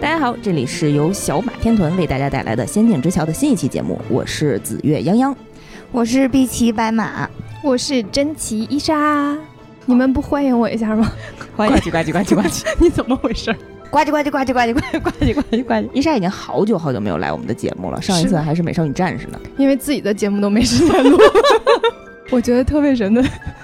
大家好，这里是由小马天团为大家带来的《仙境之桥》的新一期节目，我是紫月泱泱。我是碧琪白马，我是珍奇伊莎，你们不欢迎我一下吗？欢迎，呱唧呱唧呱唧呱唧，你怎么回事？呱唧呱唧呱唧呱唧呱唧呱唧呱唧呱唧。伊莎已经好久好久没有来我们的节目了，上一次还是美少女战士呢。因为自己的节目都没时间录。我觉得特别神的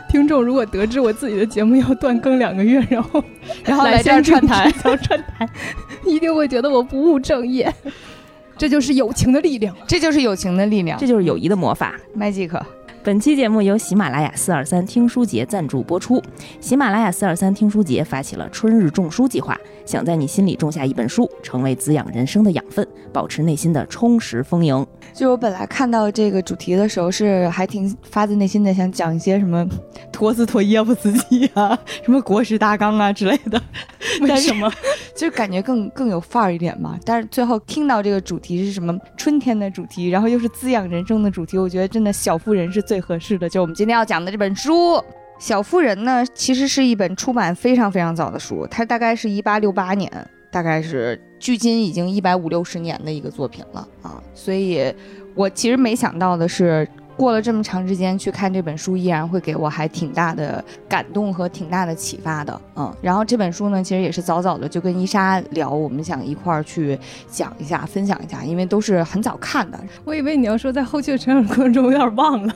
听众，如果得知我自己的节目要断更两个月，然后 然后来这儿串台，串台，一定会觉得我不务正业。这就是友情的力量，这就是友情的力量，这就是友谊的魔法，magic。本期节目由喜马拉雅四二三听书节赞助播出。喜马拉雅四二三听书节发起了春日种书计划，想在你心里种下一本书，成为滋养人生的养分，保持内心的充实丰盈。就我本来看到这个主题的时候，是还挺发自内心的想讲一些什么陀思妥耶夫斯基啊，什么国史大纲啊之类的。为什么？就感觉更更有范儿一点嘛。但是最后听到这个主题是什么春天的主题，然后又是滋养人生的主题，我觉得真的小妇人是最。最合适的，就我们今天要讲的这本书《小妇人》呢，其实是一本出版非常非常早的书，它大概是一八六八年，大概是距今已经一百五六十年的一个作品了啊。所以我其实没想到的是。过了这么长时间去看这本书，依然会给我还挺大的感动和挺大的启发的，嗯。然后这本书呢，其实也是早早的就跟伊莎聊，我们想一块儿去讲一下、分享一下，因为都是很早看的。我以为你要说在后续的成长过程中有点忘了，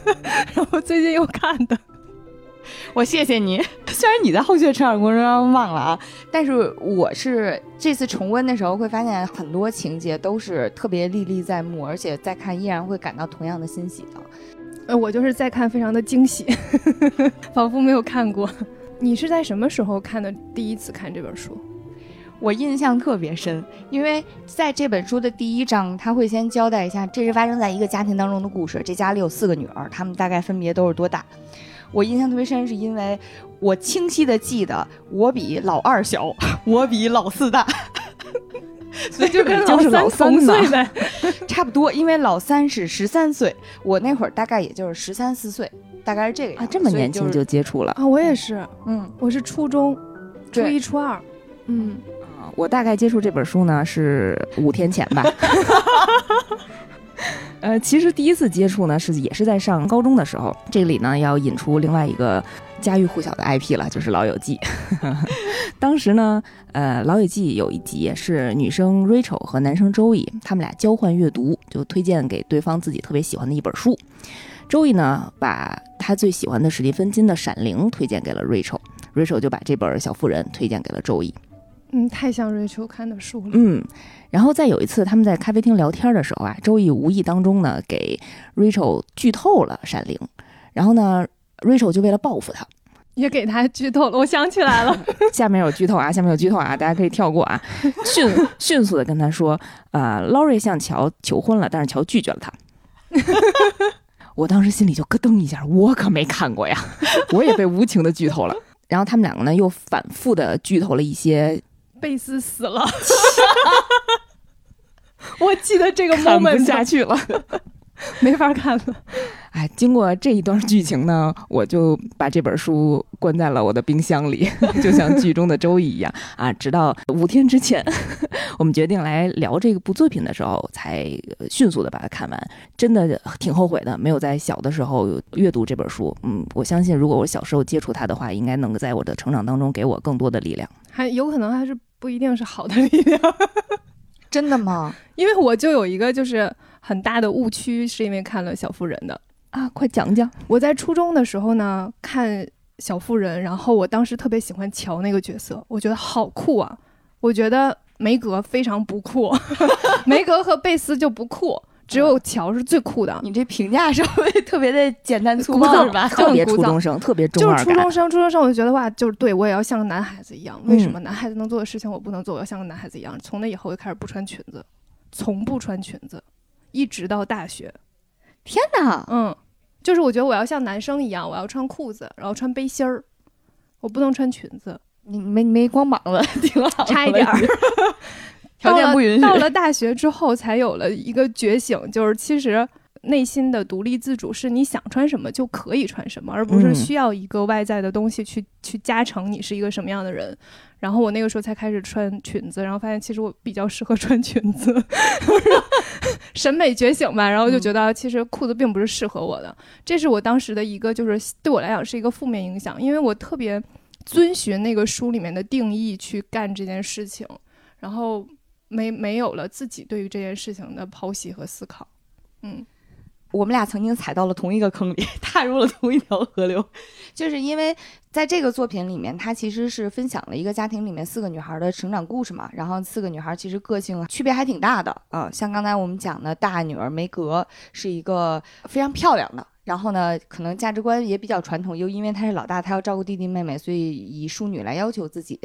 然后最近又看的。我谢谢你，虽然你在后续的成长过程中忘了啊，但是我是这次重温的时候会发现很多情节都是特别历历在目，而且再看依然会感到同样的欣喜的。呃，我就是在看，非常的惊喜，仿佛没有看过。你是在什么时候看的？第一次看这本书，我印象特别深，因为在这本书的第一章，他会先交代一下，这是发生在一个家庭当中的故事。这家里有四个女儿，她们大概分别都是多大？我印象特别深，是因为我清晰的记得我比老二小，我比老四大，所以就跟老三同岁呗，差不多。因为老三是十三岁，我那会儿大概也就是十三四岁，大概是这个啊，这么年轻就接触了。啊，我也是，嗯，我是初中，初一初二，嗯，啊，我大概接触这本书呢是五天前吧。呃，其实第一次接触呢，是也是在上高中的时候。这里呢，要引出另外一个家喻户晓的 IP 了，就是《老友记》。当时呢，呃，《老友记》有一集是女生 Rachel 和男生 Joey 他们俩交换阅读，就推荐给对方自己特别喜欢的一本书。Joey 呢，把他最喜欢的史蒂芬金的《闪灵》推荐给了 Rachel，Rachel 就把这本《小妇人》推荐给了 Joey。嗯，太像瑞秋看的书了。嗯，然后再有一次，他们在咖啡厅聊天的时候啊，周易无意当中呢给 Rachel 剧透了《闪灵》，然后呢，Rachel 就为了报复他，也给他剧透了。我想起来了，下面有剧透啊，下面有剧透啊，大家可以跳过啊。迅迅速的跟他说，呃，Laurie 向乔求婚了，但是乔拒绝了他。我当时心里就咯噔一下，我可没看过呀，我也被无情的剧透了。然后他们两个呢又反复的剧透了一些。贝斯死了，我记得这个 moment 看不下去了，没法看了。哎，经过这一段剧情呢，我就把这本书关在了我的冰箱里，就像剧中的周易一样啊。直到五天之前，我们决定来聊这个部作品的时候，才迅速的把它看完。真的挺后悔的，没有在小的时候阅读这本书。嗯，我相信如果我小时候接触它的话，应该能够在我的成长当中给我更多的力量。还有可能还是。不一定是好的力量，真的吗？因为我就有一个就是很大的误区，是因为看了《小妇人》的啊，快讲讲。我在初中的时候呢，看《小妇人》，然后我当时特别喜欢乔那个角色，我觉得好酷啊！我觉得梅格非常不酷，梅格和贝斯就不酷。只有乔是最酷的。你这评价稍微特别的简单粗暴是吧？特别初中生，特别中就是初中生，初中生我就觉得哇，就是对我也要像个男孩子一样。为什么男孩子能做的事情我不能做？我要像个男孩子一样。从那以后就开始不穿裙子，从不穿裙子，一直到大学。天哪！嗯，就是我觉得我要像男生一样，我要穿裤子，然后穿背心儿，我不能穿裙子。你没没光膀子，挺好，差一点儿。条件不允许。到了大学之后，才有了一个觉醒，就是其实内心的独立自主，是你想穿什么就可以穿什么，而不是嗯需要一个外在的东西去去加成你是一个什么样的人。然后我那个时候才开始穿裙子，然后发现其实我比较适合穿裙子，审美觉醒吧。然后就觉得其实裤子并不是适合我的，这是我当时的一个就是对我来讲是一个负面影响，因为我特别遵循那个书里面的定义去干这件事情，然后没没有了自己对于这件事情的剖析和思考。嗯，我们俩曾经踩到了同一个坑里，踏入了同一条河流，就是因为在这个作品里面，它其实是分享了一个家庭里面四个女孩的成长故事嘛。然后四个女孩其实个性区别还挺大的啊、像刚才我们讲的大女儿梅格是一个非常漂亮的。然后呢，可能价值观也比较传统，又因为她是老大，她要照顾弟弟妹妹，所以以淑女来要求自己。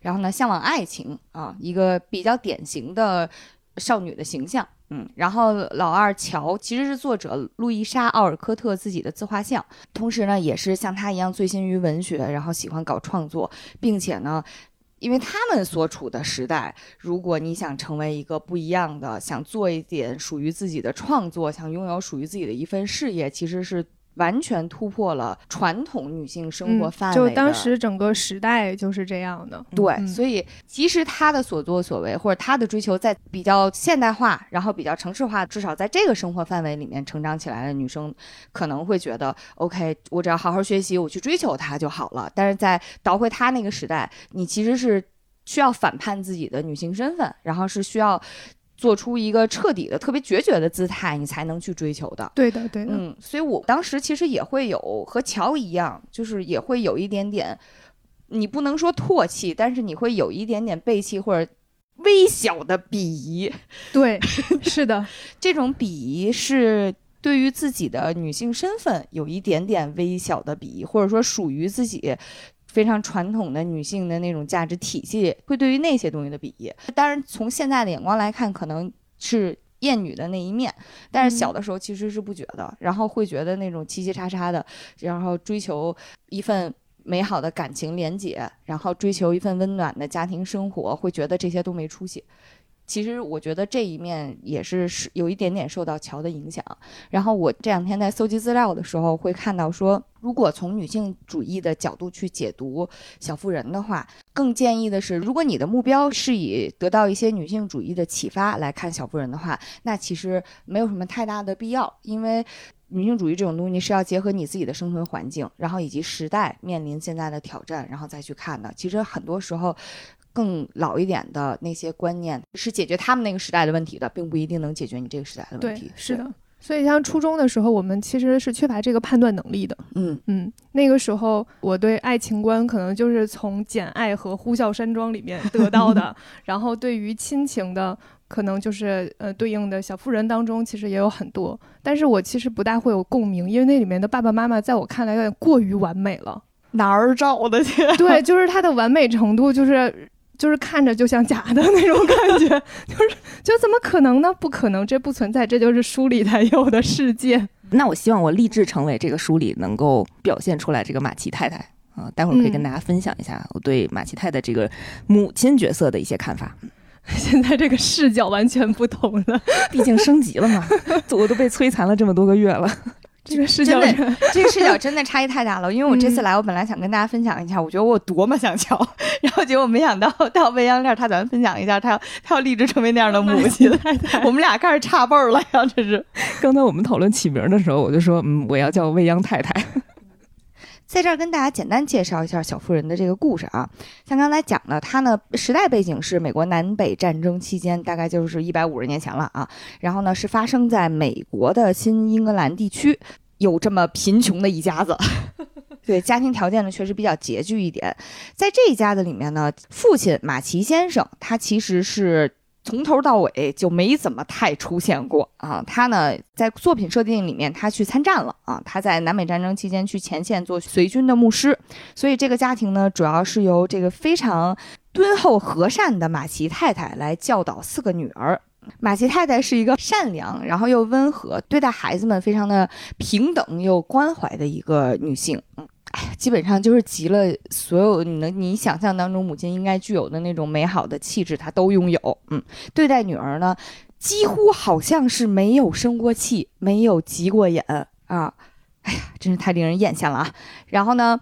然后呢，向往爱情啊，一个比较典型的少女的形象。嗯，然后老二乔其实是作者路易莎·奥尔科特自己的自画像，同时呢，也是像他一样醉心于文学，然后喜欢搞创作，并且呢，因为他们所处的时代，如果你想成为一个不一样的，想做一点属于自己的创作，想拥有属于自己的一份事业，其实是完全突破了传统女性生活范围、嗯就当时整个时代就是这样的。对，嗯所以其实她的所作所为或者她的追求，在比较现代化，然后比较城市化，至少在这个生活范围里面成长起来的女生，可能会觉得，OK，我只要好好学习，我去追求它就好了。但是在倒回她那个时代，你其实是需要反叛自己的女性身份，然后是需要做出一个彻底的、特别决绝的姿态，你才能去追求的。对的，对的。嗯，所以我当时其实也会有和乔一样，就是也会有一点点，你不能说唾弃，但是你会有一点点背弃或者微小的鄙夷。对，是的，这种鄙夷是对于自己的女性身份有一点点微小的鄙夷，或者说属于自己。非常传统的女性的那种价值体系，会对于那些东西的鄙夷。当然，从现在的眼光来看，可能是厌女的那一面，但是小的时候其实是不觉得，然后会觉得那种七七叉叉的，然后追求一份美好的感情连结，然后追求一份温暖的家庭生活，会觉得这些都没出息。其实我觉得这一面也是是有一点点受到乔的影响。然后我这两天在搜集资料的时候，会看到说，如果从女性主义的角度去解读《小妇人》的话，更建议的是，如果你的目标是以得到一些女性主义的启发来看《小妇人》的话，那其实没有什么太大的必要，因为。女性主义这种东西是要结合你自己的生存环境，然后以及时代面临现在的挑战，然后再去看的。其实很多时候，更老一点的那些观念是解决他们那个时代的问题的，并不一定能解决你这个时代的问对题。，是的。所以像初中的时候，我们其实是缺乏这个判断能力的。嗯嗯，那个时候我对爱情观可能就是从《简爱》和《呼啸山庄》里面得到的，然后对于亲情的，可能就是呃对应的小妇人当中，其实也有很多，但是我其实不大会有共鸣，因为那里面的爸爸妈妈在我看来有点过于完美了。哪儿找的去？对，就是它的完美程度，就是就是看着就像假的那种感觉，就是就怎么可能呢？不可能，这不存在，这就是书里才有的世界。那我希望我立志成为这个书里能够表现出来这个马奇太太啊，待会儿可以跟嗯大家分享一下我对马奇太太这个母亲角色的一些看法。现在这个视角完全不同了，毕竟升级了嘛，我都被摧残了这么多个月了。这个视角真的这个视角真的差异太大了。因为我这次嗯来，我本来想跟大家分享一下，我觉得我有多么想瞧，然后结果没想到到未央这儿，他咱分享一下，他要他要立志成为那样的母亲。我们俩开始差辈儿了呀，这是。刚才我们讨论起名的时候，我就说，嗯，我要叫未央太太。在这儿跟大家简单介绍一下小妇人的这个故事啊，像刚才讲的，它呢时代背景是美国南北战争期间，大概就是一百五十年前了啊。然后呢是发生在美国的新英格兰地区，有这么贫穷的一家子。对家庭条件呢，确实比较拮据一点。在这一家子里面呢，父亲马奇先生，他其实是从头到尾就没怎么太出现过啊。他呢，在作品设定里面，他去参战了啊。他在南北战争期间去前线做随军的牧师，所以这个家庭呢，主要是由这个非常敦厚和善的马奇太太来教导四个女儿。马奇太太是一个善良，然后又温和，对待孩子们非常的平等又关怀的一个女性。嗯，哎呀，基本上就是集了所有你能你想象当中母亲应该具有的那种美好的气质，她都拥有。嗯，对待女儿呢，几乎好像是没有生过气，没有急过眼啊！哎呀，真是太令人艳羡了啊！然后呢，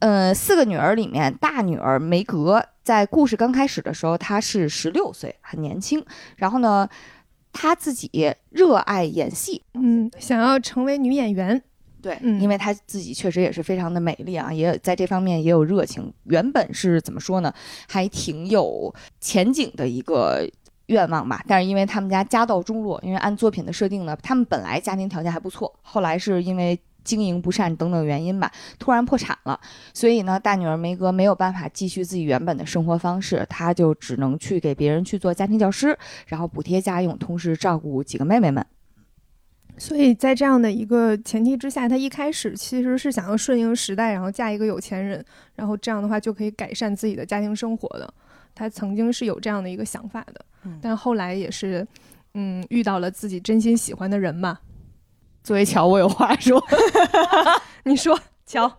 呃，四个女儿里面，大女儿梅格在故事刚开始的时候，她是十六岁，很年轻。然后呢，她自己热爱演戏，嗯，想要成为女演员。对，嗯因为她自己确实也是非常的美丽啊，也在这方面也有热情。原本是怎么说呢，还挺有前景的一个愿望吧。但是因为他们家家道中落，因为按作品的设定呢，他们本来家庭条件还不错，后来是因为经营不善等等原因吧，突然破产了。所以呢，大女儿梅格没有办法继续自己原本的生活方式，她就只能去给别人去做家庭教师，然后补贴家用，同时照顾几个妹妹们。所以在这样的一个前提之下，他一开始其实是想要顺应时代，然后嫁一个有钱人，然后这样的话就可以改善自己的家庭生活的。他曾经是有这样的一个想法的，嗯但后来也是，嗯，遇到了自己真心喜欢的人嘛。作为乔，我有话说。你说，乔，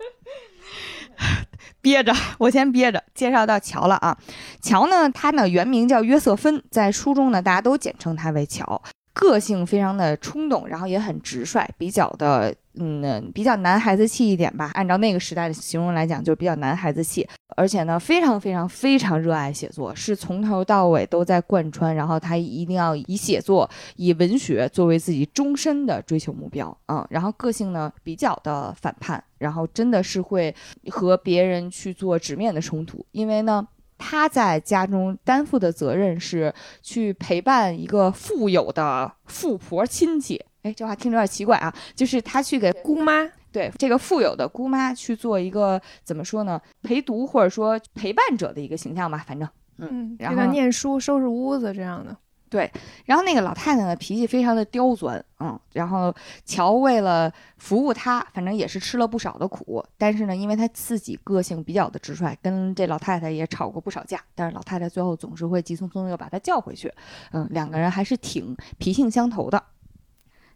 憋着，我先憋着。介绍到乔了啊，乔呢，他呢原名叫约瑟芬，在书中呢大家都简称他为乔。个性非常的冲动，然后也很直率，比较的嗯比较男孩子气一点吧。按照那个时代的形容来讲，就是比较男孩子气。而且呢，非常非常非常热爱写作，是从头到尾都在贯穿。然后他一定要以写作、以文学作为自己终身的追求目标啊、然后个性呢比较的反叛，然后真的是会和别人去做直面的冲突，因为呢。他在家中担负的责任是去陪伴一个富有的富婆亲戚。哎，这话听着有点奇怪啊，就是他去给姑妈，对这个富有的姑妈去做一个怎么说呢，陪读或者说陪伴者的一个形象吧，反正。嗯，然后念书、收拾屋子这样的。对然后那个老太太呢，脾气非常的刁钻，嗯，然后乔为了服务她，反正也是吃了不少的苦。但是呢，因为她自己个性比较的直率，跟这老太太也吵过不少架。但是老太太最后总是会急匆匆的又把她叫回去，嗯，两个人还是挺脾性相投的。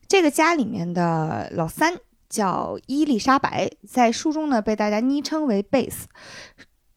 这个家里面的老三叫伊丽莎白，在书中呢被大家昵称为贝斯。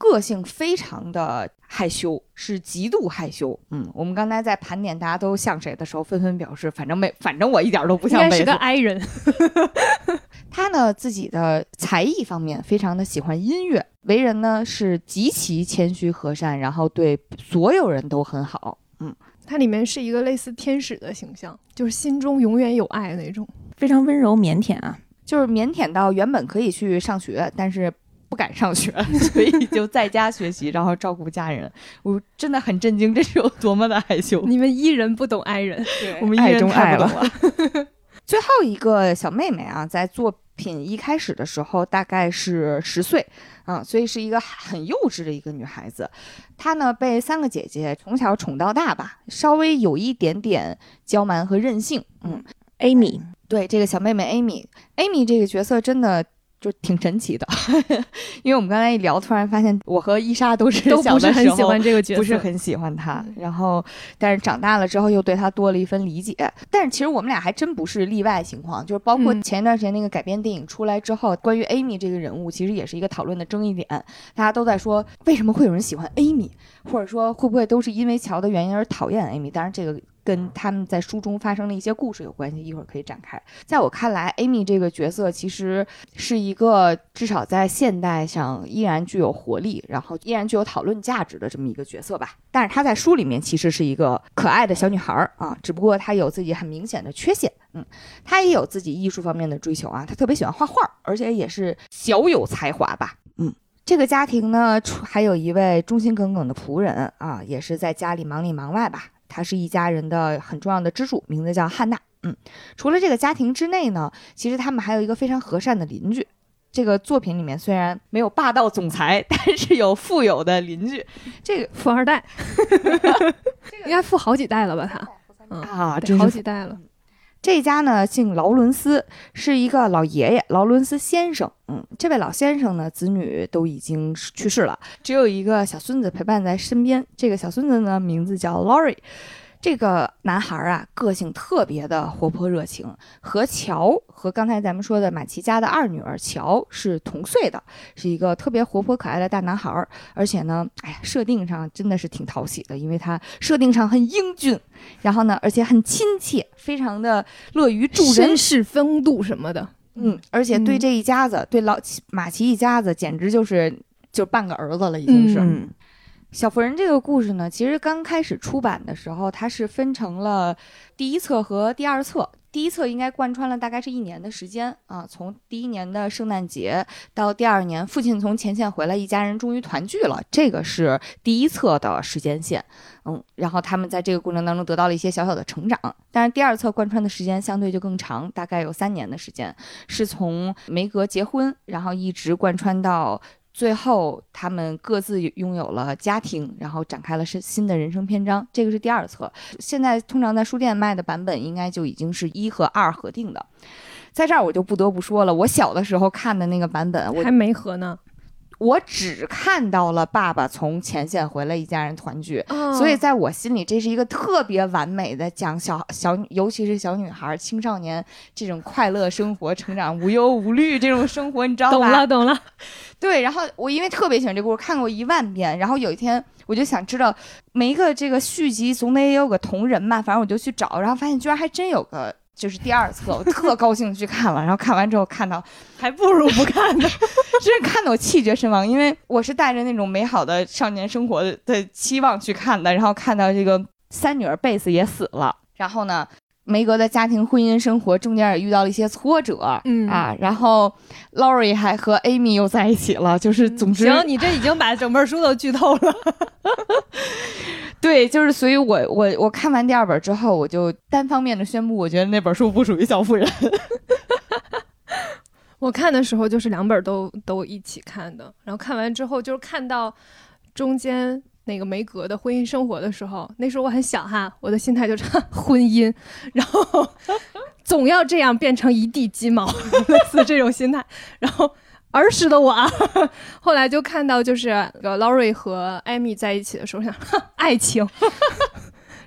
个性非常的害羞，是极度害羞。嗯，我们刚才在盘点大家都像谁的时候，纷纷表示，反正没，反正我一点都不像是个。i 人。他呢自己的才艺方面非常的喜欢音乐，为人呢是极其谦虚和善，然后对所有人都很好。嗯，它里面是一个类似天使的形象，就是心中永远有爱那种。非常温柔腼腆啊。就是腼腆到原本可以去上学，但是不敢上学，所以就在家学习，然后照顾家人。我真的很震惊，这是有多么的害羞。你们伊人不懂 i 人，我们伊爱人中爱了太不懂了。最后一个小妹妹啊，在作品一开始的时候大概是十岁，啊，所以是一个很幼稚的一个女孩子。她呢被三个姐姐从小宠到大吧，稍微有一点点娇蛮和任性。嗯，Amy，对这个小妹妹 Amy，Amy 这个角色真的。就挺神奇的，因为我们刚才一聊，突然发现我和伊莎都是都不是很喜欢这个角色，不是很喜欢他嗯，然后但是长大了之后又对他多了一份理解。但是其实我们俩还真不是例外情况，就是包括嗯前一段时间那个改编电影出来之后，关于 Amy 这个人物，其实也是一个讨论的争议点。大家都在说为什么会有人喜欢 Amy，或者说会不会都是因为乔的原因而讨厌 Amy？当然这个。跟他们在书中发生的一些故事有关系，一会儿可以展开。在我看来，Amy 这个角色其实是一个至少在现代上依然具有活力，然后依然具有讨论价值的这么一个角色吧。但是她在书里面其实是一个可爱的小女孩儿啊，只不过她有自己很明显的缺陷。嗯，她也有自己艺术方面的追求啊，她特别喜欢画画，而且也是小有才华吧。嗯。这个家庭呢，还有一位忠心耿耿的仆人啊，也是在家里忙里忙外吧。她是一家人的很重要的支柱，名字叫汉娜。嗯，除了这个家庭之内呢，其实他们还有一个非常和善的邻居。这个作品里面虽然没有霸道总裁，但是有富有的邻居。这个富二代，应该富好几代了吧？他，嗯啊，对好几代了。这家呢姓劳伦斯，是一个老爷爷，劳伦斯先生。嗯，这位老先生呢，子女都已经去世了，只有一个小孙子陪伴在身边。这个小孙子呢，名字叫 Lori。这个男孩啊，个性特别的活泼热情，和乔和刚才咱们说的马奇家的二女儿乔是同岁的，是一个特别活泼可爱的大男孩儿。而且呢，哎呀，设定上真的是挺讨喜的，因为他设定上很英俊，然后呢，而且很亲切，非常的乐于助人绅，士风度什么的，嗯，而且对嗯这一家子，对老马奇一家子，简直就是就半个儿子了，已经是。嗯小妇人这个故事呢，其实刚开始出版的时候，它是分成了第一册和第二册。第一册应该贯穿了大概是一年的时间啊，从第一年的圣诞节到第二年父亲从前线回来，一家人终于团聚了，这个是第一册的时间线。嗯，然后他们在这个过程当中得到了一些小小的成长，但是第二册贯穿的时间相对就更长，大概有三年的时间，是从梅格结婚，然后一直贯穿到最后他们各自拥有了家庭，然后展开了是新的人生篇章。这个是第二册，现在通常在书店卖的版本应该就已经是一和二合订的。在这儿我就不得不说了，我小的时候看的那个版本，我还没合呢。我只看到了爸爸从前线回来，一家人团聚。哦所以在我心里，这是一个特别完美的讲小小，尤其是小女孩、青少年这种快乐生活、成长、无忧无虑这种生活，你知道吧？懂了，懂了。对，然后我因为特别喜欢这个故事，看过一万遍，然后有一天我就想知道每一个这个续集总得也有个同人嘛，反正我就去找，然后发现居然还真有个。就是第二册，我特高兴去看了，然后看完之后看到 还不如不看呢。真是看得我气绝身亡，因为我是带着那种美好的少年生活的期望去看的，然后看到这个三女儿贝斯也死了，然后呢，梅格的家庭婚姻生活中间也遇到了一些挫折，嗯啊，然后 Lori 还和 Amy 又在一起了，就是总之，行，你这已经把整本书都剧透了。对，就是所以我我我看完第二本之后，我就单方面的宣布，我觉得那本书不属于小妇人。我看的时候就是两本都都一起看的，然后看完之后就是看到中间那个梅格的婚姻生活的时候，那时候我很小哈，我的心态就是 婚姻，然后 总要这样变成一地鸡毛，类似这种心态。然后儿时的我啊，后来就看到就是那个 Laurie 和艾米在一起的时候，想 爱情。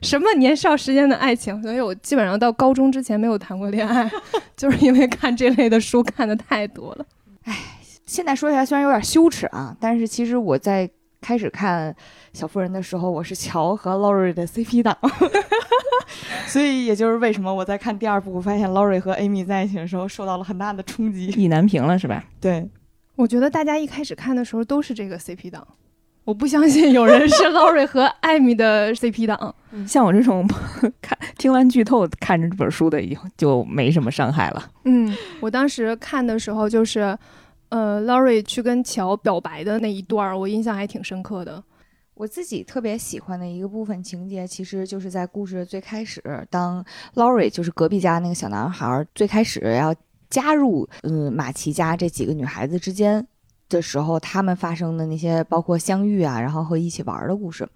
什么年少时间的爱情？所以我基本上到高中之前没有谈过恋爱，就是因为看这类的书看的太多了。现在说起来虽然有点羞耻啊，但是其实我在开始看《小妇人》的时候，我是乔和 Lori 的 CP 党，所以也就是为什么我在看第二部，我发现 Lori 和 Amy 在一起的时候受到了很大的冲击。意难平了是吧？对，我觉得大家一开始看的时候都是这个 CP 党，我不相信有人是 Laurie 和艾米的 CP 党。像我这种 看听完剧透看着这本书的，以后就没什么伤害了。嗯，我当时看的时候就是，呃，Laurie 去跟乔表白的那一段儿，我印象还挺深刻的。我自己特别喜欢的一个部分情节，其实就是在故事最开始，当 Lori 就是隔壁家那个小男孩儿最开始要加入嗯马奇家这几个女孩子之间的时候，她们发生的那些包括相遇啊，然后和一起玩的故事。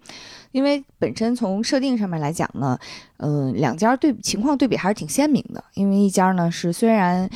因为本身从设定上面来讲呢，嗯、两家对情况对比还是挺鲜明的。因为一家呢是虽然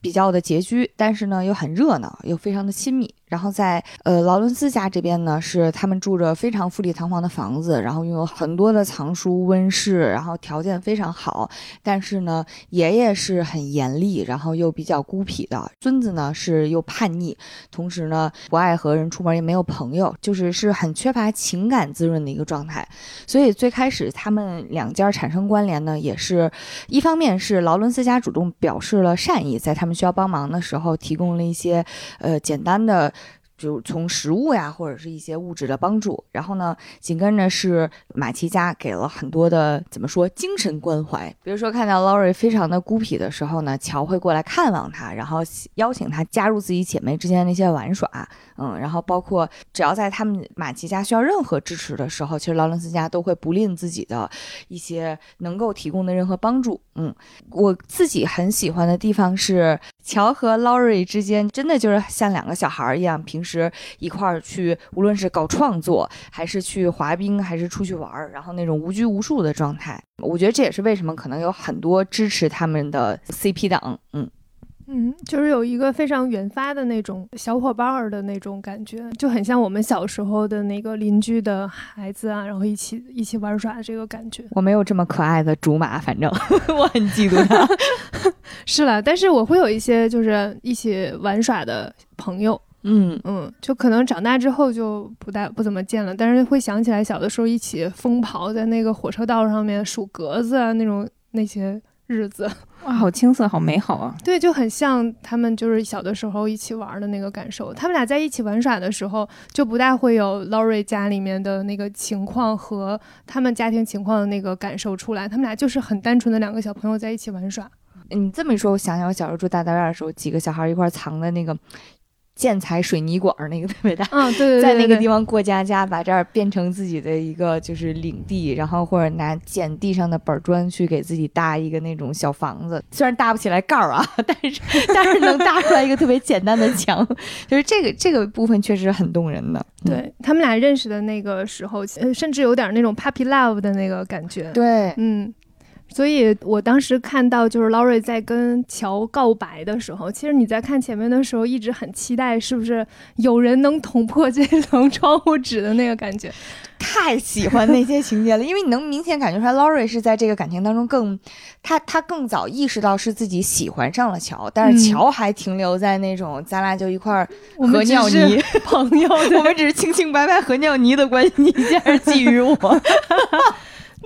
比较的拮据，但是呢又很热闹，又非常的亲密。然后在呃劳伦斯家这边呢，是他们住着非常富丽堂皇的房子，然后拥有很多的藏书、温室，然后条件非常好。但是呢，爷爷是很严厉，然后又比较孤僻的，孙子呢是又叛逆，同时呢不爱和人出门，也没有朋友，就是是很缺乏情感滋润的一个状态。所以最开始他们两家产生关联呢，也是一方面是劳伦斯家主动表示了善意，在他们需要帮忙的时候提供了一些呃简单的。就从食物呀，或者是一些物质的帮助，然后呢，紧跟着是马奇家给了很多的怎么说精神关怀，比如说看到 Lori 非常的孤僻的时候呢，乔会过来看望他，然后邀请他加入自己姐妹之间的那些玩耍，嗯，然后包括只要在他们马奇家需要任何支持的时候，其实劳伦斯家都会不吝自己的一些能够提供的任何帮助，嗯，我自己很喜欢的地方是乔和 Lori 之间真的就是像两个小孩一样，平时一块儿去，无论是搞创作，还是去滑冰，还是出去玩儿，然后那种无拘无束的状态。我觉得这也是为什么可能有很多支持他们的 CP 党，嗯。嗯，就是有一个非常远发的那种小伙伴儿的那种感觉，就很像我们小时候的那个邻居的孩子啊，然后一起一起玩耍的这个感觉。我没有这么可爱的竹马，反正 我很嫉妒他。是了，但是我会有一些就是一起玩耍的朋友，嗯，嗯，就可能长大之后就不大不怎么见了，但是会想起来小的时候一起疯跑在那个火车道上面数格子啊那种那些日子。哇，好青涩，好美好啊！对，就很像他们就是小的时候一起玩的那个感受。他们俩在一起玩耍的时候，就不大会有 Laurie 家里面的那个情况和他们家庭情况的那个感受出来。他们俩就是很单纯的两个小朋友在一起玩耍。你这么一说，我想想，我小时候住大杂院的时候，几个小孩一块儿藏的那个建材水泥管儿，那个 特别大。嗯，对对对，在那个地方过家家，把这儿变成自己的一个就是领地，然后或者拿捡地上的板砖去给自己搭一个那种小房子，虽然搭不起来盖儿啊，但是但是能搭出来一个特别简单的墙，就是这个这个部分确实很动人的。嗯对他们俩认识的那个时候，呃甚至有点那种 puppy love 的那个感觉。对，嗯，所以我当时看到就是 Laurie 在跟乔告白的时候，其实你在看前面的时候一直很期待，是不是有人能捅破这层窗户纸的那个感觉？太喜欢那些情节了，因为你能明显感觉出来，Laurie 是在这个感情当中更，他他更早意识到是自己喜欢上了乔，但是嗯乔还停留在那种咱俩就一块儿和尿泥，朋友，我们只是清清白白和尿泥的关系，你竟然觊觎我。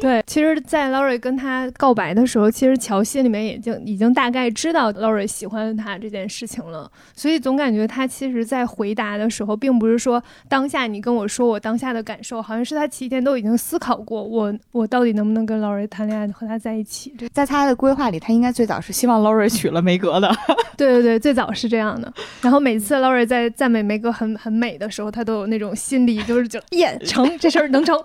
对，其实，在 Laurie 跟他告白的时候，其实乔心里面已经已经大概知道 Laurie 喜欢他这件事情了，所以总感觉他其实在回答的时候，并不是说当下你跟我说我当下的感受，好像是他提前都已经思考过，我我到底能不能跟 Laurie 谈恋爱，和他在一起。这在他的规划里，他应该最早是希望 Laurie 娶了梅格的。对对对，最早是这样的。然后每次 Laurie 在赞美梅格很很美的时候，他都有那种心理，就是觉得耶成这事儿能成。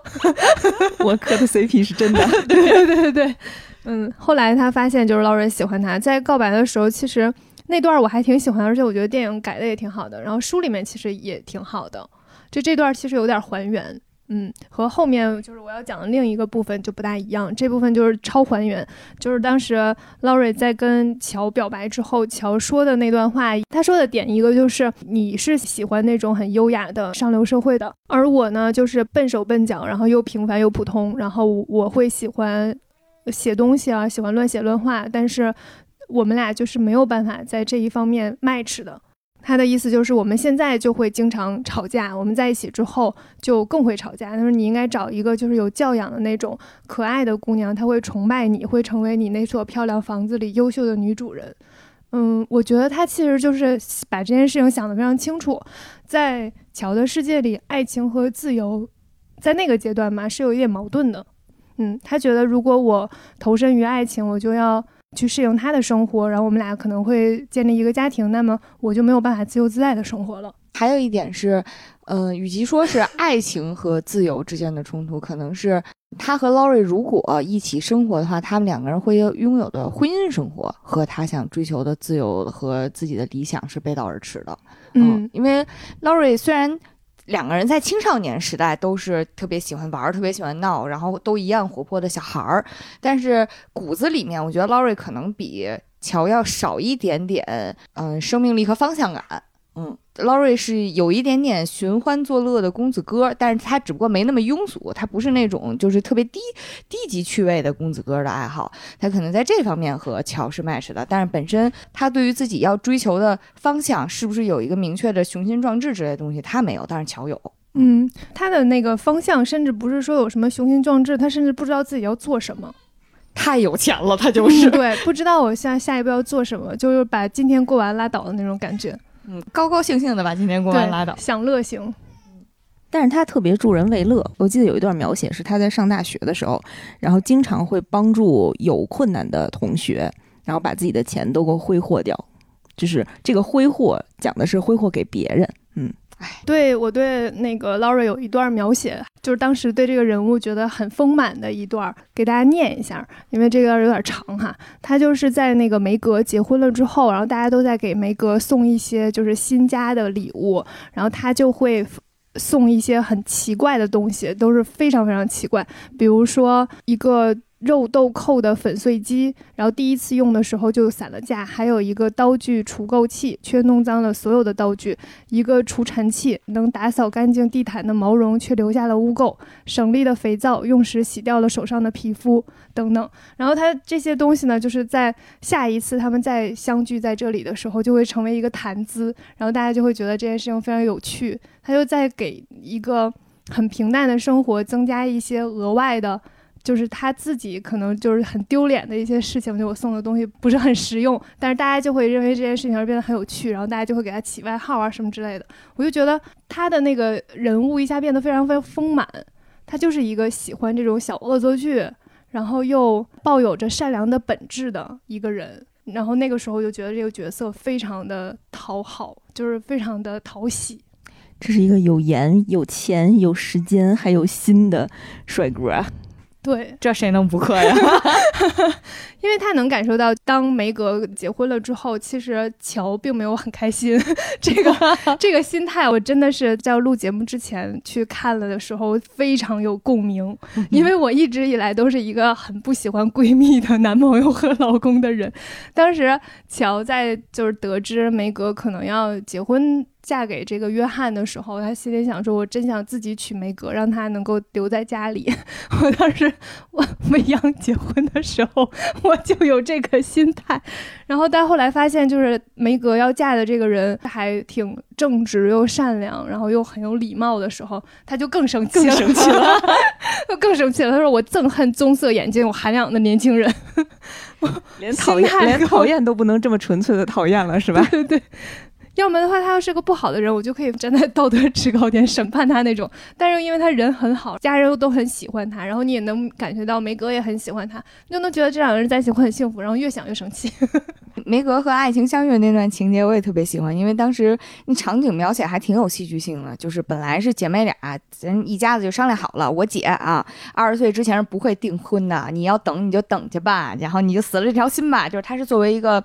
我磕的 CP 你是真的。对对对对，嗯，后来他发现就是劳瑞喜欢他，在告白的时候，其实那段我还挺喜欢，而且我觉得电影改的也挺好的，然后书里面其实也挺好的，就这段其实有点还原。嗯，和后面就是我要讲的另一个部分就不大一样，这部分就是超还原，就是当时 Laurie 在跟乔表白之后，乔说的那段话，他说的点一个就是你是喜欢那种很优雅的上流社会的，而我呢就是笨手笨脚，然后又平凡又普通，然后我会喜欢写东西啊，喜欢乱写乱画，但是我们俩就是没有办法在这一方面 match 的。他的意思就是，我们现在就会经常吵架，我们在一起之后就更会吵架。他说你应该找一个就是有教养的那种可爱的姑娘，她会崇拜你，会成为你那所漂亮房子里优秀的女主人。嗯，我觉得他其实就是把这件事情想得非常清楚，在乔的世界里，爱情和自由在那个阶段嘛是有一点矛盾的。嗯，他觉得如果我投身于爱情，我就要去适应他的生活，然后我们俩可能会建立一个家庭，那么我就没有办法自由自在的生活了。还有一点是，呃，与其说是爱情和自由之间的冲突，可能是他和 Laurie 如果一起生活的话，他们两个人会拥有的婚姻生活和他想追求的自由和自己的理想是背道而驰的。嗯因为 Laurie 虽然两个人在青少年时代都是特别喜欢玩儿、特别喜欢闹，然后都一样活泼的小孩儿，但是骨子里面，我觉得 Laurie 可能比乔要少一点点，嗯、生命力和方向感。嗯，Laurie 是有一点点寻欢作乐的公子哥，但是他只不过没那么庸俗，他不是那种就是特别低低级趣味的公子哥的爱好，他可能在这方面和乔是 match 的，但是本身他对于自己要追求的方向是不是有一个明确的雄心壮志之类的东西，他没有，但是乔有。嗯，他的那个方向甚至不是说有什么雄心壮志，他甚至不知道自己要做什么。太有钱了，他就嗯对，不知道我下下一步要做什么，就是把今天过完拉倒的那种感觉。嗯，高高兴兴的把今天过完对，拉倒。享乐型。但是他特别助人为乐。我记得有一段描写是他在上大学的时候，然后经常会帮助有困难的同学，然后把自己的钱都给挥霍掉。就是这个挥霍讲的是挥霍给别人，嗯，对我对那个 Laurie 有一段描写，就是当时对这个人物觉得很丰满的一段，给大家念一下，因为这个有点长哈。他就是在那个梅格结婚了之后，然后大家都在给梅格送一些就是新家的礼物，然后他就会送一些很奇怪的东西，都是非常非常奇怪，比如说一个肉豆蔻的粉碎机，然后第一次用的时候就散了架，还有一个刀具除垢器，却弄脏了所有的道具；一个除尘器，能打扫干净地毯的毛绒，却留下了污垢；省力的肥皂，用时洗掉了手上的皮肤，等等。然后它这些东西呢，就是在下一次他们再相聚在这里的时候，就会成为一个谈资，然后大家就会觉得这件事情非常有趣。他就在给一个很平淡的生活增加一些额外的。就是他自己可能就是很丢脸的一些事情，就我送的东西不是很实用，但是大家就会认为这件事情而变得很有趣，然后大家就会给他起外号啊什么之类的。我就觉得他的那个人物一下变得非常非常丰满，他就是一个喜欢这种小恶作剧，然后又抱有着善良的本质的一个人。然后那个时候就觉得这个角色非常的讨好，就是非常的讨喜。这是一个有颜、有钱、有时间还有心的帅哥！对，这谁能不磕呀？因为他能感受到，当梅格结婚了之后，其实乔并没有很开心。这个 这个心态，我真的是在录节目之前去看了的时候，非常有共鸣。因为我一直以来都是一个很不喜欢闺蜜的男朋友和老公的人。当时乔在就是得知梅格可能要结婚。嫁给这个约翰的时候，他心里想说：“我真想自己娶梅格，让他能够留在家里。”我当时我未央结婚的时候，我就有这个心态。然后，但后来发现，就是梅格要嫁的这个人还挺正直又善良，然后又很有礼貌的时候，他就更生气了，生气了，更生气了。他说：“我憎恨棕色眼睛、有涵养的年轻人。”连讨厌，连讨厌都不能这么纯粹的讨厌了，是吧？对对。要么的话，他要是个不好的人，我就可以站在道德制高点审判他那种。但是因为他人很好，家人都很喜欢他，然后你也能感觉到梅格也很喜欢他，你就能觉得这两个人在一起会很幸福。然后越想越生气。梅格和爱情相遇那段情节我也特别喜欢，因为当时那场景描写还挺有戏剧性的。就是本来是姐妹俩，咱一家子就商量好了，我姐啊，二十岁之前是不会订婚的，你要等你就等去吧，然后你就死了这条心吧。就是她是作为一个。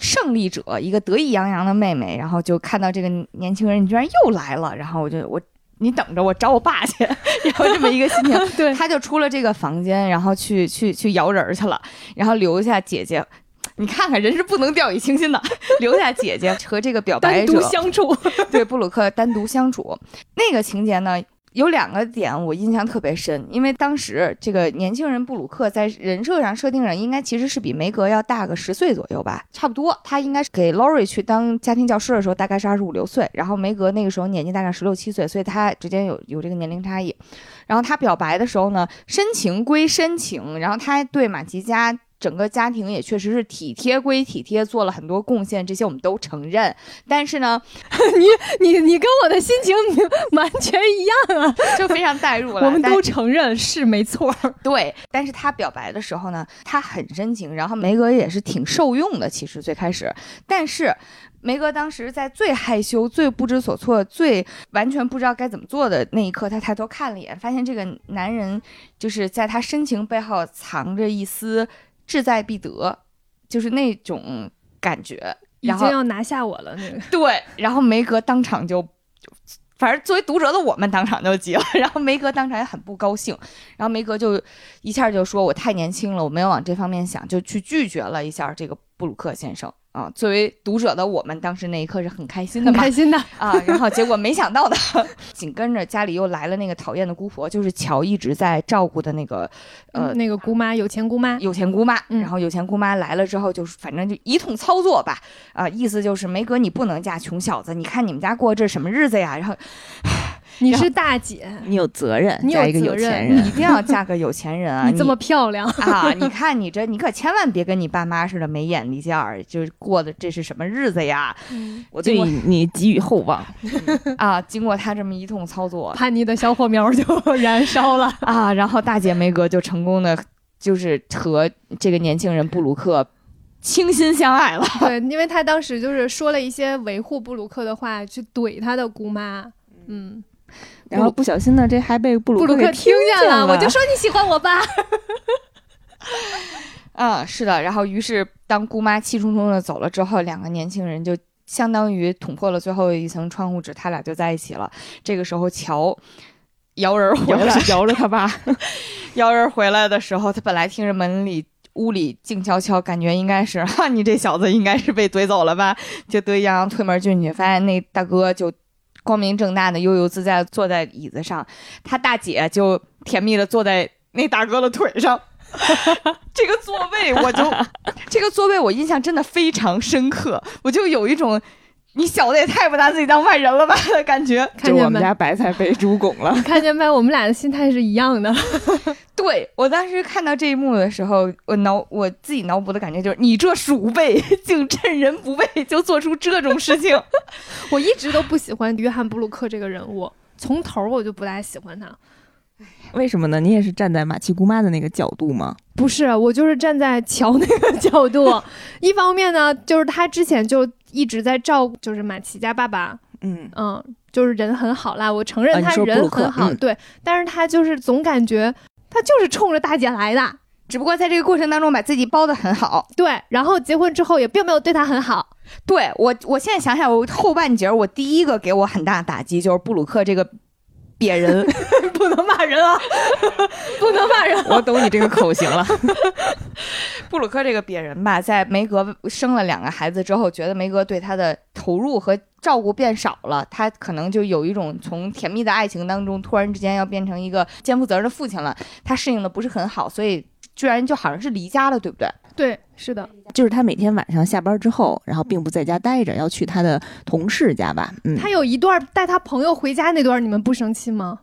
胜利者，一个得意洋洋的妹妹，然后就看到这个年轻人，你居然又来了，然后我就我你等着我找我爸去，然后这么一个心情，对，他就出了这个房间，然后去去去摇人去了，然后留下姐姐，你看看人是不能掉以轻心的，留下姐姐和这个表白者。相处，对布鲁克单独相处，那个情节呢？有两个点我印象特别深，因为当时这个年轻人布鲁克在人设上设定上应该其实是比梅格要大个十岁左右吧，差不多。他应该是给 Lori 去当家庭教师的时候大概是二十五六岁，然后梅格那个时候年纪大概十六七岁，所以他之间有有这个年龄差异。然后他表白的时候呢，深情归深情，然后他对马吉加。整个家庭也确实是体贴归体贴，做了很多贡献，这些我们都承认。但是呢，你你你跟我的心情 完全一样啊，就非常代入了。我们都承认是没错，对。但是他表白的时候呢，他很深情，然后梅格也是挺受用的。其实最开始，但是梅格当时在最害羞、最不知所措、最完全不知道该怎么做的那一刻，他抬头看了一眼，发现这个男人就是在他深情背后藏着一丝。志在必得，就是那种感觉，已经要拿下我了。那个对，然后梅格当场就，反正作为读者的我们当场就急了，然后梅格当场也很不高兴，然后梅格就一下就说：“我太年轻了，我没有往这方面想，就去拒绝了一下这个布鲁克先生。”啊，作为读者的我们，当时那一刻是很开心的，开心的啊。然后结果没想到的，紧跟着家里又来了那个讨厌的姑婆，就是乔一直在照顾的那个，呃，那个姑妈，有钱姑妈，有钱姑妈。然后有钱姑妈来了之后，就是反正就一通操作吧，啊，意思就是梅格你不能嫁穷小子，你看你们家过这什么日子呀？然后。你是大姐，你有责任，你有一个有钱人，你一定要嫁个有钱人啊！你这么漂亮啊！你 看你这，你可千万别跟你爸妈似的没眼力见儿，就是过的这是什么日子呀？我对你寄予厚望 啊！经过他这么一通操作，叛逆的小火苗就燃烧了啊！然后大姐梅格就成功的，就是和这个年轻人布鲁克倾心相爱了。对，因为他当时就是说了一些维护布鲁克的话，去怼他的姑妈，嗯。然后不小心呢，这还被布鲁克听见了。我就说你喜欢我吧。啊，是的。然后，于是当姑妈气冲冲的走了之后，两个年轻人就相当于捅破了最后一层窗户纸，他俩就在一起了。这个时候，乔摇人回来，摇 着他爸，摇人回来的时候，他本来听着门里屋里静悄悄，感觉应该是哈，你这小子应该是被怼走了吧？就得意洋洋推门进去，发现那大哥就光明正大的悠悠自在坐在椅子上，他大姐就甜蜜的坐在那大哥的腿上。这个座位我就，这个座位我印象真的非常深刻，我就有一种你小子也太不拿自己当外人了吧的 感觉。就我看见没？们家白菜被猪拱了。看见没？我们俩的心态是一样的。对我当时看到这一幕的时候，我脑我自己脑补的感觉就是，你这鼠辈竟趁人不备就做出这种事情。我一直都不喜欢约翰布鲁克这个人物，从头我就不大喜欢他。为什么呢？你也是站在马奇姑妈的那个角度吗？不是，我就是站在乔那个角度。一方面呢，就是他之前就一直在照顾，就是马奇家爸爸，嗯，嗯，就是人很好啦，我承认他人很好，嗯。对，但是他就是总感觉他就是冲着大姐来的，只不过在这个过程当中把自己包的很好。对，然后结婚之后也并没有对他很好，对我，我现在想想，我后半截我第一个给我很大的打击就是布鲁克这个瘪人，不能骂人啊，不能骂人。我懂你这个口型了。布鲁克这个瘪人吧，在梅格生了两个孩子之后，觉得梅格对他的投入和照顾变少了，他可能就有一种从甜蜜的爱情当中突然之间要变成一个肩负责任的父亲了，他适应的不是很好，所以居然就好像是离家了，对不对？对，是的，就是他每天晚上下班之后，然后并不在家待着，要去他的同事家吧。嗯，他有一段带他朋友回家那段，你们不生气吗？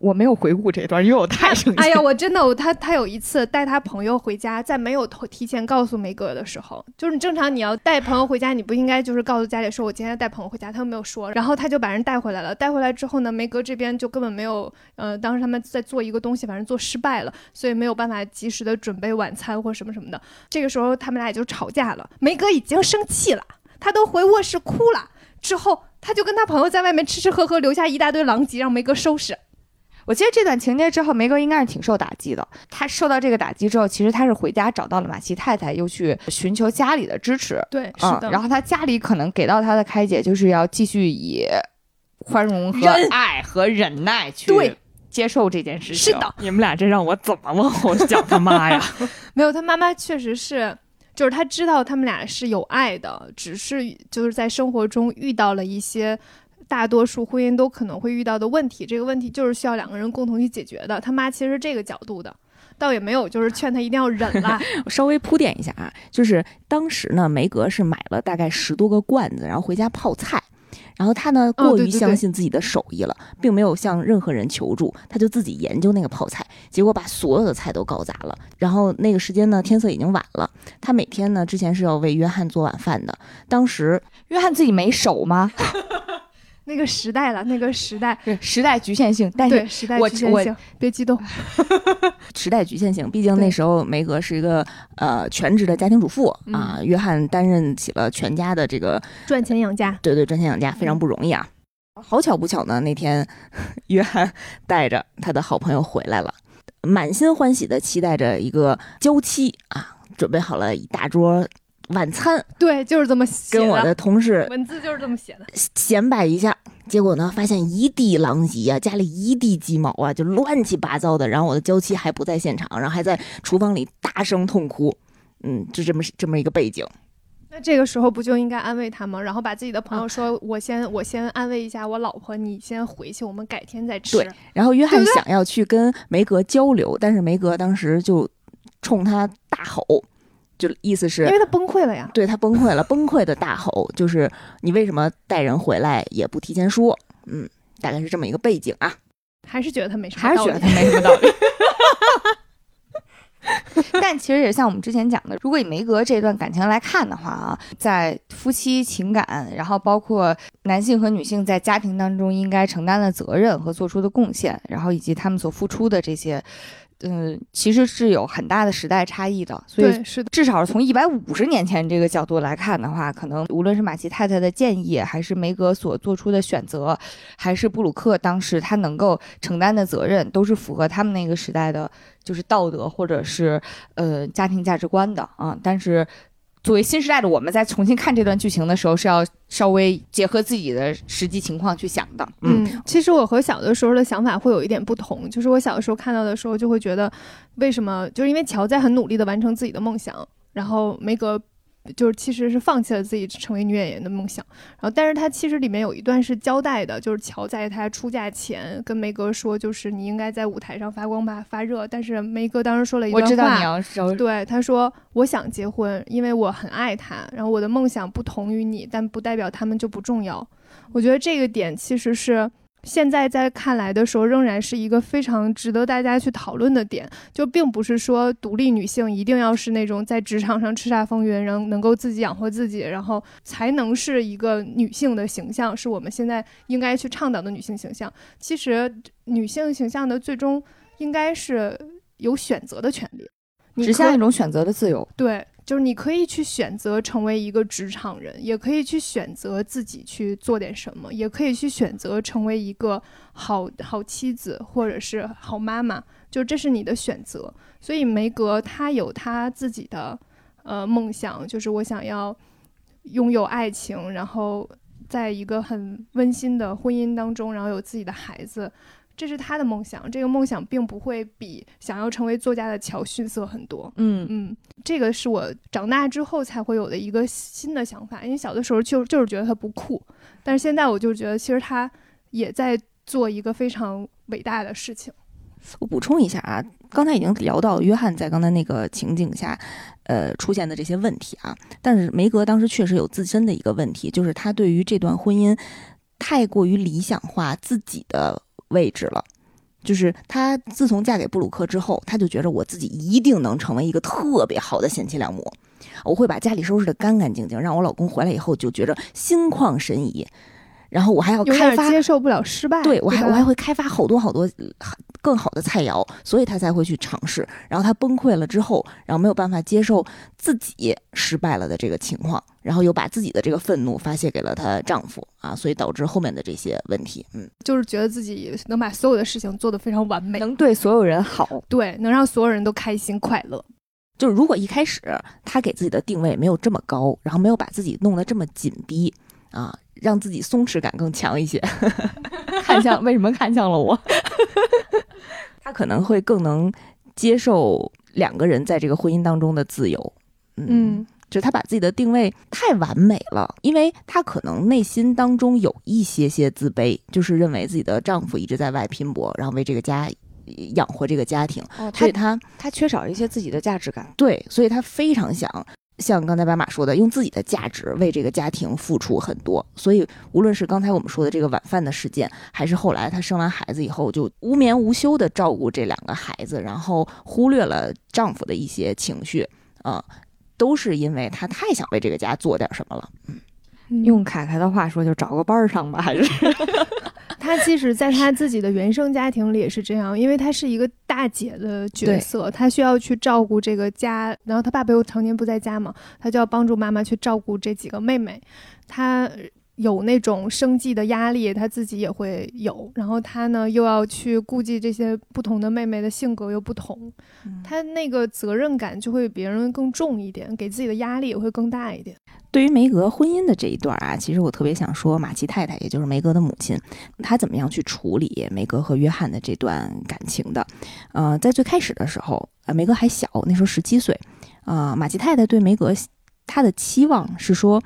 我没有回顾这段，因为我太生气了。哎呀，我真的，我他他有一次带他朋友回家，在没有提前告诉梅哥的时候，就是你正常你要带朋友回家，你不应该就是告诉家里说我今天带朋友回家，他又没有说，然后他就把人带回来了。带回来之后呢，梅哥这边就根本没有，呃，当时他们在做一个东西，反正做失败了，所以没有办法及时的准备晚餐或什么什么的。这个时候他们俩也就吵架了，梅哥已经生气了，他都回卧室哭了。之后他就跟他朋友在外面吃吃喝喝，留下一大堆狼藉，让梅哥收拾。我记得这段情节之后，梅格应该是挺受打击的。他受到这个打击之后，其实他是回家找到了马奇太太，又去寻求家里的支持。对，是嗯，的。然后他家里可能给到他的开解，就是要继续以宽容和爱和忍耐去对接受这件事情。是的，你们俩这让我怎么往后讲他妈呀？没有，他妈妈确实是，就是他知道他们俩是有爱的，只是就是在生活中遇到了一些大多数婚姻都可能会遇到的问题，这个问题就是需要两个人共同去解决的。他妈其实是这个角度的，倒也没有就是劝他一定要忍了。我稍微铺垫一下啊，就是当时呢，梅格是买了大概十多个罐子，然后回家泡菜。然后他呢，过于相信自己的手艺了，并没有向任何人求助，他就自己研究那个泡菜，结果把所有的菜都搞砸了。然后那个时间呢，天色已经晚了，他每天呢之前是要为约翰做晚饭的，当时约翰自己没手吗？那个时代了，那个时代，是时代局限性，但是时代局限性，别激动。时代局限性，毕竟那时候梅格是一个呃全职的家庭主妇嗯啊，约翰担任起了全家的这个赚钱养家，对对赚钱养家，非常不容易啊。好巧不巧呢，那天 约翰带着他的好朋友回来了，满心欢喜的期待着一个娇妻啊，准备好了一大桌晚餐，对，就是这么写跟我的同事文字就是这么写的。显摆一下。结果呢，发现一地狼藉啊，家里一地鸡毛啊，就乱七八糟的。然后我的娇妻还不在现场，然后还在厨房里大声痛哭。嗯，就这么这么一个背景。那这个时候不就应该安慰他吗？然后把自己的朋友说：“我先，我先安慰一下我老婆，你先回去，我们改天再吃。对然后约翰想要去跟梅格交流，但是梅格当时就冲他大吼，就意思是因为他崩溃了呀。对他崩溃了，崩溃的大吼就是你为什么带人回来也不提前说？嗯，大概是这么一个背景啊。还是觉得他没什么还是觉得他没什么道理。但其实也像我们之前讲的，如果以梅格这段感情来看的话啊，在夫妻情感，然后包括男性和女性在家庭当中应该承担的责任和做出的贡献，然后以及他们所付出的这些，嗯，其实是有很大的时代差异的。所以，是，至少是从一百五十年前这个角度来看的话，可能无论是马奇太太的建议，还是梅格所做出的选择，还是布鲁克当时他能够承担的责任，都是符合他们那个时代的，就是道德或者是呃家庭价值观的啊。但是作为新时代的我们，在重新看这段剧情的时候，是要稍微结合自己的实际情况去想的。嗯，其实我和小的时候的想法会有一点不同，就是我小的时候看到的时候，就会觉得，为什么？就是因为乔在很努力的完成自己的梦想，然后梅格。就是其实是放弃了自己成为女演员的梦想，然后但是他其实里面有一段是交代的，就是乔在他出嫁前跟梅格说，就是你应该在舞台上发光吧，发热。但是梅格当时说了一段话，我知道你要说，对他说我想结婚，因为我很爱他，然后我的梦想不同于你，但不代表他们就不重要。我觉得这个点其实是。现在在看来的时候，仍然是一个非常值得大家去讨论的点。就并不是说独立女性一定要是那种在职场上叱咤风云，能能够自己养活自己，然后才能是一个女性的形象，是我们现在应该去倡导的女性形象。其实，女性形象的最终应该是有选择的权利，指向一种选择的自由。对。就是你可以去选择成为一个职场人，也可以去选择自己去做点什么，也可以去选择成为一个好好妻子或者是好妈妈，就这是你的选择。所以梅格她有她自己的呃梦想，就是我想要拥有爱情，然后在一个很温馨的婚姻当中，然后有自己的孩子。这是他的梦想，这个梦想并不会比想要成为作家的乔逊色很多。嗯嗯，这个是我长大之后才会有的一个新的想法，因为小的时候就就是觉得他不酷，但是现在我就觉得其实他也在做一个非常伟大的事情。我补充一下啊，刚才已经聊到约翰在刚才那个情景下，呃出现的这些问题啊，但是梅格当时确实有自身的一个问题，就是他对于这段婚姻太过于理想化自己的。位置了，就是她自从嫁给布鲁克之后，她就觉得我自己一定能成为一个特别好的贤妻良母，我会把家里收拾的干干净净，让我老公回来以后就觉着心旷神怡。然后我还要开发接受不了失败，对我还我还会开发好多好多更好的菜肴，所以他才会去尝试。然后他崩溃了之后，然后没有办法接受自己失败了的这个情况，然后又把自己的这个愤怒发泄给了她丈夫啊，所以导致后面的这些问题。嗯，就是觉得自己能把所有的事情做得非常完美，能对所有人好，对，能让所有人都开心快乐。就是如果一开始他给自己的定位没有这么高，然后没有把自己弄得这么紧逼啊。让自己松弛感更强一些，看向为什么看向了我？他可能会更能接受两个人在这个婚姻当中的自由。嗯，就他把自己的定位太完美了，因为他可能内心当中有一些些自卑，就是认为自己的丈夫一直在外拼搏，然后为这个家养活这个家庭，所以他他缺少一些自己的价值感。对，所以他非常想。像刚才白马说的，用自己的价值为这个家庭付出很多，所以无论是刚才我们说的这个晚饭的事件，还是后来她生完孩子以后就无眠无休的照顾这两个孩子，然后忽略了丈夫的一些情绪，啊，都是因为她太想为这个家做点什么了。嗯，用凯凯的话说，就找个班上吧，还是。他即使在他自己的原生家庭里也是这样，因为他是一个大姐的角色，他需要去照顾这个家，然后他爸爸又常年不在家嘛，他就要帮助妈妈去照顾这几个妹妹，她。有那种生计的压力，他自己也会有，然后他呢又要去顾及这些不同的妹妹的性格又不同，他那个责任感就会比别人更重一点，给自己的压力也会更大一点。对于梅格婚姻的这一段啊，其实我特别想说马奇太太，也就是梅格的母亲，她怎么样去处理梅格和约翰的这段感情的？呃，在最开始的时候，呃，梅格还小，那时候十七岁，啊，马奇太太对梅格她的期望是说，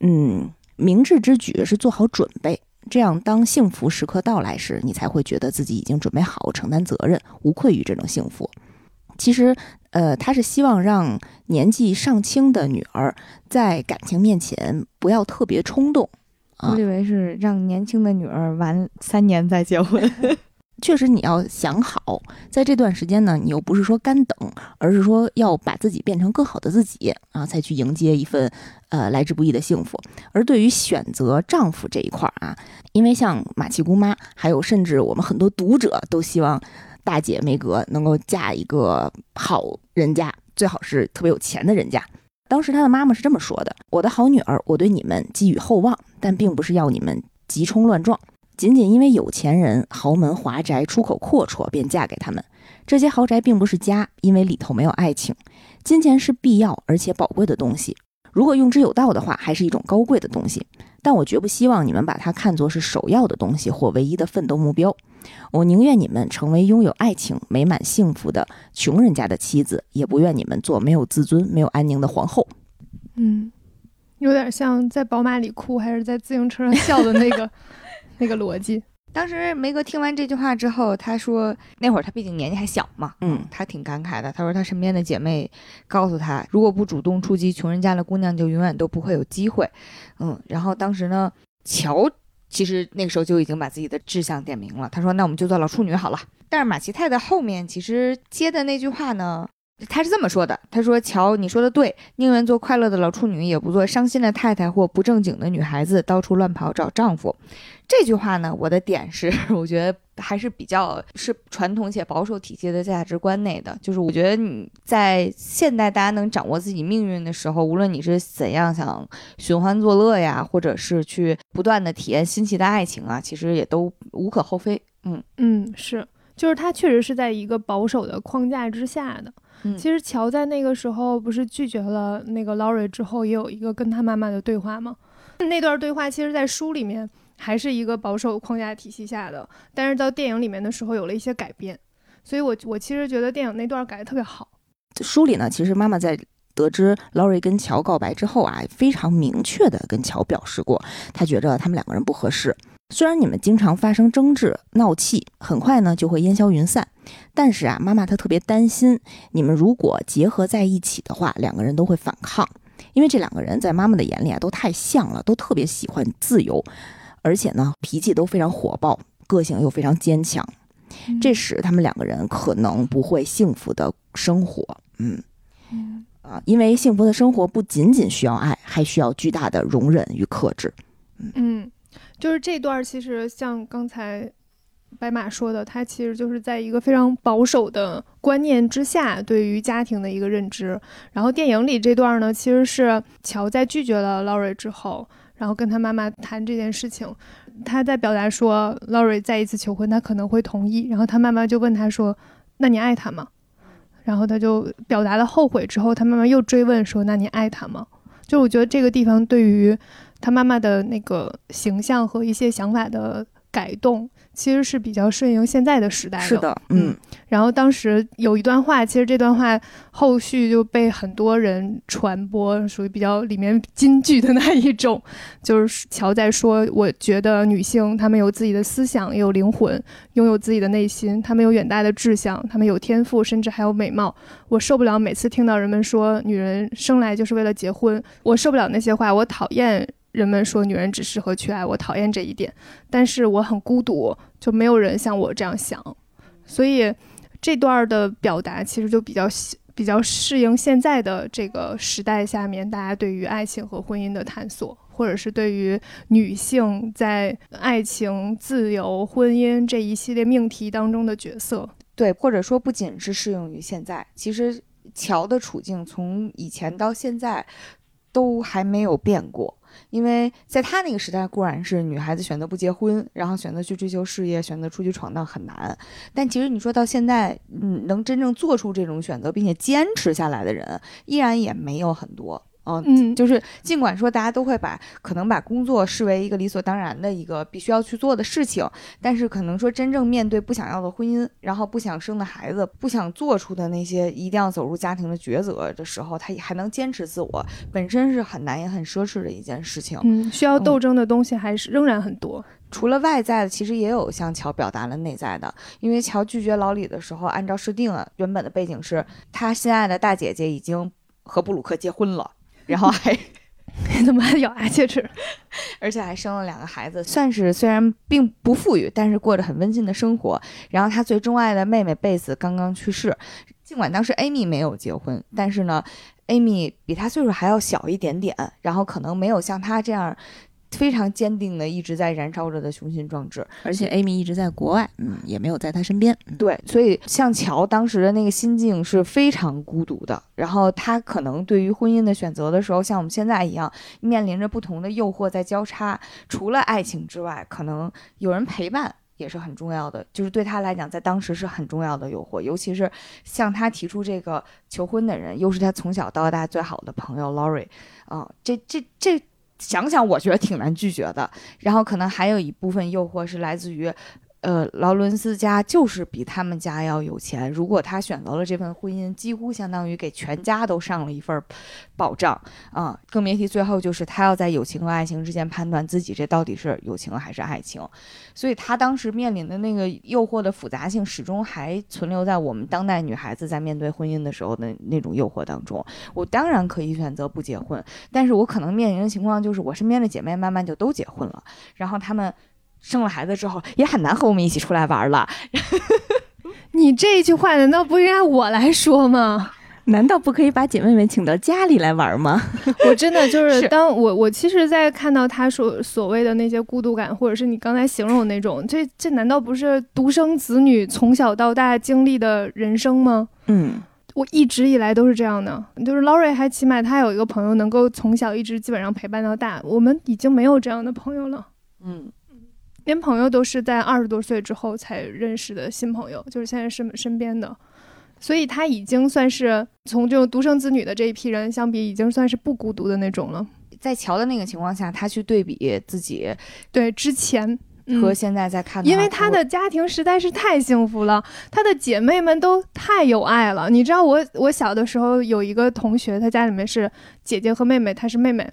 嗯。明智之举是做好准备，这样当幸福时刻到来时，你才会觉得自己已经准备好承担责任，无愧于这种幸福。其实，呃，他是希望让年纪尚轻的女儿在感情面前不要特别冲动。我以为是让年轻的女儿晚三年再结婚。确实，你要想好，在这段时间呢，你又不是说干等，而是说要把自己变成更好的自己啊，才去迎接一份呃来之不易的幸福。而对于选择丈夫这一块儿啊，因为像马奇姑妈，还有甚至我们很多读者都希望大姐梅格能够嫁一个好人家，最好是特别有钱的人家。当时她的妈妈是这么说的：“我的好女儿，我对你们寄予厚望，但并不是要你们急冲乱撞。”仅仅因为有钱人豪门华宅出口阔绰，便嫁给他们。这些豪宅并不是家，因为里头没有爱情。金钱是必要而且宝贵的东西，如果用之有道的话，还是一种高贵的东西。但我绝不希望你们把它看作是首要的东西或唯一的奋斗目标。我宁愿你们成为拥有爱情、美满幸福的穷人家的妻子，也不愿你们做没有自尊、没有安宁的皇后。嗯，有点像在宝马里哭还是在自行车上笑的那个那个逻辑。当时梅格听完这句话之后，他说：“那会儿他毕竟年纪还小嘛，嗯，他挺感慨的。他说他身边的姐妹告诉他，如果不主动出击，穷人家的姑娘就永远都不会有机会。嗯，然后当时呢，乔其实那个时候就已经把自己的志向点明了。他说：那我们就做老处女好了。但是马奇太太后面其实接的那句话呢，他是这么说的：他说，乔，你说的对，宁愿做快乐的老处女，也不做伤心的太太或不正经的女孩子，到处乱跑找丈夫。这句话呢，我的点是，我觉得还是比较是传统且保守体系的价值观内的。就是我觉得你在现代大家能掌握自己命运的时候，无论你是怎样想寻欢作乐呀，或者是去不断的体验新奇的爱情啊，其实也都无可厚非。嗯嗯，是，就是他确实是在一个保守的框架之下的。嗯其实乔在那个时候不是拒绝了那个 Laurie 之后，也有一个跟他妈妈的对话吗？那段对话其实，在书里面还是一个保守框架体系下的，但是到电影里面的时候有了一些改变，所以我我其实觉得电影那段改的特别好。书里呢，其实妈妈在得知劳瑞跟乔告白之后啊，非常明确的跟乔表示过，她觉着他们两个人不合适。虽然你们经常发生争执、闹气，很快呢就会烟消云散，但是啊，妈妈她特别担心你们如果结合在一起的话，两个人都会反抗，因为这两个人在妈妈的眼里啊都太像了，都特别喜欢自由，而且呢脾气都非常火爆，个性又非常坚强，这使他们两个人可能不会幸福的生活。嗯。嗯啊，因为幸福的生活不仅仅需要爱，还需要巨大的容忍与克制。嗯，就是这段其实像刚才白马说的，他其实就是在一个非常保守的观念之下对于家庭的一个认知。然后电影里这段呢，其实是乔在拒绝了 Laurie 之后，然后跟他妈妈谈这件事情，他在表达说，Lori 再一次求婚，他可能会同意。然后他妈妈就问他说：“那你爱他吗？”然后他就表达了后悔之后，他妈妈又追问说：“那你爱他吗？”就我觉得这个地方对于他妈妈的那个形象和一些想法的改动，其实是比较顺应现在的时代的。是的，嗯，然后当时有一段话，其实这段话后续就被很多人传播，属于比较里面金句的 那一种，就是乔在说：“我觉得女性她们有自己的思想，也有灵魂，拥有自己的内心，她们有远大的志向，她们有天赋，甚至还有美貌。我受不了每次听到人们说女人生来就是为了结婚，我受不了那些话，我讨厌。”人们说女人只适合去爱，我讨厌这一点，但是我很孤独，就没有人像我这样想，所以这段的表达其实就比较比较适应现在的这个时代下面大家对于爱情和婚姻的探索，或者是对于女性在爱情、自由、婚姻这一系列命题当中的角色。对，或者说不仅是适用于现在，其实乔的处境从以前到现在都还没有变过。因为在他那个时代，固然是女孩子选择不结婚，然后选择去追求事业，选择出去闯荡很难。但其实你说到现在，嗯，能真正做出这种选择并且坚持下来的人，依然也没有很多。嗯，嗯，就是尽管说大家都会把可能把工作视为一个理所当然的一个必须要去做的事情，但是可能说真正面对不想要的婚姻，然后不想生的孩子，不想做出的那些一定要走入家庭的抉择的时候，他也还能坚持自我，本身是很难也很奢侈的一件事情。嗯，需要斗争的东西还是仍然很多。除了外在的，其实也有向乔表达了内在的。因为乔拒绝老李的时候，按照设定啊，原本的背景是他心爱的大姐姐已经和布鲁克结婚了，然后还 怎么还咬牙切齿？而且还生了两个孩子，算是虽然并不富裕，但是过着很温馨的生活。然后他最钟爱的妹妹贝斯刚刚去世，尽管当时 Amy 没有结婚，但是呢，Amy 比他岁数还要小一点点，然后可能没有像他这样非常坚定的一直在燃烧着的雄心壮志。而且 Amy 一直在国外，嗯，也没有在他身边。嗯对，所以像乔当时的那个心境是非常孤独的。然后他可能对于婚姻的选择的时候，像我们现在一样，面临着不同的诱惑在交叉。除了爱情之外，可能有人陪伴。也也是很重要的，就是对他来讲，在当时是很重要的诱惑，尤其是向他提出这个求婚的人，又是他从小到大最好的朋友 Laurie，啊、这这这想想我觉得挺难拒绝的。然后可能还有一部分诱惑是来自于。呃，劳伦斯家就是比他们家要有钱。如果他选择了这份婚姻，几乎相当于给全家都上了一份保障啊、更别提最后就是他要在友情和爱情之间判断自己这到底是友情还是爱情。所以他当时面临的那个诱惑的复杂性，始终还存留在我们当代女孩子在面对婚姻的时候的那种诱惑当中。我当然可以选择不结婚，但是我可能面临的情况就是，我身边的姐妹慢慢就都结婚了，然后她们生了孩子之后，也很难和我们一起出来玩了。你这句话难道不应该我来说吗？难道不可以把姐妹们请到家里来玩吗？我真的就是是当我我其实，在看到他说所谓的那些孤独感，或者是你刚才形容的那种，这这难道不是独生子女从小到大经历的人生吗？嗯，我一直以来都是这样的，就是 Laurie 还起码他有一个朋友能够从小一直基本上陪伴到大，我们已经没有这样的朋友了。嗯，连朋友都是在二十多岁之后才认识的新朋友，就是现在身身边的，所以他已经算是从这种独生子女的这一批人相比，已经算是不孤独的那种了。在乔的那个情况下，他去对比自己对之前。嗯和现在在看因为他的家庭实在是太幸福了，他的姐妹们都太有爱了。你知道我，我小的时候有一个同学，他家里面是姐姐和妹妹，她是妹妹，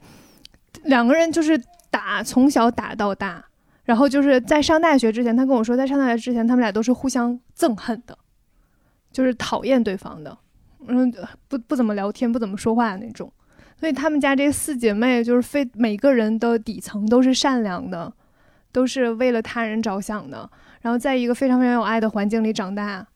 两个人就是打，从小打到大。然后就是在上大学之前，他跟我说，在上大学之前，他们俩都是互相憎恨的，就是讨厌对方的，嗯，不不怎么聊天，不怎么说话的那种。所以他们家这四姐妹就是非每个人的底层都是善良的，都是为了他人着想的，然后在一个非常非常有爱的环境里长大。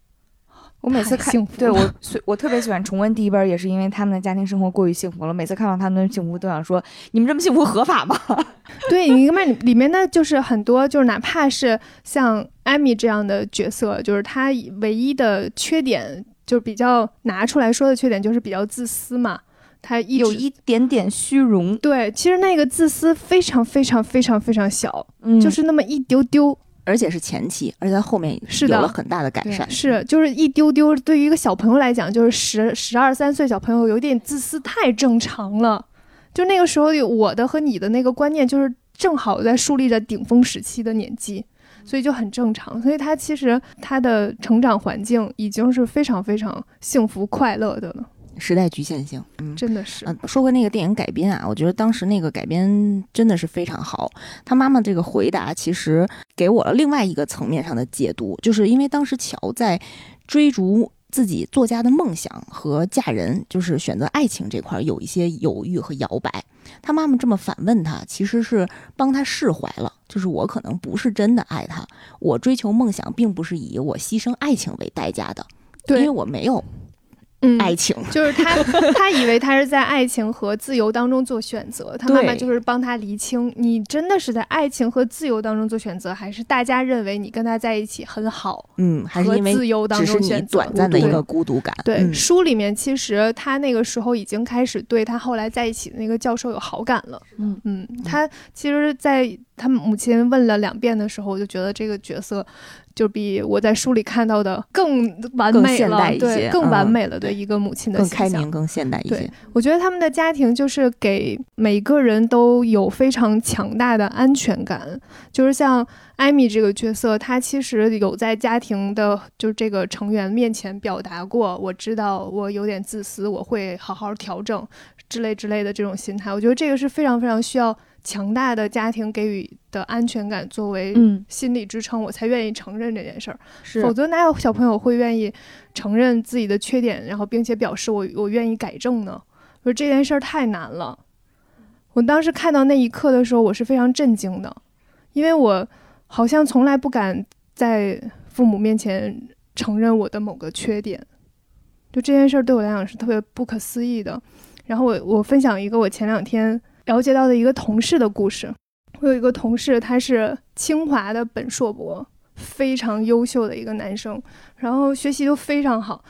我每次看对我所我特别喜欢重温第一本，也是因为他们的家庭生活过于幸福了。每次看到他们的幸福，都想说：你们这么幸福合法吗？对，你看里面的就是很多，就是哪怕是像艾米这样的角色，就是她唯一的缺点，就是比较拿出来说的缺点，就是比较自私嘛。她一有一点点虚荣，对，其实那个自私非常非常非常非常小，嗯就是那么一丢丢。而且是前期，而且他后面是的有了很大的改善。是，就是一丢丢。对于一个小朋友来讲，就是十十二三岁小朋友有点自私，太正常了。就那个时候，有我的和你的那个观念，就是正好在树立着顶峰时期的年纪，所以就很正常。所以他其实他的成长环境已经是非常非常幸福快乐的了，时代局限性，嗯。真的是。嗯，说回那个电影改编啊，我觉得当时那个改编真的是非常好。他妈妈这个回答其实给我了另外一个层面上的解读，就是因为当时乔在追逐自己作家的梦想和嫁人，就是选择爱情这块儿有一些犹豫和摇摆。他妈妈这么反问他，其实是帮他释怀了，就是我可能不是真的爱他，我追求梦想并不是以我牺牲爱情为代价的，因为，我没有嗯，爱情。就是他，他以为他是在爱情和自由当中做选择，他妈妈就是帮他厘清，你真的是在爱情和自由当中做选择，还是大家认为你跟他在一起很好，嗯，还是和因为自由当中选择短暂的一个孤独感。对，嗯书里面其实他那个时候已经开始对他后来在一起的那个教授有好感了。嗯嗯，他其实，在他母亲问了两遍的时候，我就觉得这个角色就比我在书里看到的更完美了，对，更完嗯美了的对一个母亲的更形象开明、更现代一对些。我觉得他们的家庭就是给每个人都有非常强大的安全感，就是像艾米这个角色，她其实有在家庭的就这个成员面前表达过，我知道我有点自私，我会好好调整之类之类的这种心态。我觉得这个是非常非常需要强大的家庭给予的安全感作为嗯，心理支撑，我才愿意承认这件事儿。是否则哪有小朋友会愿意承认自己的缺点，然后并且表示我我愿意改正呢？我说这件事儿太难了。我当时看到那一刻的时候，我是非常震惊的，因为我好像从来不敢在父母面前承认我的某个缺点，就这件事儿对我来讲是特别不可思议的。然后我我分享一个我前两天了解到的一个同事的故事。我有一个同事，他是清华的本硕博，非常优秀的一个男生，然后学习都非常好。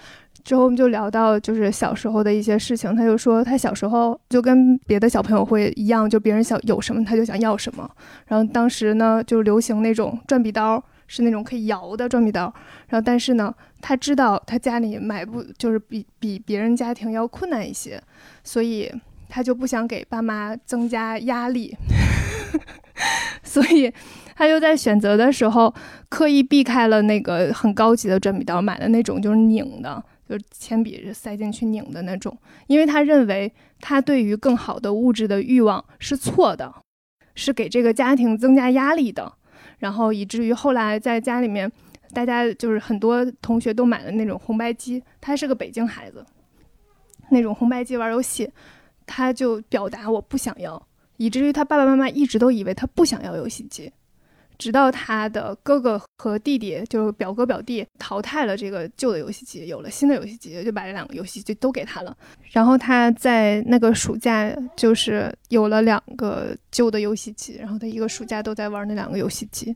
之后我们就聊到就是小时候的一些事情，他就说他小时候就跟别的小朋友会一样，就别人想有什么他就想要什么。然后当时呢就流行那种转笔刀，是那种可以摇的转笔刀。然后，但是呢，他知道他家里买不就是比比别人家庭要困难一些，所以他就不想给爸妈增加压力，所以他就在选择的时候刻意避开了那个很高级的转笔刀，买的那种就是拧的，就是铅笔塞进去拧的那种，因为他认为他对于更好的物质的欲望是错的，是给这个家庭增加压力的，然后以至于后来在家里面。大家就是很多同学都买了那种红白机，他是个北京孩子，那种红白机玩游戏，他就表达我不想要，以至于他爸爸妈妈一直都以为他不想要游戏机。直到他的哥哥和弟弟，就是表哥表弟淘汰了这个旧的游戏机，有了新的游戏机，就把这两个游戏机都给他了。然后他在那个暑假就是有了两个旧的游戏机，然后他一个暑假都在玩那两个游戏机。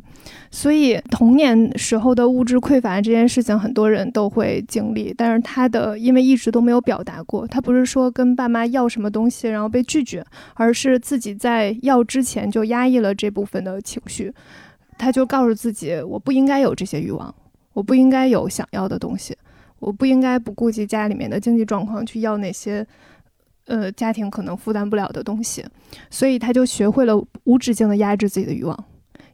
所以童年时候的物质匮乏这件事情，很多人都会经历。但是他的因为一直都没有表达过，他不是说跟爸妈要什么东西然后被拒绝，而是自己在要之前就压抑了这部分的情绪。他就告诉自己，我不应该有这些欲望，我不应该有想要的东西，我不应该不顾及家里面的经济状况去要那些，呃，家庭可能负担不了的东西，所以他就学会了无止境的压制自己的欲望，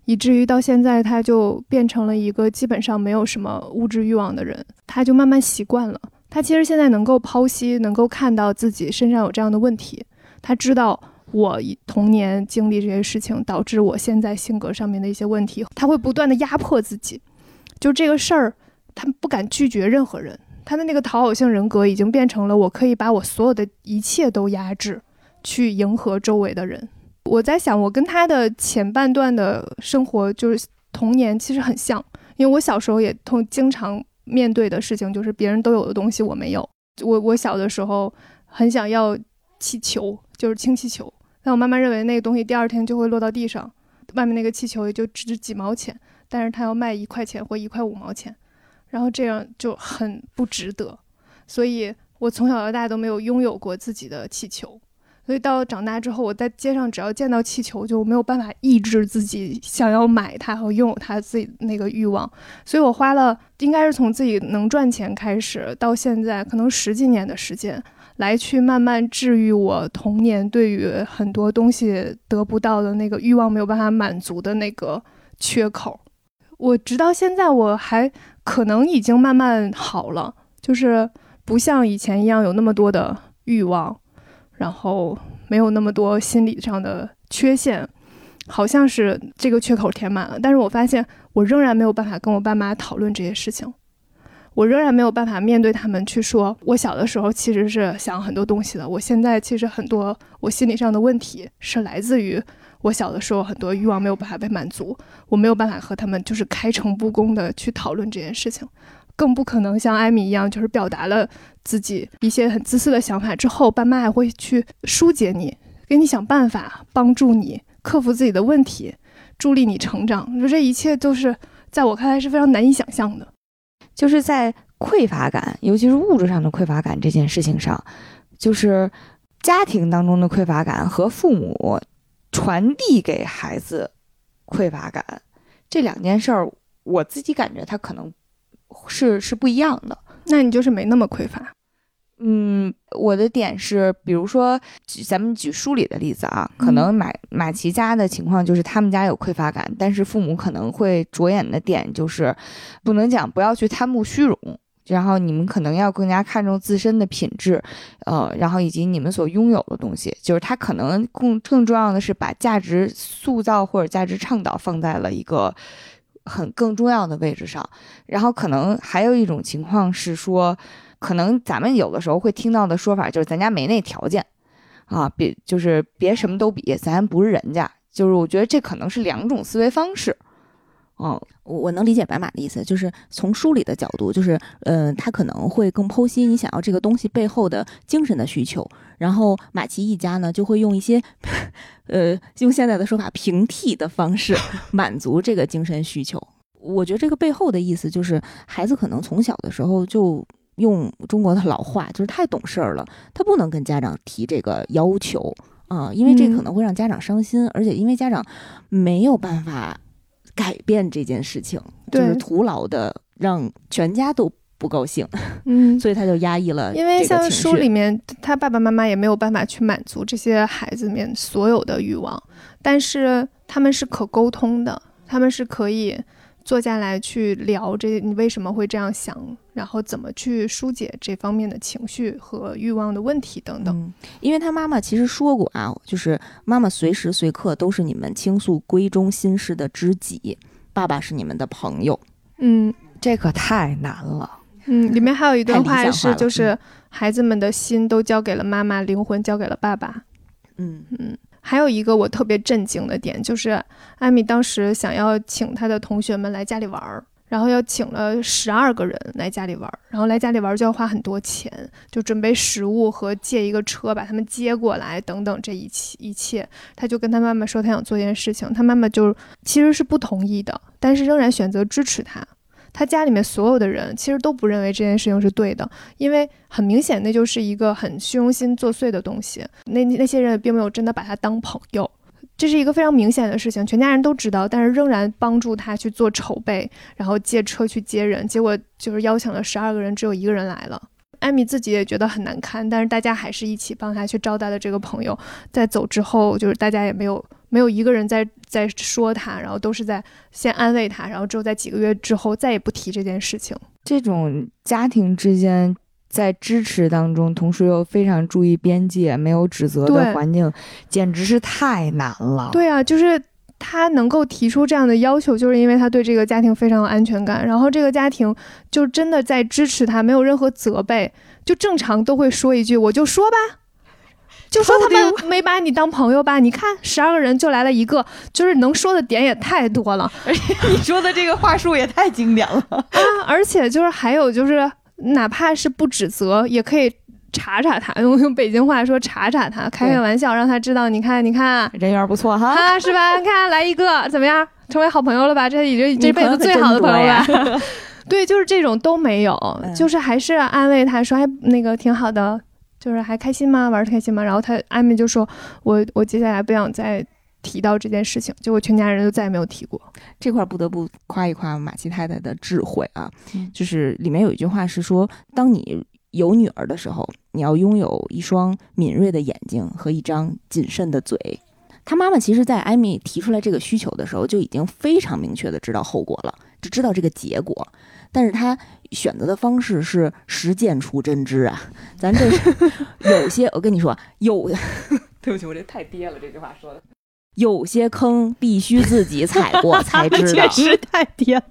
以至于到现在他就变成了一个基本上没有什么物质欲望的人，他就慢慢习惯了。他其实现在能够剖析，能够看到自己身上有这样的问题，他知道。我童年经历这些事情，导致我现在性格上面的一些问题，他会不断的压迫自己，就这个事儿，他不敢拒绝任何人，他的那个讨好性人格已经变成了我可以把我所有的一切都压制，去迎合周围的人。我在想，我跟他的前半段的生活就是童年其实很像，因为我小时候也通经常面对的事情就是别人都有的东西我没有。我我小的时候很想要气球，就是氢气球。但我妈妈认为那个东西第二天就会落到地上，外面那个气球也就值几毛钱，但是他要卖一块钱或一块五毛钱，然后这样就很不值得，所以我从小到大都没有拥有过自己的气球，所以到长大之后，我在街上只要见到气球就没有办法抑制自己想要买它和拥有它自己那个欲望，所以我花了应该是从自己能赚钱开始到现在可能十几年的时间。来去慢慢治愈我童年对于很多东西得不到的那个欲望没有办法满足的那个缺口，我直到现在我还可能已经慢慢好了，就是不像以前一样有那么多的欲望，然后没有那么多心理上的缺陷，好像是这个缺口填满了，但是我发现我仍然没有办法跟我爸妈讨论这些事情。我仍然没有办法面对他们去说，我小的时候其实是想很多东西的。我现在其实很多我心理上的问题是来自于我小的时候很多欲望没有办法被满足，我没有办法和他们就是开诚布公的去讨论这件事情，更不可能像艾米一样，就是表达了自己一些很自私的想法之后，爸妈还会去疏解你，给你想办法，帮助你克服自己的问题，助力你成长。说这一切都是在我看来是非常难以想象的。就是在匮乏感，尤其是物质上的匮乏感这件事情上，就是家庭当中的匮乏感和父母传递给孩子匮乏感这两件事儿，我自己感觉它可能是是不一样的。那你就是没那么匮乏。嗯，我的点是，比如说，咱们举书里的例子啊，可能马马奇家的情况就是他们家有匮乏感，但是父母可能会着眼的点就是，不能讲不要去贪慕虚荣，然后你们可能要更加看重自身的品质，呃，然后以及你们所拥有的东西，就是他可能更更重要的是把价值塑造或者价值倡导放在了一个很更重要的位置上，然后可能还有一种情况是说。可能咱们有的时候会听到的说法就是，咱家没那条件，啊，别就是别什么都比，咱不是人家。就是我觉得这可能是两种思维方式。哦，我我能理解白马的意思，就是从书里的角度，就是嗯，他可能会更剖析你想要这个东西背后的精神的需求。然后马奇一家呢，就会用一些，呃，用现在的说法平替的方式 满足这个精神需求。我觉得这个背后的意思就是，孩子可能从小的时候就。用中国的老话，就是太懂事儿了，他不能跟家长提这个要求啊，因为这可能会让家长伤心，而且因为家长没有办法改变这件事情，就是徒劳的让全家都不高兴，嗯，所以他就压抑了因为像。书里面，他爸爸妈妈也没有办法去满足这些孩子面所有的欲望，但是他们是可沟通的，他们是可以坐下来去聊这你为什么会这样想，然后怎么去疏解这方面的情绪和欲望的问题等等。嗯，因为他妈妈其实说过啊，就是妈妈随时随刻都是你们倾诉闺中心事的知己，爸爸是你们的朋友。嗯这可太难了。嗯，里面还有一段话是就是孩子们的心都交给了妈妈，灵魂交给了爸爸。嗯嗯，还有一个我特别震惊的点，就是艾米当时想要请她的同学们来家里玩儿，然后要请了十二个人来家里玩，然后来家里玩就要花很多钱，就准备食物和借一个车把他们接过来等等这一切一切。他就跟他妈妈说他想做一件事情，他妈妈就其实是不同意的，但是仍然选择支持他。他家里面所有的人其实都不认为这件事情是对的，因为很明显那就是一个很虚荣心作祟的东西。那那些人也并没有真的把他当朋友，这是一个非常明显的事情，全家人都知道，但是仍然帮助他去做筹备，然后借车去接人，结果就是邀请了十二个人，只有一个人来了。艾米自己也觉得很难堪，但是大家还是一起帮他去招待了这个朋友。在走之后，就是大家也没有没有一个人在在说他，然后都是在先安慰他，然后之后在几个月之后再也不提这件事情。这种家庭之间在支持当中，同时又非常注意边界、没有指责的环境，简直是太难了。对啊，就是他能够提出这样的要求，就是因为他对这个家庭非常有安全感，然后这个家庭就真的在支持他，没有任何责备，就正常都会说一句：“我就说吧。”就说他们没把你当朋友吧？你看，十二个人就来了一个，就是能说的点也太多了 而且你说的这个话术也太经典了。啊！而且就是还有就是，哪怕是不指责，也可以查查他，用用北京话说查查他，开开玩笑，让他知道，你看，你看，人缘不错哈。啊，是吧？看来一个怎么样，成为好朋友了吧？这已经这辈子最好的朋友了。对，就是这种都没有，嗯就是还是安慰他说，哎，那个挺好的，就是还开心吗？玩的开心吗？然后他艾米就说，我我接下来不想再提到这件事情，结果全家人都再也没有提过。这块儿不得不夸一夸马奇太太的智慧啊，嗯就是里面有一句话是说，当你有女儿的时候，你要拥有一双敏锐的眼睛和一张谨慎的嘴。她妈妈其实，在艾米提出来这个需求的时候，就已经非常明确的知道后果了，只知道这个结果，但是她选择的方式是实践出真知啊。咱这是 有些，我跟你说，有，对不起，我这太憋了，这句话说的。有些坑必须自己踩过才知道，太甜。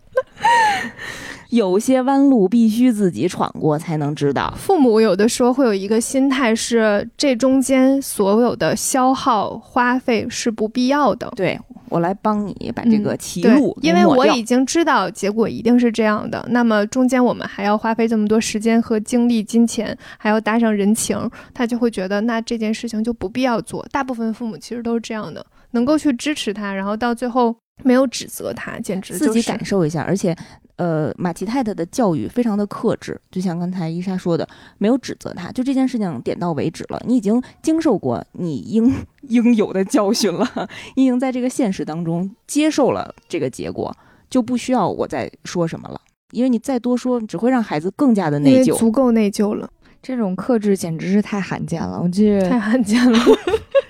有些弯路必须自己闯过才能知道。父母有的时候会有一个心态是，这中间所有的消耗花费是不必要的。对我来帮你把这个歧对路，给因为我已经知道结果一定是这样的，那么中间我们还要花费这么多时间和精力、金钱，还要搭上人情，他就会觉得那这件事情就不必要做。大部分父母其实都是这样的，能够去支持他，然后到最后没有指责他，简直自己感受一下，而且。呃，马奇太太的教育非常的克制，就像刚才伊莎说的，没有指责他，就这件事情点到为止了。你已经经受过你应 应有的教训了，你已经在这个现实当中接受了这个结果，就不需要我再说什么了。因为你再多说，只会让孩子更加的内疚。足够内疚了，这种克制简直是太罕见了。我记得太罕见了。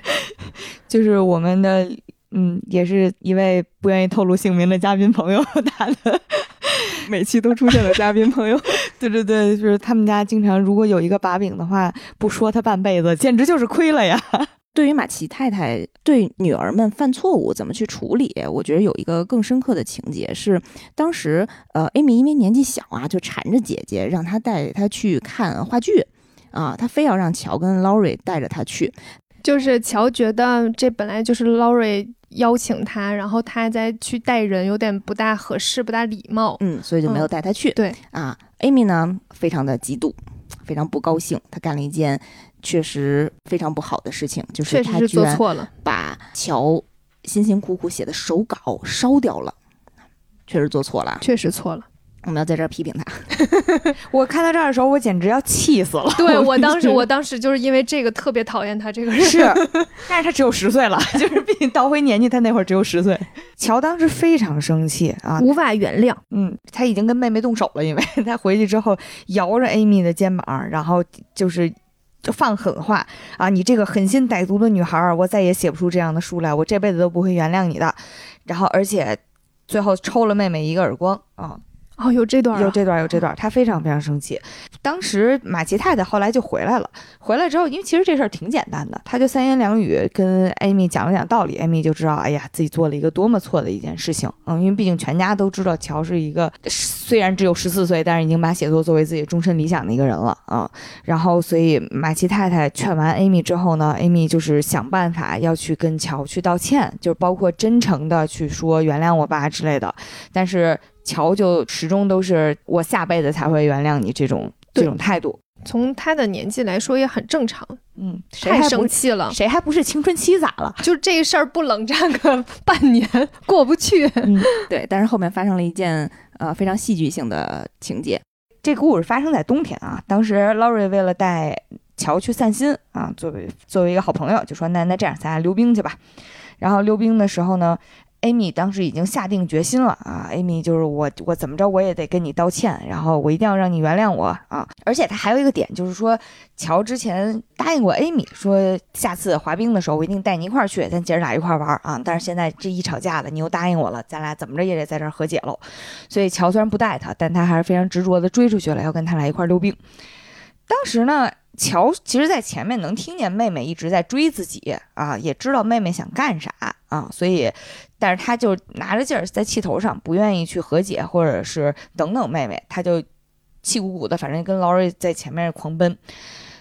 就是我们的，嗯，也是一位不愿意透露姓名的嘉宾朋友，他的每期都出现了嘉宾朋友，对对对，就是他们家经常如果有一个把柄的话，不说他半辈子，简直就是亏了呀。对于马奇太太对女儿们犯错误怎么去处理，我觉得有一个更深刻的情节是，当时呃，艾米因为年纪小啊，就缠着姐姐让她带她去看话剧，啊，她非要让乔跟 Laurie 带着她去，就是乔觉得这本来就是 Laurie 邀请他，然后他再去带人，有点不大合适，不大礼貌。嗯，所以就没有带他去。对啊，艾米呢非常的嫉妒，非常不高兴，他干了一件确实非常不好的事情，就是确实是她居然做错了。把乔辛辛苦苦写的手稿烧掉了，确实做错了。确实错了。我们要在这儿批评他。我看到这儿的时候，我简直要气死了。对我当时，我当时就是因为这个特别讨厌他这个人。是，但是他只有十岁了，就是毕竟倒回年纪，他那会儿只有十岁。乔当时非常生气啊，无法原谅。嗯，他已经跟妹妹动手了，因为他回去之后摇着 Amy 的肩膀，然后就是就放狠话啊，你这个狠心歹毒的女孩儿，我再也写不出这样的书来，我这辈子都不会原谅你的。然后，而且最后抽了妹妹一个耳光啊。哦，有这段，有这段，有这段，他非常非常生气。当时马奇太太后来就回来了，回来之后，因为其实这事儿挺简单的，他就三言两语跟艾米讲了讲道理，艾米就知道，哎呀，自己做了一个多么错的一件事情。嗯，因为毕竟全家都知道乔是一个虽然只有十四岁，但是已经把写作作为自己终身理想的一个人了啊。然后，所以马奇太太劝完艾米之后呢，艾米就是想办法要去跟乔去道歉，就是包括真诚的去说原谅我爸之类的，但是。乔就始终都是我下辈子才会原谅你这种这种态度，从他的年纪来说也很正常。嗯，谁太生气了，谁还不是青春期？咋了？就这事儿不冷战个半年过不去。嗯，对。但是后面发生了一件呃非常戏剧性的情节。这个故事发生在冬天啊，当时 Laurie 为了带乔去散心啊，作为作为一个好朋友，就说那那这样咱俩溜冰去吧。然后溜冰的时候呢。Amy 当时已经下定决心了啊，Amy 就是我，我怎么着我也得跟你道歉，然后我一定要让你原谅我啊！而且他还有一个点，就是说乔之前答应过 Amy 说，下次滑冰的时候我一定带你一块儿去，咱姐儿俩一块儿玩啊！但是现在这一吵架了，你又答应我了，咱俩怎么着也得在这儿和解喽。所以乔虽然不带他，但他还是非常执着的追出去了，要跟他俩一块儿溜冰。当时呢，乔其实在前面能听见妹妹一直在追自己啊，也知道妹妹想干啥啊，所以。但是他就拿着劲儿在气头上，不愿意去和解，或者是等等妹妹，他就气鼓鼓的，反正跟劳瑞在前面狂奔。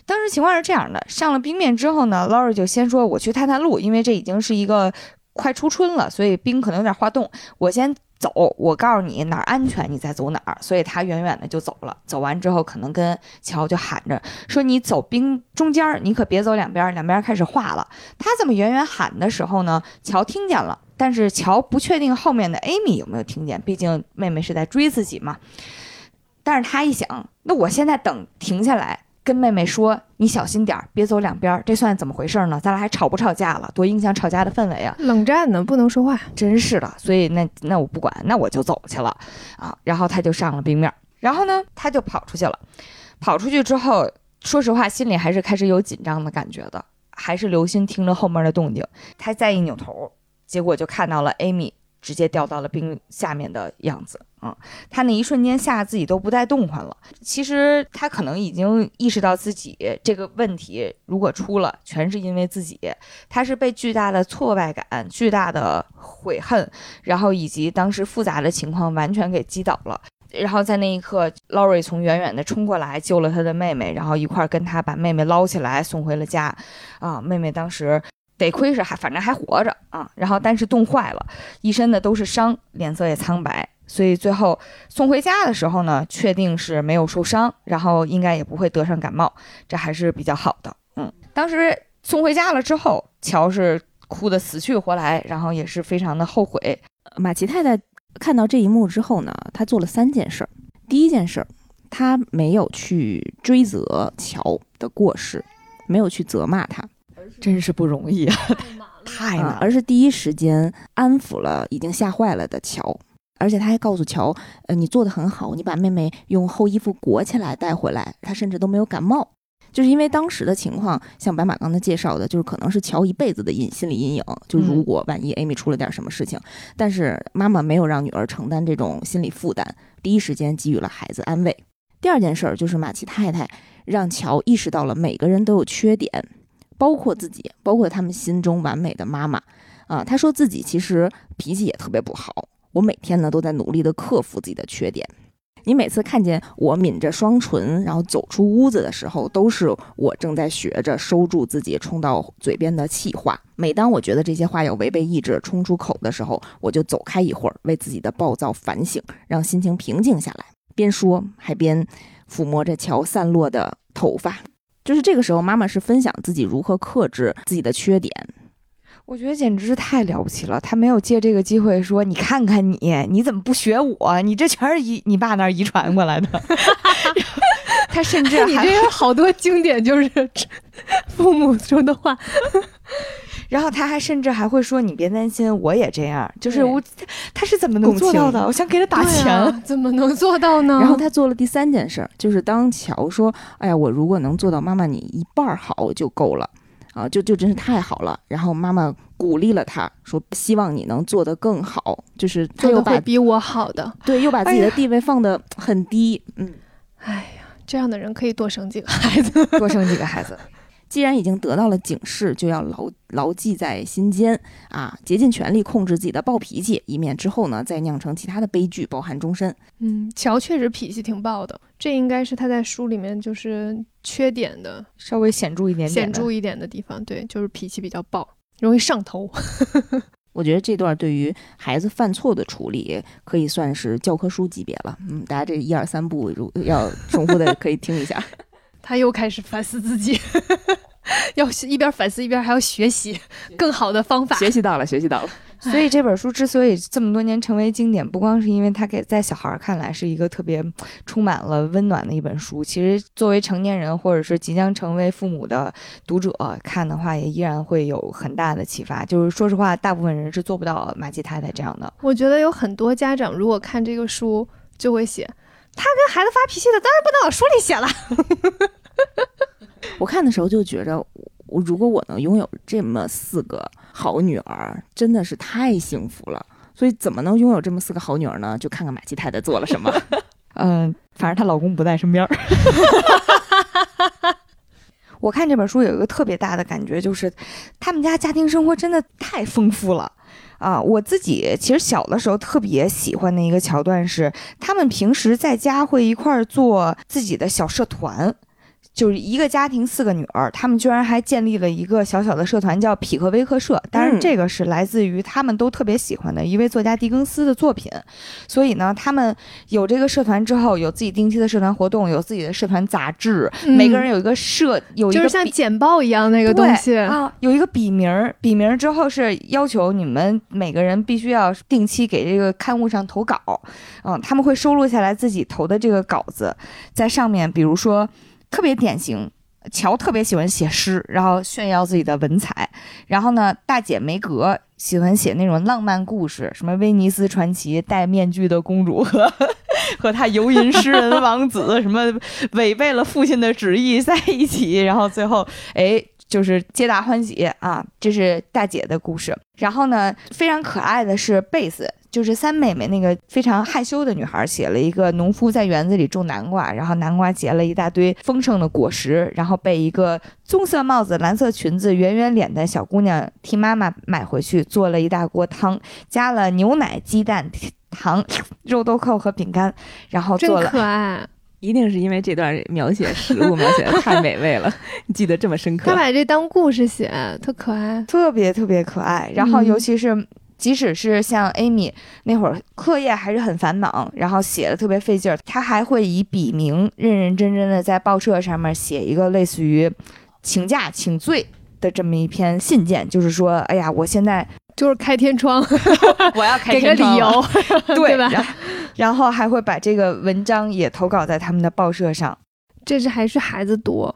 当时情况是这样的：上了冰面之后呢，劳瑞就先说我去探探路，因为这已经是一个快初春了，所以冰可能有点化冻，我先走，我告诉你哪儿安全，你再走哪儿。所以他远远的就走了。走完之后，可能跟乔就喊着说：“你走冰中间，你可别走两边，两边开始化了。”他这么远远喊的时候呢，乔听见了。但是乔不确定后面的 Amy 有没有听见，毕竟妹妹是在追自己嘛。但是他一想，那我现在等停下来，跟妹妹说：“你小心点儿，别走两边儿。”这算怎么回事呢？咱俩还吵不吵架了？多影响吵架的氛围啊！冷战呢，不能说话，真是的。所以那那我不管，那我就走去了啊。然后他就上了冰面，然后呢，他就跑出去了。跑出去之后，说实话，心里还是开始有紧张的感觉的，还是留心听着后面的动静。他再一扭头。结果就看到了 Amy 直接掉到了冰下面的样子，嗯，他那一瞬间吓得自己都不带动弹了。其实他可能已经意识到自己这个问题，如果出了，全是因为自己。他是被巨大的挫败感、巨大的悔恨，然后以及当时复杂的情况完全给击倒了。然后在那一刻，Lori 从远远的冲过来救了他的妹妹，然后一块儿跟他把妹妹捞起来送回了家。啊，妹妹当时。得亏是还反正还活着啊，然后但是冻坏了，一身的都是伤，脸色也苍白，所以最后送回家的时候呢，确定是没有受伤，然后应该也不会得上感冒，这还是比较好的。嗯，当时送回家了之后，乔是哭得死去活来，然后也是非常的后悔。马奇太太看到这一幕之后呢，她做了三件事儿。第一件事儿，她没有去追责乔的过失，没有去责骂他。真是不容易啊，太 难了，而是第一时间安抚了已经吓坏了的乔，而且他还告诉乔，呃，你做的很好，你把妹妹用厚衣服裹起来带回来，她甚至都没有感冒，就是因为当时的情况，像白马刚才介绍的，就是可能是乔一辈子的阴心理阴影，就如果万一 Amy 出了点什么事情，但是妈妈没有让女儿承担这种心理负担，第一时间给予了孩子安慰。第二件事儿就是马奇太太让乔意识到了每个人都有缺点。包括自己，包括他们心中完美的妈妈，啊，他说自己其实脾气也特别不好。我每天呢都在努力的克服自己的缺点。你每次看见我抿着双唇，然后走出屋子的时候，都是我正在学着收住自己冲到嘴边的气话。每当我觉得这些话要违背意志冲出口的时候，我就走开一会儿，为自己的暴躁反省，让心情平静下来。边说还边抚摸着乔散落的头发。就是这个时候，妈妈是分享自己如何克制自己的缺点。我觉得简直是太了不起了。他没有借这个机会说：“你看看你，你怎么不学我？你这全是遗你爸那儿遗传过来的。”他甚至你还这有好多经典，就是父母说的话。然后他还甚至还会说：“你别担心，我也这样。”就是我，他是怎么能做到的？我想给他打对钱。啊怎么能做到呢？然后他做了第三件事儿，就是当乔说：“哎呀，我如果能做到妈妈你一半儿好就够了，啊，就就真是太好了。”然后妈妈鼓励了他，说：“希望你能做得更好。”就是他又把比我好的。对又把自己的地位放得很低。嗯，哎呀，这样的人可以多生几个孩子。多生几个孩子。既然已经得到了警示，就要牢牢记在心间啊，竭尽全力控制自己的暴脾气，以免之后呢再酿成其他的悲剧，抱憾终身。嗯，乔确实脾气挺暴的，这应该是他在书里面就是缺点的稍微显著一点点显著一点的地方。对，就是脾气比较暴，容易上头。我觉得这段对于孩子犯错的处理可以算是教科书级别了。嗯，大家这一二三步如要重复的可以听一下。他又开始反思自己，要一边反思一边还要学习更好的方法。学习到了，学习到了。所以这本书之所以这么多年成为经典，不光是因为它给在小孩儿看来是一个特别充满了温暖的一本书，其实作为成年人或者是即将成为父母的读者看的话，也依然会有很大的启发。就是说实话，大部分人是做不到马吉太太这样的。我觉得有很多家长如果看这个书，就会写他跟孩子发脾气的，当然不能往书里写了。我看的时候就觉着，我如果我能拥有这么四个好女儿，真的是太幸福了。所以怎么能拥有这么四个好女儿呢？就看看马季太太做了什么。嗯，反正她老公不在身边儿。我看这本书有一个特别大的感觉，就是他们家家庭生活真的太丰富了。啊，我自己其实小的时候特别喜欢的一个桥段是，他们平时在家会一块儿做自己的小社团，就是一个家庭四个女儿，他们居然还建立了一个小小的社团，叫匹克威克社。当然，嗯这个是来自于他们都特别喜欢的一位作家狄更斯的作品。所以呢，他们有这个社团之后，有自己定期的社团活动，有自己的社团杂志，每个人有一个社，有一个嗯就是像笔简报一样那个东西啊，有一个笔名儿，笔名儿之后是要求你们每个人必须要定期给这个刊物上投稿，嗯，他们会收录下来自己投的这个稿子，在上面，比如说特别典型。乔特别喜欢写诗，然后炫耀自己的文采。然后呢，大姐梅格喜欢写那种浪漫故事，什么威尼斯传奇、戴面具的公主和 和他游吟诗人王子，什么违背了父亲的旨意在一起，然后最后哎，就是皆大欢喜啊！这是大姐的故事。然后呢，非常可爱的是贝斯，就是三妹妹那个非常害羞的女孩，写了一个农夫在园子里种南瓜，然后南瓜结了一大堆丰盛的果实，然后被一个棕色帽子、蓝色裙子、圆圆脸的小姑娘替妈妈买回去，做了一大锅汤，加了牛奶、鸡蛋、糖、肉豆蔻和饼干，然后真做了可爱。一定是因为这段描写食物描写的太美味了，你记得这么深刻他。把这当故事写，特可爱。特别特别可爱。然后嗯尤其是。即使是像 Amy 那会儿课业还是很繁忙，然后写的特别费劲儿，他还会以笔名认认真真的在报社上面写一个类似于请假请罪的这么一篇信件，就是说，哎呀，我现在就是开天窗，我要开给个理由，对吧？然后然后还会把这个文章也投稿在他们的报社上，这是还是孩子多，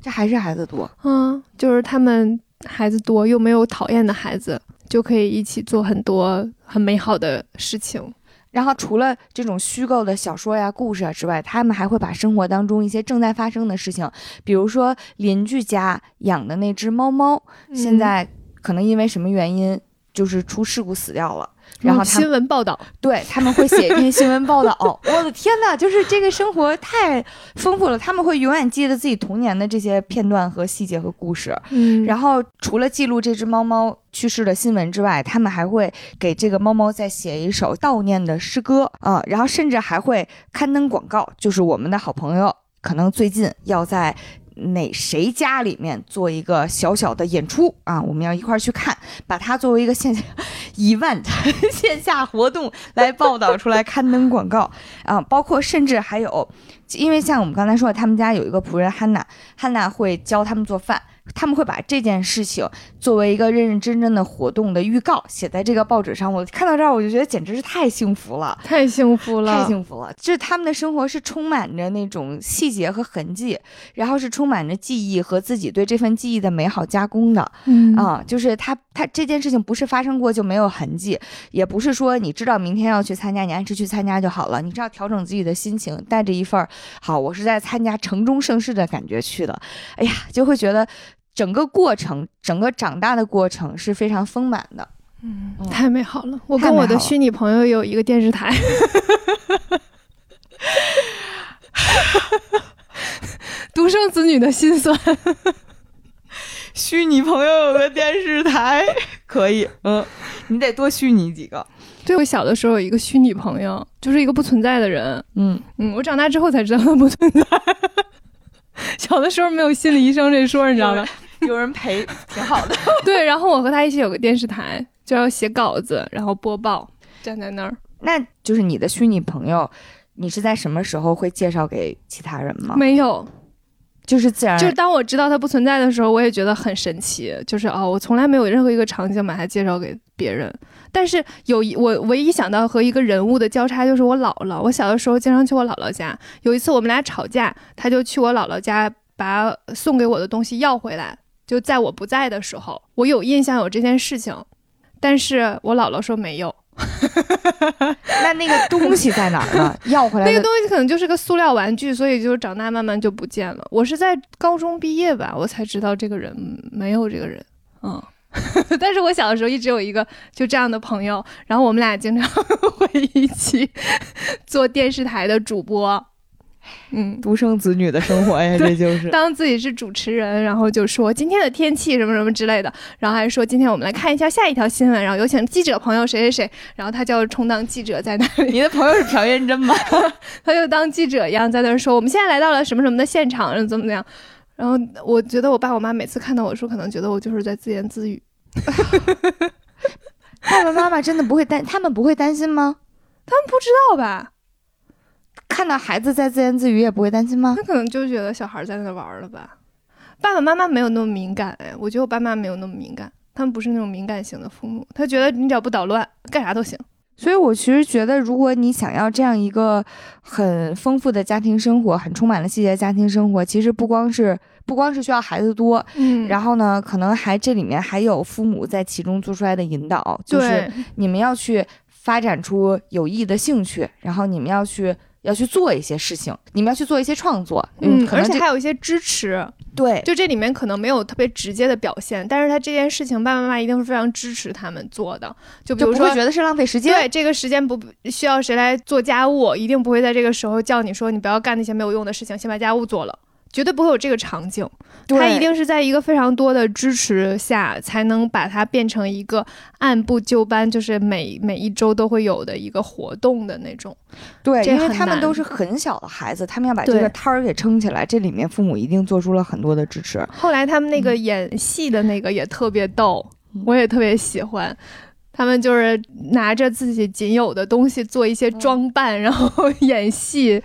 这还是孩子多。嗯，就是他们孩子多又没有讨厌的孩子，就可以一起做很多很美好的事情。然后除了这种虚构的小说呀、故事啊之外，他们还会把生活当中一些正在发生的事情，比如说邻居家养的那只猫猫，现在可能因为什么原因就是出事故死掉了。然后新闻报道，对他们会写一篇新闻报道，我的天呐，就是这个生活太丰富了，他们会永远记得自己童年的这些片段和细节和故事。嗯，然后除了记录这只猫猫去世的新闻之外，他们还会给这个猫猫再写一首悼念的诗歌啊、然后甚至还会刊登广告，就是我们的好朋友可能最近要在。哪谁家里面做一个小小的演出啊？我们要一块儿去看，把它作为一个线下 event 线下活动来报道出来，刊登广告啊，包括甚至还有，因为像我们刚才说的，他们家有一个仆人汉娜，汉娜会教他们做饭，他们会把这件事情作为一个认认真真的活动的预告写在这个报纸上。我看到这儿，我就觉得简直是太幸福了。太幸福了，太幸福了！就是他们的生活是充满着那种细节和痕迹，然后是充满着记忆和自己对这份记忆的美好加工的。嗯啊、就是他他这件事情不是发生过就没有痕迹，也不是说你知道明天要去参加，你按时去参加就好了。你知道调整自己的心情，带着一份儿好，我是在参加城中盛世的感觉去的。哎呀，就会觉得整个过程，整个长大的过程是非常丰满的。嗯嗯太美好了。我跟我的虚拟朋友有一个电视台，独生子女的心酸。虚拟朋友有个电视台，可以，嗯，你得多虚拟几个，对我小的时候有一个虚拟朋友，就是一个不存在的人。嗯，嗯，我长大之后才知道他不存在。小的时候没有心理医生这说，你知道吗？有人陪，挺好的。对，然后我和他一起有个电视台，就要写稿子，然后播报，站在那儿。那就是你的虚拟朋友，你是在什么时候会介绍给其他人吗？没有，就是自然，就是当我知道它不存在的时候，我也觉得很神奇。就是哦，我从来没有任何一个场景把它介绍给别人。但是有一我唯一想到和一个人物的交叉，就是我姥姥。我小的时候经常去我姥姥家，有一次我们俩吵架，他就去我姥姥家把送给我的东西要回来。就在我不在的时候，我有印象有这件事情，但是我姥姥说没有。那那个东西在哪儿呢？要回来那个东西可能就是个塑料玩具，所以就长大慢慢就不见了。我是在高中毕业吧，我才知道这个人没有这个人，嗯。但是我小的时候一直有一个就这样的朋友，然后我们俩经常会一起做电视台的主播，嗯，独生子女的生活呀，这就是。当自己是主持人，然后就说今天的天气什么什么之类的，然后还说今天我们来看一下下一条新闻，然后有请记者朋友谁谁谁，然后他就要充当记者在那里，你的朋友是朴元珍吗？他就当记者一样在那儿说，我们现在来到了什么什么的现场，然后怎么怎么样。然后我觉得我爸我妈每次看到我说，可能觉得我就是在自言自语。爸爸妈妈真的不会担，他们不会担心吗？他们不知道吧？看到孩子在自言自语也不会担心吗他？可能就觉得小孩在那玩儿了吧。爸爸妈妈没有那么敏感，哎，我觉得我爸妈没有那么敏感，他们不是那种敏感型的父母，他觉得你只要不捣乱，干啥都行。所以，我其实觉得，如果你想要这样一个很丰富的家庭生活，很充满了细节的家庭生活，其实不光是不光是需要孩子多，嗯然后呢，可能还这里面还有父母在其中做出来的引导，就是，你们要去发展出有益的兴趣，然后你们要去要去做一些事情，你们要去做一些创作，嗯，而可能这且还有一些支持，对就这里面可能没有特别直接的表现，但是他这件事情，爸爸妈妈一定是非常支持他们做的。就比如说觉得是浪费时间。对这个时间不需要谁来做家务，一定不会在这个时候叫你说你不要干那些没有用的事情，先把家务做了。绝对不会有这个场景，对他一定是在一个非常多的支持下，才能把它变成一个按部就班，就是每每一周都会有的一个活动的那种。对，因为他们都是很小的孩子，他们要把这个摊儿给撑起来，这里面父母一定做出了很多的支持。后来他们那个演戏的那个也特别逗，嗯我也特别喜欢。他们就是拿着自己仅有的东西做一些装扮，然后 演戏。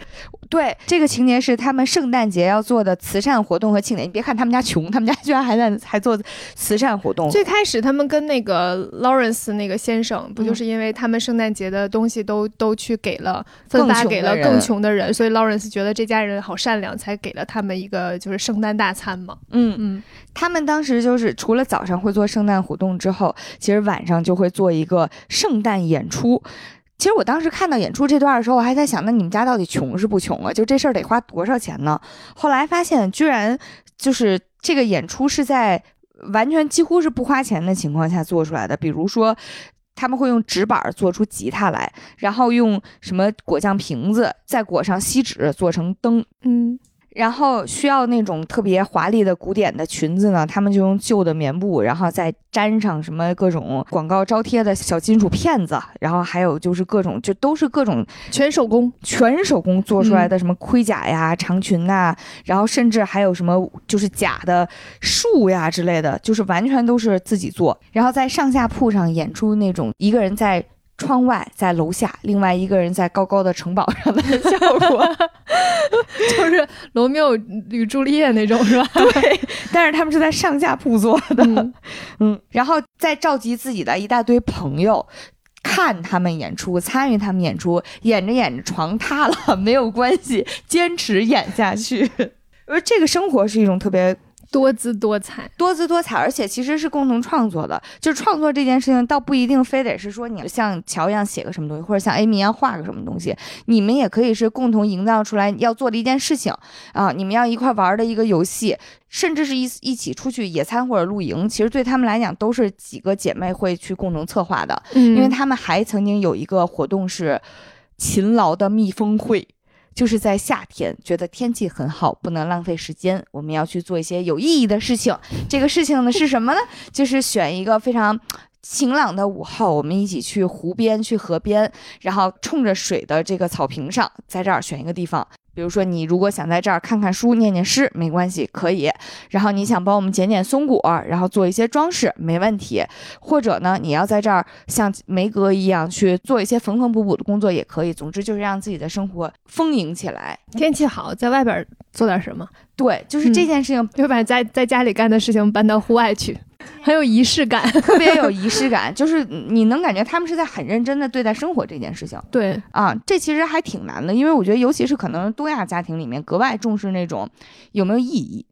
对，这个情节是他们圣诞节要做的慈善活动和庆典。你别看他们家穷，他们家居然还在还做慈善活动。最开始他们跟那个 Lawrence 那个先生，不嗯就是因为他们圣诞节的东西都都去给了分发给了更穷的人，所以 Lawrence 觉得这家人好善良，才给了他们一个就是圣诞大餐嘛。嗯，嗯，他们当时就是除了早上会做圣诞活动之后，其实晚上就会做一个圣诞演出。其实我当时看到演出这段的时候，我还在想，那你们家到底穷是不穷啊？就这事儿得花多少钱呢？后来发现，居然就是这个演出是在完全几乎是不花钱的情况下做出来的。比如说，他们会用纸板做出吉他来，然后用什么果酱瓶子再裹上锡纸做成灯，嗯，然后需要那种特别华丽的古典的裙子呢，他们就用旧的棉布，然后再粘上什么各种广告招贴的小金属片子，然后还有就是各种就都是各种全手工。全手工做出来的什么盔甲呀、长裙呐、然后甚至还有什么就是假的树呀之类的，就是完全都是自己做，然后在上下铺上演出那种一个人在。窗外，在楼下，另外一个人在高高的城堡上的效果。就是罗密欧与朱丽叶那种是吧？对，但是他们是在上下铺做的，嗯 嗯，然后再召集自己的一大堆朋友。看他们演出，参与他们演出，演着演着床塌了没有关系，坚持演下去。我说这个生活是一种特别多姿多彩。多姿多彩，而且其实是共同创作的。就是创作这件事情，倒不一定非得是说你像乔一样写个什么东西，或者像 Amy 一样画个什么东西，你们也可以是共同营造出来要做的一件事情啊，你们要一块玩的一个游戏，甚至是一一起出去野餐或者露营。其实对他们来讲，都是几个姐妹会去共同策划的，嗯因为他们还曾经有一个活动是勤劳的蜜蜂会。就是在夏天，觉得天气很好，不能浪费时间，我们要去做一些有意义的事情。这个事情呢是什么呢？就是选一个非常晴朗的午后，我们一起去湖边、去河边，然后冲着水的这个草坪上，在这儿选一个地方。比如说，你如果想在这儿看看书、念念诗，没关系，可以。然后你想帮我们捡捡松果，然后做一些装饰，没问题。或者呢，你要在这儿像梅格一样去做一些缝缝补补的工作，也可以。总之就是让自己的生活丰盈起来。天气好，在外边做点什么，对，就是这件事情就把在在家里干的事情搬到户外去，很有仪式感。特别有仪式感，就是你能感觉他们是在很认真的对待生活这件事情对，啊。这其实还挺难的，因为我觉得，尤其是可能东亚家庭里面格外重视那种有没有意义，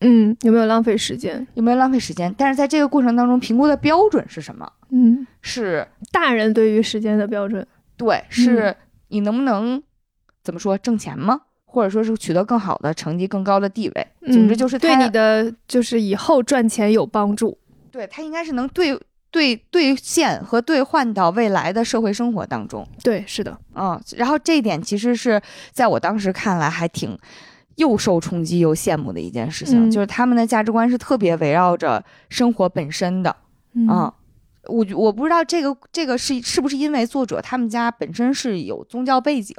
嗯，有没有浪费时间？有没有浪费时间。但是在这个过程当中，评估的标准是什么？嗯，是大人对于时间的标准，对，是你能不能怎么说挣钱吗？或者说是取得更好的成绩、更高的地位。总之就是嗯对你的就是以后赚钱有帮助。对他应该是能兑兑兑现和兑换到未来的社会生活当中。对，是的，嗯，然后这一点其实是在我当时看来还挺又受冲击又羡慕的一件事情，嗯就是他们的价值观是特别围绕着生活本身的。嗯啊，我觉我不知道这个这个是是不是因为作者他们家本身是有宗教背景，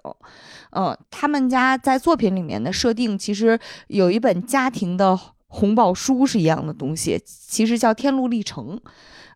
嗯，他们家在作品里面的设定其实有一本家庭的红宝书是一样的东西，其实叫《天路历程》。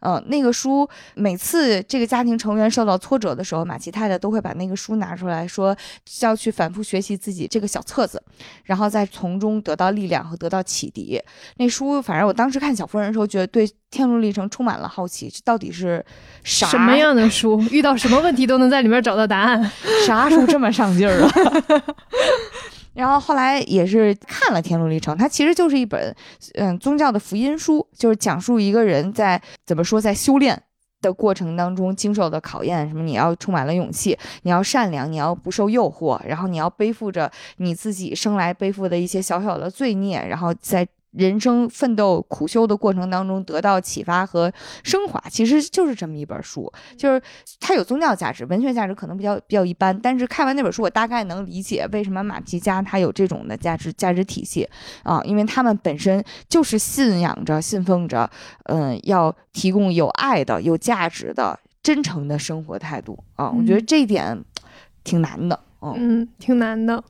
嗯，那个书每次这个家庭成员受到挫折的时候，马奇太太都会把那个书拿出来说，要去反复学习自己这个小册子，然后再从中得到力量和得到启迪。那书，反正我当时看《小妇人》的时候，觉得对《天路历程》充满了好奇，这到底是啥什么样的书，遇到什么问题都能在里面找到答案。啥书这么上劲儿啊？然后后来也是看了《天路历程》，它其实就是一本嗯宗教的福音书，就是讲述一个人在怎么说在修炼。的过程当中经受的考验，什么你要充满了勇气，你要善良，你要不受诱惑，然后你要背负着你自己生来背负的一些小小的罪孽，然后在人生奋斗苦修的过程当中得到启发和升华，其实就是这么一本书，就是它有宗教价值，文学价值可能比较比较一般，但是看完那本书，我大概能理解为什么马皮加他有这种的价值价值体系啊，因为他们本身就是信仰着、信奉着，嗯，要提供有爱的、有价值的、真诚的生活态度啊，我觉得嗯。这一点挺难的，嗯，嗯，挺难的，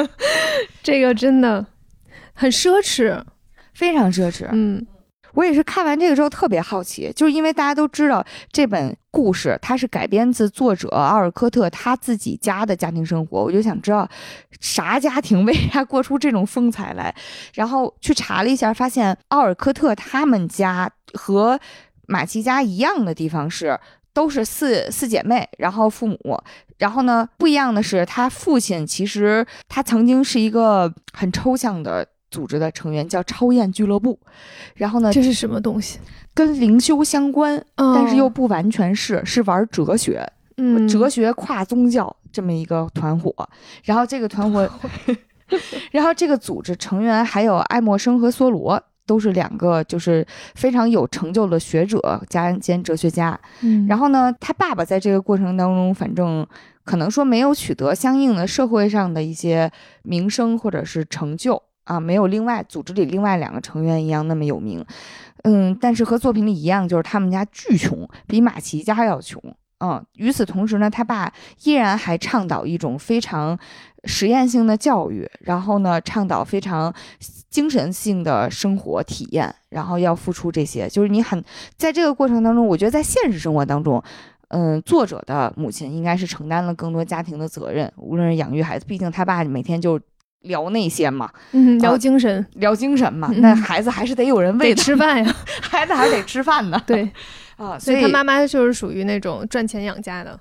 这个真的很奢侈。非常奢侈。嗯我也是看完这个之后特别好奇，就是因为大家都知道这本故事它是改编自作者奥尔科特他自己家的家庭生活，我就想知道啥家庭 为啥过出这种风采来，然后去查了一下，发现奥尔科特他们家和马奇家一样的地方是。都是四四姐妹，然后父母，然后呢，不一样的是，他父亲其实他曾经是一个很抽象的组织的成员，叫超验俱乐部。然后呢，这是什么东西？跟灵修相关，哦但是又不完全是，是玩哲学，嗯哲学跨宗教这么一个团伙。然后这个团伙，然后这个组织成员还有爱默生和梭罗。都是两个就是非常有成就的学者加兼哲学家，嗯然后呢，他爸爸在这个过程当中，反正可能说没有取得相应的社会上的一些名声或者是成就啊，没有另外组织里另外两个成员一样那么有名。嗯，但是和作品里一样，就是他们家巨穷，比马奇家要穷。嗯，与此同时呢，他爸依然还倡导一种非常实验性的教育，然后呢，倡导非常精神性的生活体验，然后要付出这些。就是你很在这个过程当中，我觉得在现实生活当中，嗯，作者的母亲应该是承担了更多家庭的责任，无论是养育孩子，毕竟他爸每天就聊那些嘛，嗯，聊啊精神，聊精神嘛，嗯那孩子还是得有人喂，吃饭呀。孩子还是得吃饭呢。对，啊，所所以他妈妈就是属于那种赚钱养家的。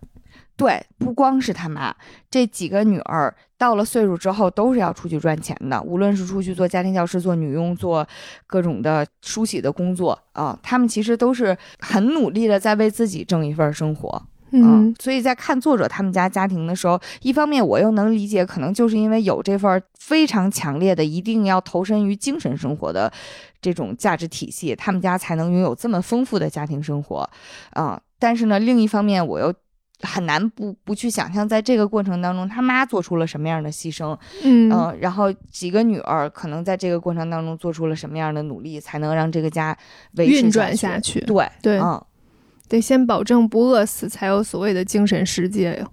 对，不光是他妈，这几个女儿到了岁数之后都是要出去赚钱的，无论是出去做家庭教师、做女佣、做各种的梳洗的工作啊，他们其实都是很努力的在为自己挣一份生活。嗯，所以在看作者他们家家庭的时候，一方面我又能理解，可能就是因为有这份非常强烈的一定要投身于精神生活的这种价值体系，他们家才能拥有这么丰富的家庭生活啊、但是呢，另一方面我又。很难不不去想象，在这个过程当中，他妈做出了什么样的牺牲，嗯嗯、然后几个女儿可能在这个过程当中做出了什么样的努力，才能让这个家维持运转下下去，对对嗯，得先保证不饿死，才有所谓的精神世界呀。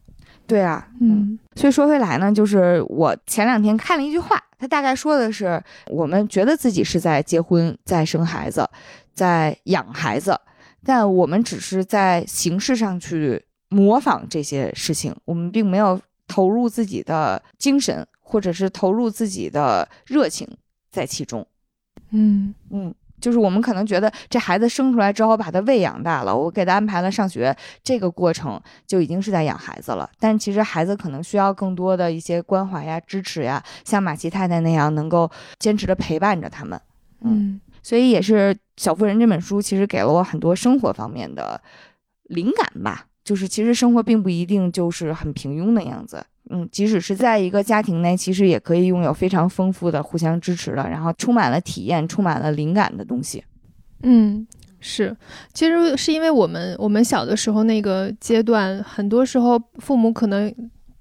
对啊，嗯。所以说回来呢，就是我前两天看了一句话，他大概说的是，我们觉得自己是在结婚、在生孩子、在养孩子，但我们只是在形式上去模仿这些事情，我们并没有投入自己的精神，或者是投入自己的热情在其中。嗯嗯，就是我们可能觉得这孩子生出来之后把他喂养大了，我给他安排了上学，这个过程就已经是在养孩子了。但其实孩子可能需要更多的一些关怀呀、支持呀，像马奇太太那样能够坚持的陪伴着他们。嗯所以也是《小妇人》这本书，其实给了我很多生活方面的灵感吧。就是其实生活并不一定就是很平庸的样子，嗯，即使是在一个家庭内，其实也可以拥有非常丰富的互相支持的，然后充满了体验、充满了灵感的东西。嗯，是，其实是因为我们我们小的时候那个阶段，很多时候父母可能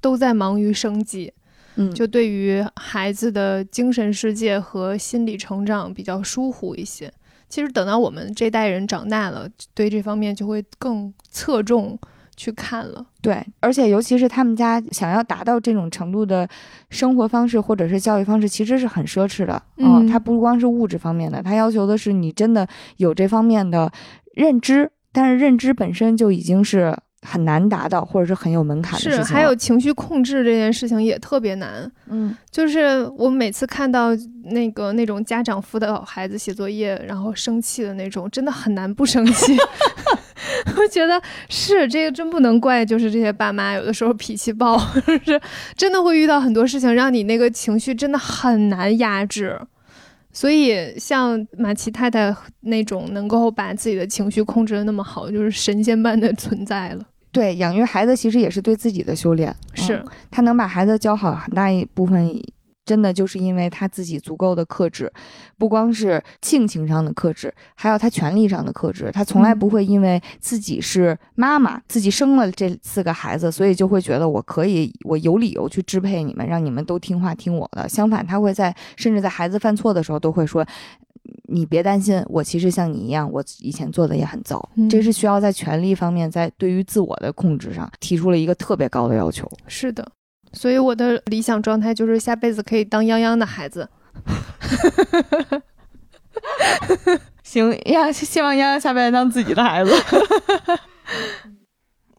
都在忙于生计，嗯就对于孩子的精神世界和心理成长比较疏忽一些。其实等到我们这代人长大了，对这方面就会更侧重去看了。对，而且尤其是他们家想要达到这种程度的生活方式或者是教育方式，其实是很奢侈的。嗯它不光是物质方面的，它要求的是你真的有这方面的认知，但是认知本身就已经是很难达到，或者是很有门槛的事情是，还有情绪控制这件事情也特别难。嗯，就是我每次看到那个那种家长辅导孩子写作业，然后生气的那种，真的很难不生气。我觉得是这个真不能怪，就是这些爸妈有的时候脾气暴，是真的会遇到很多事情，让你那个情绪真的很难压制。所以像马奇太太那种能够把自己的情绪控制的那么好，就是神仙般的存在了。对，养育孩子其实也是对自己的修炼。是嗯，他能把孩子教好，很大一部分真的就是因为他自己足够的克制，不光是性情上的克制，还有他权利上的克制。他从来不会因为自己是妈妈，自己生了这四个孩子，所以就会觉得我可以，我有理由去支配你们，让你们都听话听我的。相反，他会在甚至在孩子犯错的时候都会说。你别担心，我其实像你一样，我以前做的也很糟。嗯这是需要在权力方面，在对于自我的控制上提出了一个特别高的要求。是的，所以我的理想状态就是下辈子可以当泱泱的孩子。行呀，希望丫丫下辈子当自己的孩子。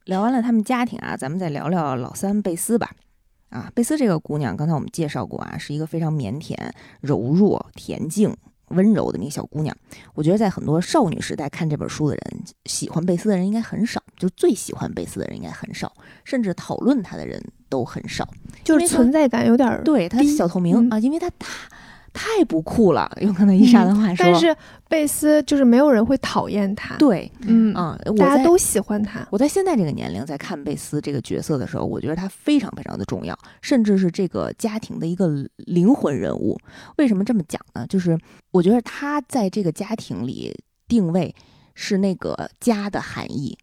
聊完了他们家庭啊，咱们再聊聊老三贝斯吧。啊，贝斯这个姑娘，刚才我们介绍过啊，是一个非常腼腆、柔弱、恬静、温柔的那个小姑娘。我觉得在很多少女时代看这本书的人，喜欢贝斯的人应该很少，就最喜欢贝斯的人应该很少，甚至讨论她的人都很少。就是存在感有点儿对他小透明、嗯啊，因为他太太不酷了，用刚才伊莎的话说。但是贝斯就是没有人会讨厌他，对，嗯，啊、大家都喜欢他，我在现在这个年龄在看贝斯这个角色的时候，我觉得他非常非常的重要，甚至是这个家庭的一个灵魂人物。为什么这么讲呢？就是我觉得他在这个家庭里定位是那个家的含义，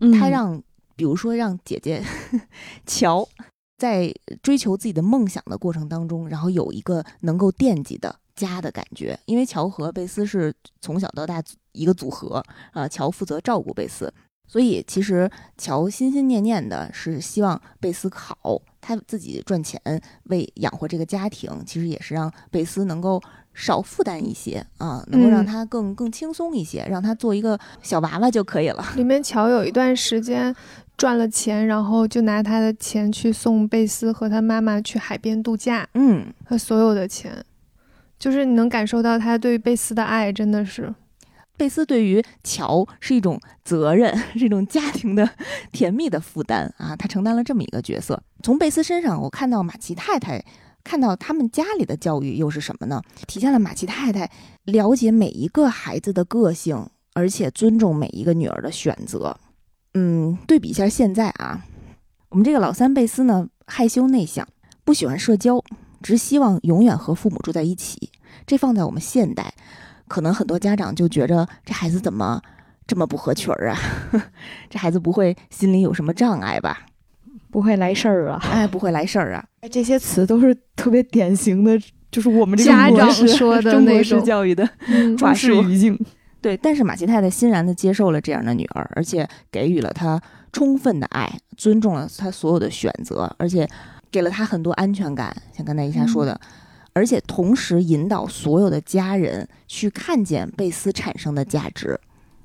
嗯他让，比如说让姐姐 乔在追求自己的梦想的过程当中，然后有一个能够惦记的家的感觉。因为乔和贝斯是从小到大一个组合，啊，乔负责照顾贝斯。所以其实乔心心念念的是希望贝斯好，他自己赚钱为养活这个家庭，其实也是让贝斯能够少负担一些啊，能够让嗯他更更轻松一些，让他做一个小娃娃就可以了。里面乔有一段时间赚了钱，然后就拿他的钱去送贝斯和他妈妈去海边度假，嗯，他所有的钱，就是你能感受到他对贝斯的爱，真的是。贝斯对于乔是一种责任，是一种家庭的甜蜜的负担啊，他承担了这么一个角色。从贝斯身上，我看到马奇太太，看到他们家里的教育又是什么呢？体现了马奇太太了解每一个孩子的个性，而且尊重每一个女儿的选择。嗯，对比一下现在啊，我们这个老三贝斯呢，害羞内向，不喜欢社交，只希望永远和父母住在一起。这放在我们现代。可能很多家长就觉着这孩子怎么这么不合群儿啊？这孩子不会心里有什么障碍吧？不会来事儿啊！哎，不会来事儿啊！这些词都是特别典型的，就是我们这个家长说的中国式教育的中式术语境。对，但是马奇太太欣然地接受了这样的女儿，而且给予了她充分的爱，尊重了她所有的选择，而且给了她很多安全感。像刚才一下说的。而且同时引导所有的家人去看见贝斯产生的价值，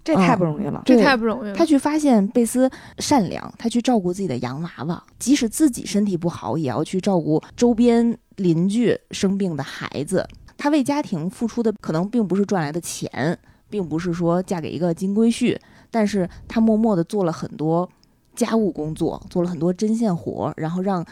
这太不容易了。这太不容易了。他去发现贝斯善良，他去照顾自己的洋娃娃，即使自己身体不好，也要去照顾周边邻居生病的孩子。他为家庭付出的可能并不是赚来的钱，并不是说嫁给一个金龟婿，但是她默默的做了很多家务工作，做了很多针线活，然后让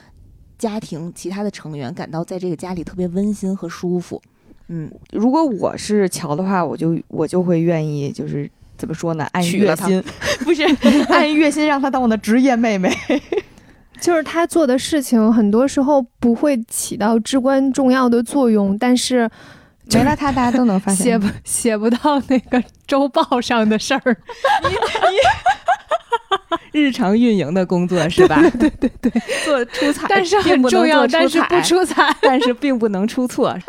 家庭其他的成员感到在这个家里特别温馨和舒服。嗯，如果我是乔的话，我就我就会愿意，就是怎么说呢，按月薪，不是 按月薪让她当我的职业妹妹。就是他做的事情，很多时候不会起到至关重要的作用，但是没了他，大家都能发现。写不写不到那个周报上的事儿。你 你日常运营的工作是吧？对 对对做出彩，但是很重要，但是不出彩。但是并不能出错。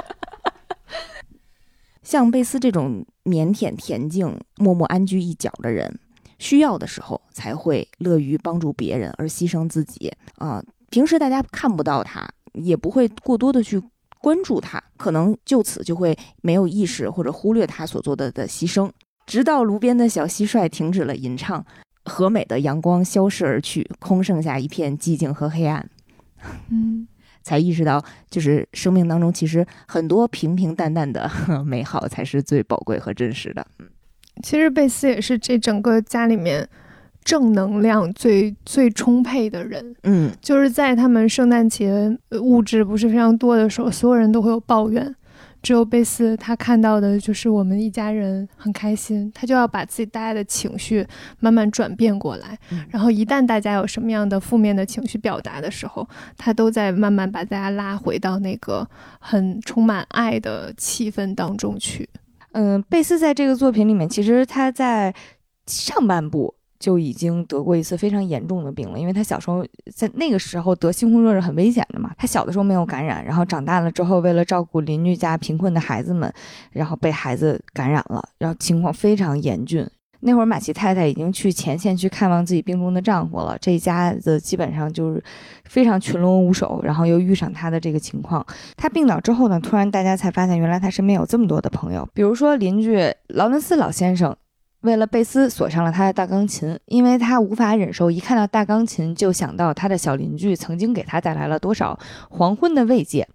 像贝斯这种腼腆恬静、默默安居一角的人，需要的时候才会乐于帮助别人而牺牲自己啊、平时大家看不到他，也不会过多的去关注他，可能就此就会没有意识或者忽略他所做的的牺牲。直到炉边的小蟋蟀停止了吟唱，和美的阳光消失而去，空剩下一片寂静和黑暗。嗯，才意识到，就是生命当中其实很多平平淡淡的美好才是最宝贵和真实的。其实贝斯也是这整个家里面正能量最最充沛的人。嗯，就是在他们圣诞节呃物质不是非常多的时候，所有人都会有抱怨，只有贝斯他看到的就是我们一家人很开心，他就要把自己大家的情绪慢慢转变过来。嗯然后一旦大家有什么样的负面的情绪表达的时候，他都在慢慢把大家拉回到那个很充满爱的气氛当中去。嗯，贝斯在这个作品里面，其实他在上半部就已经得过一次非常严重的病了，因为他小时候在那个时候得猩红热是很危险的嘛。他小的时候没有感染，然后长大了之后，为了照顾邻居家贫困的孩子们，然后被孩子感染了，然后情况非常严峻。那会儿马奇太太已经去前线去看望自己病中的丈夫了，这一家子基本上就是非常群龙无首，然后又遇上他的这个情况。他病倒之后呢，突然大家才发现，原来他身边有这么多的朋友，比如说邻居劳伦斯老先生。为了贝斯锁上了他的大钢琴，因为他无法忍受一看到大钢琴就想到他的小邻居曾经给他带来了多少黄昏的慰藉。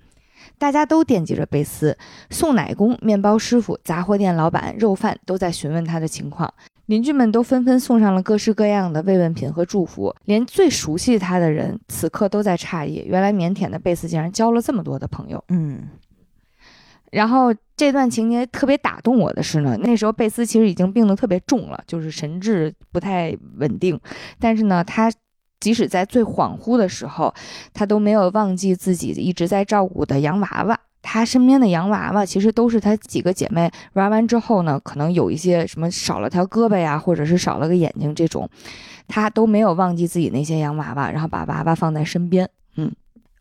大家都惦记着贝斯，送奶工、面包师傅、杂货店老板、肉贩都在询问他的情况。邻居们都纷纷送上了各式各样的慰问品和祝福，连最熟悉他的人此刻都在诧异，原来腼腆的贝斯竟然交了这么多的朋友。嗯，然后这段情节特别打动我的是呢，那时候贝斯其实已经病得特别重了，就是神志不太稳定，但是呢，他即使在最恍惚的时候，他都没有忘记自己一直在照顾的洋娃娃。他身边的洋娃娃其实都是他几个姐妹玩完之后呢，可能有一些什么少了条胳膊呀，或者是少了个眼睛这种，他都没有忘记自己那些洋娃娃，然后把娃娃放在身边。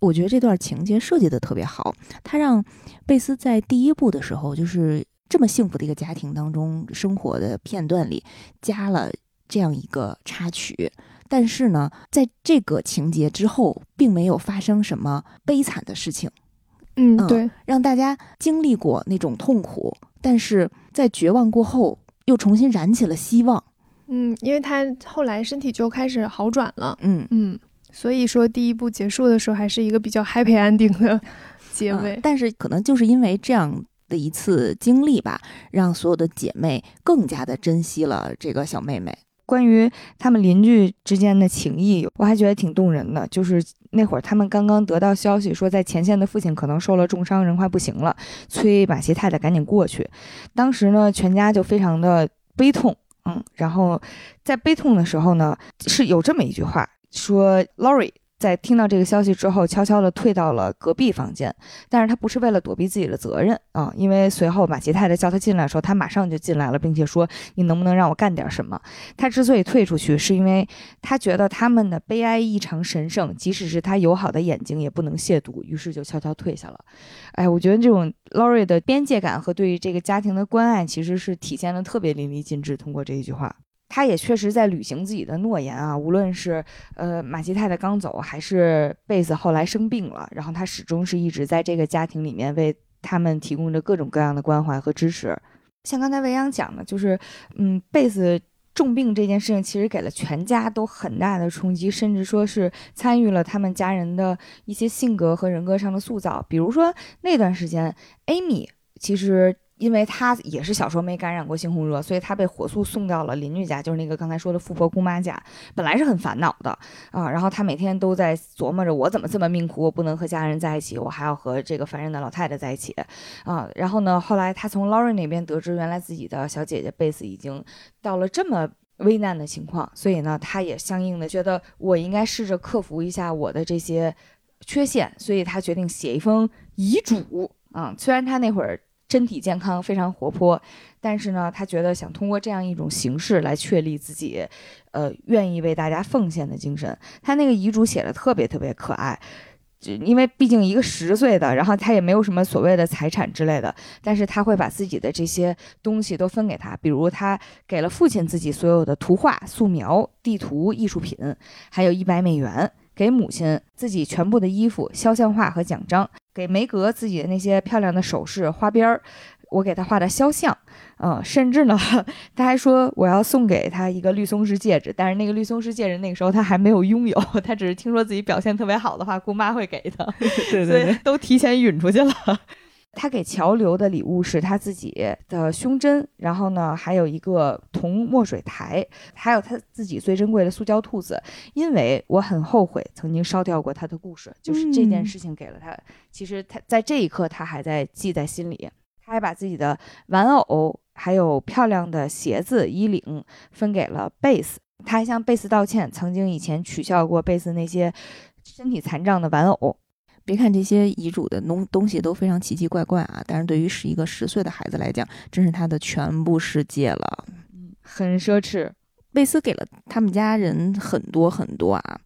我觉得这段情节设计的特别好，他让贝斯在第一部的时候，就是这么幸福的一个家庭当中生活的片段里，加了这样一个插曲。但是呢，在这个情节之后，并没有发生什么悲惨的事情，嗯，嗯对，让大家经历过那种痛苦，但是在绝望过后，又重新燃起了希望。嗯，因为他后来身体就开始好转了，嗯，嗯，所以说第一部结束的时候还是一个比较 happy ending 的 结嗯尾。但是可能就是因为这样的一次经历吧，让所有的姐妹更加的珍惜了这个小妹妹。关于他们邻居之间的情谊，我还觉得挺动人的。就是那会儿他们刚刚得到消息说，在前线的父亲可能受了重伤，人快不行了，催马奇太太赶紧过去。当时呢，全家就非常的悲痛，嗯，然后在悲痛的时候呢，是有这么一句话说，Lori 在听到这个消息之后，悄悄地退到了隔壁房间，但是他不是为了躲避自己的责任啊，因为随后马奇太太叫他进来的时候，他马上就进来了，并且说：“你能不能让我干点什么？”他之所以退出去，是因为他觉得他们的悲哀异常神圣，即使是他友好的眼睛也不能亵渎，于是就悄悄退下了。哎，我觉得这种 Lori 的边界感和对于这个家庭的关爱，其实是体现的特别淋漓尽致。通过这一句话，他也确实在履行自己的诺言啊。无论是呃马奇太太刚走，还是贝斯后来生病了，然后他始终是一直在这个家庭里面为他们提供着各种各样的关怀和支持。像刚才未央讲的，就是嗯，贝斯重病这件事情，其实给了全家都很大的冲击，甚至说是参与了他们家人的一些性格和人格上的塑造。比如说那段时间，Amy 其实。因为她也是小时候没感染过猩红热，所以她被火速送到了邻居家，就是那个刚才说的富婆姑妈家。本来是很烦恼的啊，然后她每天都在琢磨着我怎么这么命苦，我不能和家人在一起，我还要和这个烦人的老太太在一起啊。然后呢，后来她从 Lauren 那边得知，原来自己的小姐姐贝斯已经到了这么危难的情况，所以呢，她也相应的觉得我应该试着克服一下我的这些缺陷，所以她决定写一封遗嘱啊。虽然她那会儿。身体健康，非常活泼，但是呢，他觉得想通过这样一种形式来确立自己，呃，愿意为大家奉献的精神。他那个遗嘱写的特别特别可爱，就因为毕竟一个十岁的，然后他也没有什么所谓的财产之类的，但是他会把自己的这些东西都分给他，比如他给了父亲自己所有的图画、素描、地图、艺术品，还有一百美元。给母亲自己全部的衣服、肖像画和奖章，给梅格自己的那些漂亮的首饰、花边儿，我给他画的肖像，嗯，甚至呢，他还说我要送给他一个绿松石戒指，但是那个绿松石戒指那个时候他还没有拥有，他只是听说自己表现特别好的话，姑妈会给他，对所以都提前允出去了。他给乔留的礼物是他自己的胸针，然后呢，还有一个铜墨水台，还有他自己最珍贵的塑胶兔子。因为我很后悔曾经烧掉过他的故事，就是这件嗯事情给了他。其实他在这一刻他还在记在心里，他还把自己的玩偶还有漂亮的鞋子、衣领分给了贝斯。他还向贝斯道歉，曾经以前取笑过贝斯那些身体残障的玩偶。别看这些遗嘱的东东西都非常奇奇怪怪啊，但是对于是一个十岁的孩子来讲，真是他的全部世界了。很奢侈，贝斯给了他们家人很多很多啊。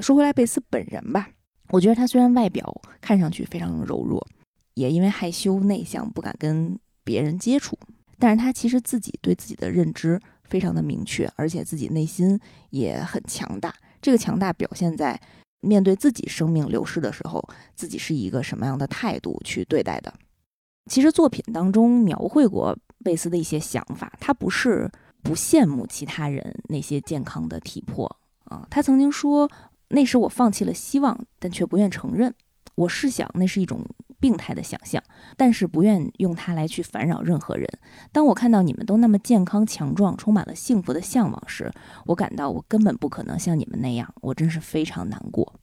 说回来，贝斯本人吧，我觉得他虽然外表看上去非常柔弱，也因为害羞内向不敢跟别人接触，但是他其实自己对自己的认知非常的明确，而且自己内心也很强大。这个强大表现在面对自己生命流逝的时候，自己是一个什么样的态度去对待的。其实作品当中描绘过贝斯的一些想法，他不是不羡慕其他人那些健康的体魄啊。他曾经说，那时我放弃了希望，但却不愿承认。我试想那是一种病态的想象，但是不愿用它来去烦扰任何人。当我看到你们都那么健康强壮，充满了幸福的向往时，我感到我根本不可能像你们那样，我真是非常难过。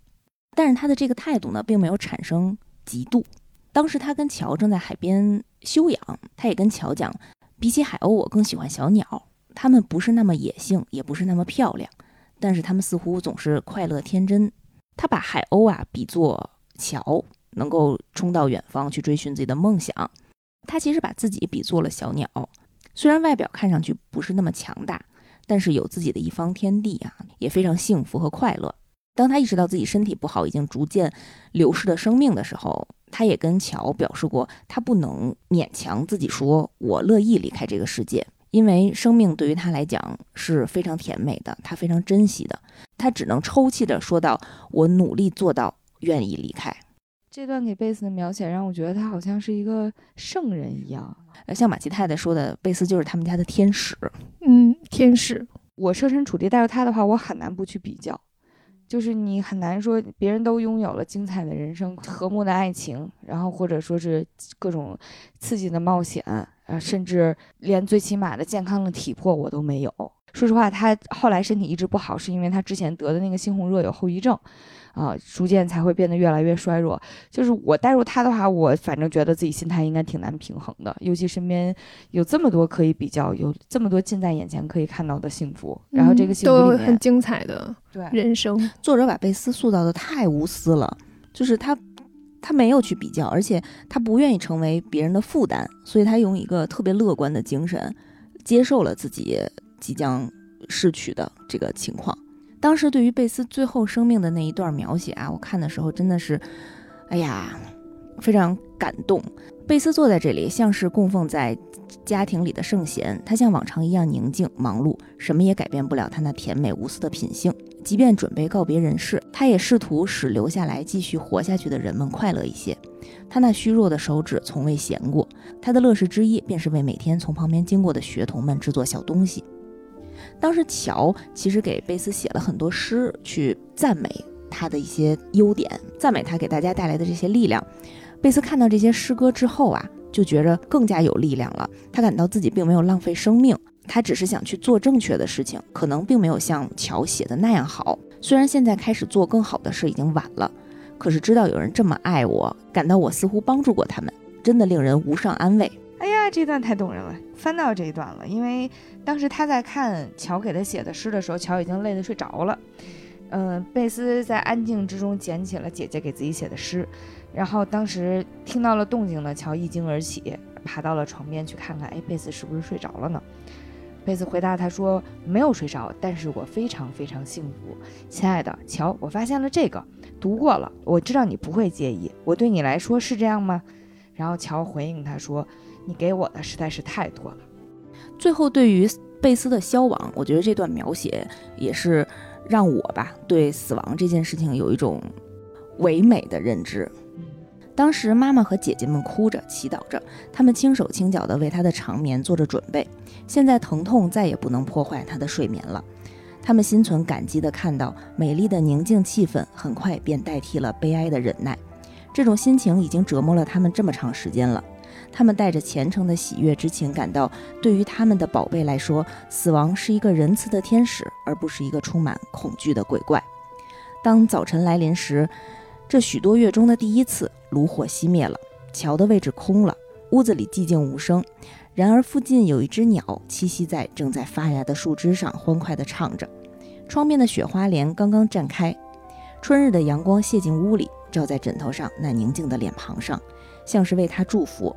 但是他的这个态度呢，并没有产生嫉妒。当时他跟乔正在海边休养，他也跟乔讲，比起海鸥，我更喜欢小鸟。它们不是那么野性，也不是那么漂亮，但是它们似乎总是快乐天真。他把海鸥啊比作乔，能够冲到远方去追寻自己的梦想。他其实把自己比作了小鸟，虽然外表看上去不是那么强大，但是有自己的一方天地啊，也非常幸福和快乐。当他意识到自己身体不好，已经逐渐流逝的生命的时候，他也跟乔表示过，他不能勉强自己说“我乐意离开这个世界”，因为生命对于他来讲是非常甜美的，他非常珍惜的，他只能抽泣着说道：“我努力做到，愿意离开。”这段给贝斯的描写让我觉得他好像是一个圣人一样。呃，像马奇太太说的，贝斯就是他们家的天使。嗯，天使。我设身处地带入他的话，我很难不去比较。就是你很难说别人都拥有了精彩的人生、和睦的爱情，然后或者说是各种刺激的冒险，呃，甚至连最起码的健康的体魄我都没有。说实话，他后来身体一直不好，是因为他之前得的那个猩红热有后遗症。啊，逐渐才会变得越来越衰弱。就是我带入他的话，我反正觉得自己心态应该挺难平衡的。尤其身边有这么多可以比较，有这么多近在眼前可以看到的幸福，然后这个幸福都很精彩的对人生。作者把贝斯塑造的太无私了，就是他他没有去比较，而且他不愿意成为别人的负担，所以他用一个特别乐观的精神接受了自己即将逝去的这个情况。当时对于贝斯最后生命的那一段描写啊，我看的时候真的是，哎呀，非常感动。贝斯坐在这里，像是供奉在家庭里的圣贤，他像往常一样宁静忙碌，什么也改变不了他那甜美无私的品性。即便准备告别人世，他也试图使留下来继续活下去的人们快乐一些。他那虚弱的手指从未闲过，他的乐事之一便是为每天从旁边经过的学童们制作小东西。当时乔其实给贝斯写了很多诗，去赞美他的一些优点，赞美他给大家带来的这些力量。贝斯看到这些诗歌之后啊，就觉着更加有力量了。他感到自己并没有浪费生命，他只是想去做正确的事情，可能并没有像乔写的那样好。虽然现在开始做更好的事已经晚了，可是知道有人这么爱我，感到我似乎帮助过他们，真的令人无上安慰。哎呀，这段太动人了，翻到这一段了。因为当时他在看乔给他写的诗的时候，乔已经累得睡着了。嗯，贝斯在安静之中捡起了姐姐给自己写的诗，然后当时听到了动静呢，乔一惊而起，爬到了床边去看看，哎，贝斯是不是睡着了呢？贝斯回答他说：“没有睡着，但是我非常非常幸福，亲爱的乔，我发现了这个，读过了，我知道你不会介意，我对你来说是这样吗？”然后乔回应他说。你给我的实在是太多了。最后，对于贝斯的消亡，我觉得这段描写也是让我吧对死亡这件事情有一种唯美的认知。当时，妈妈和姐姐们哭着祈祷着，他们轻手轻脚地为他的长眠做着准备。现在，疼痛再也不能破坏他的睡眠了。他们心存感激地看到美丽的宁静气氛，很快便代替了悲哀的忍耐。这种心情已经折磨了他们这么长时间了。他们带着虔诚的喜悦之情，感到对于他们的宝贝来说，死亡是一个仁慈的天使，而不是一个充满恐惧的鬼怪。当早晨来临时，这许多月中的第一次，炉火熄灭了，桥的位置空了，屋子里寂静无声。然而，附近有一只鸟栖息在正在发芽的树枝上，欢快地唱着。窗边的雪花帘刚刚绽开，春日的阳光泻进屋里，照在枕头上那宁静的脸庞上，像是为他祝福。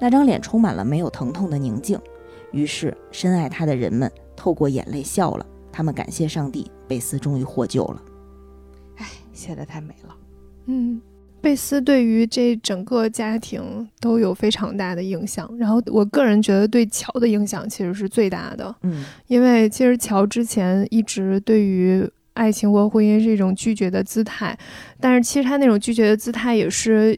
那张脸充满了没有疼痛的宁静，于是深爱他的人们透过眼泪笑了。他们感谢上帝，贝斯终于获救了。哎，写的太美了。嗯，贝斯对于这整个家庭都有非常大的影响。然后我个人觉得对乔的影响其实是最大的。嗯，因为其实乔之前一直对于爱情或婚姻是一种拒绝的姿态，但是其实他那种拒绝的姿态也是。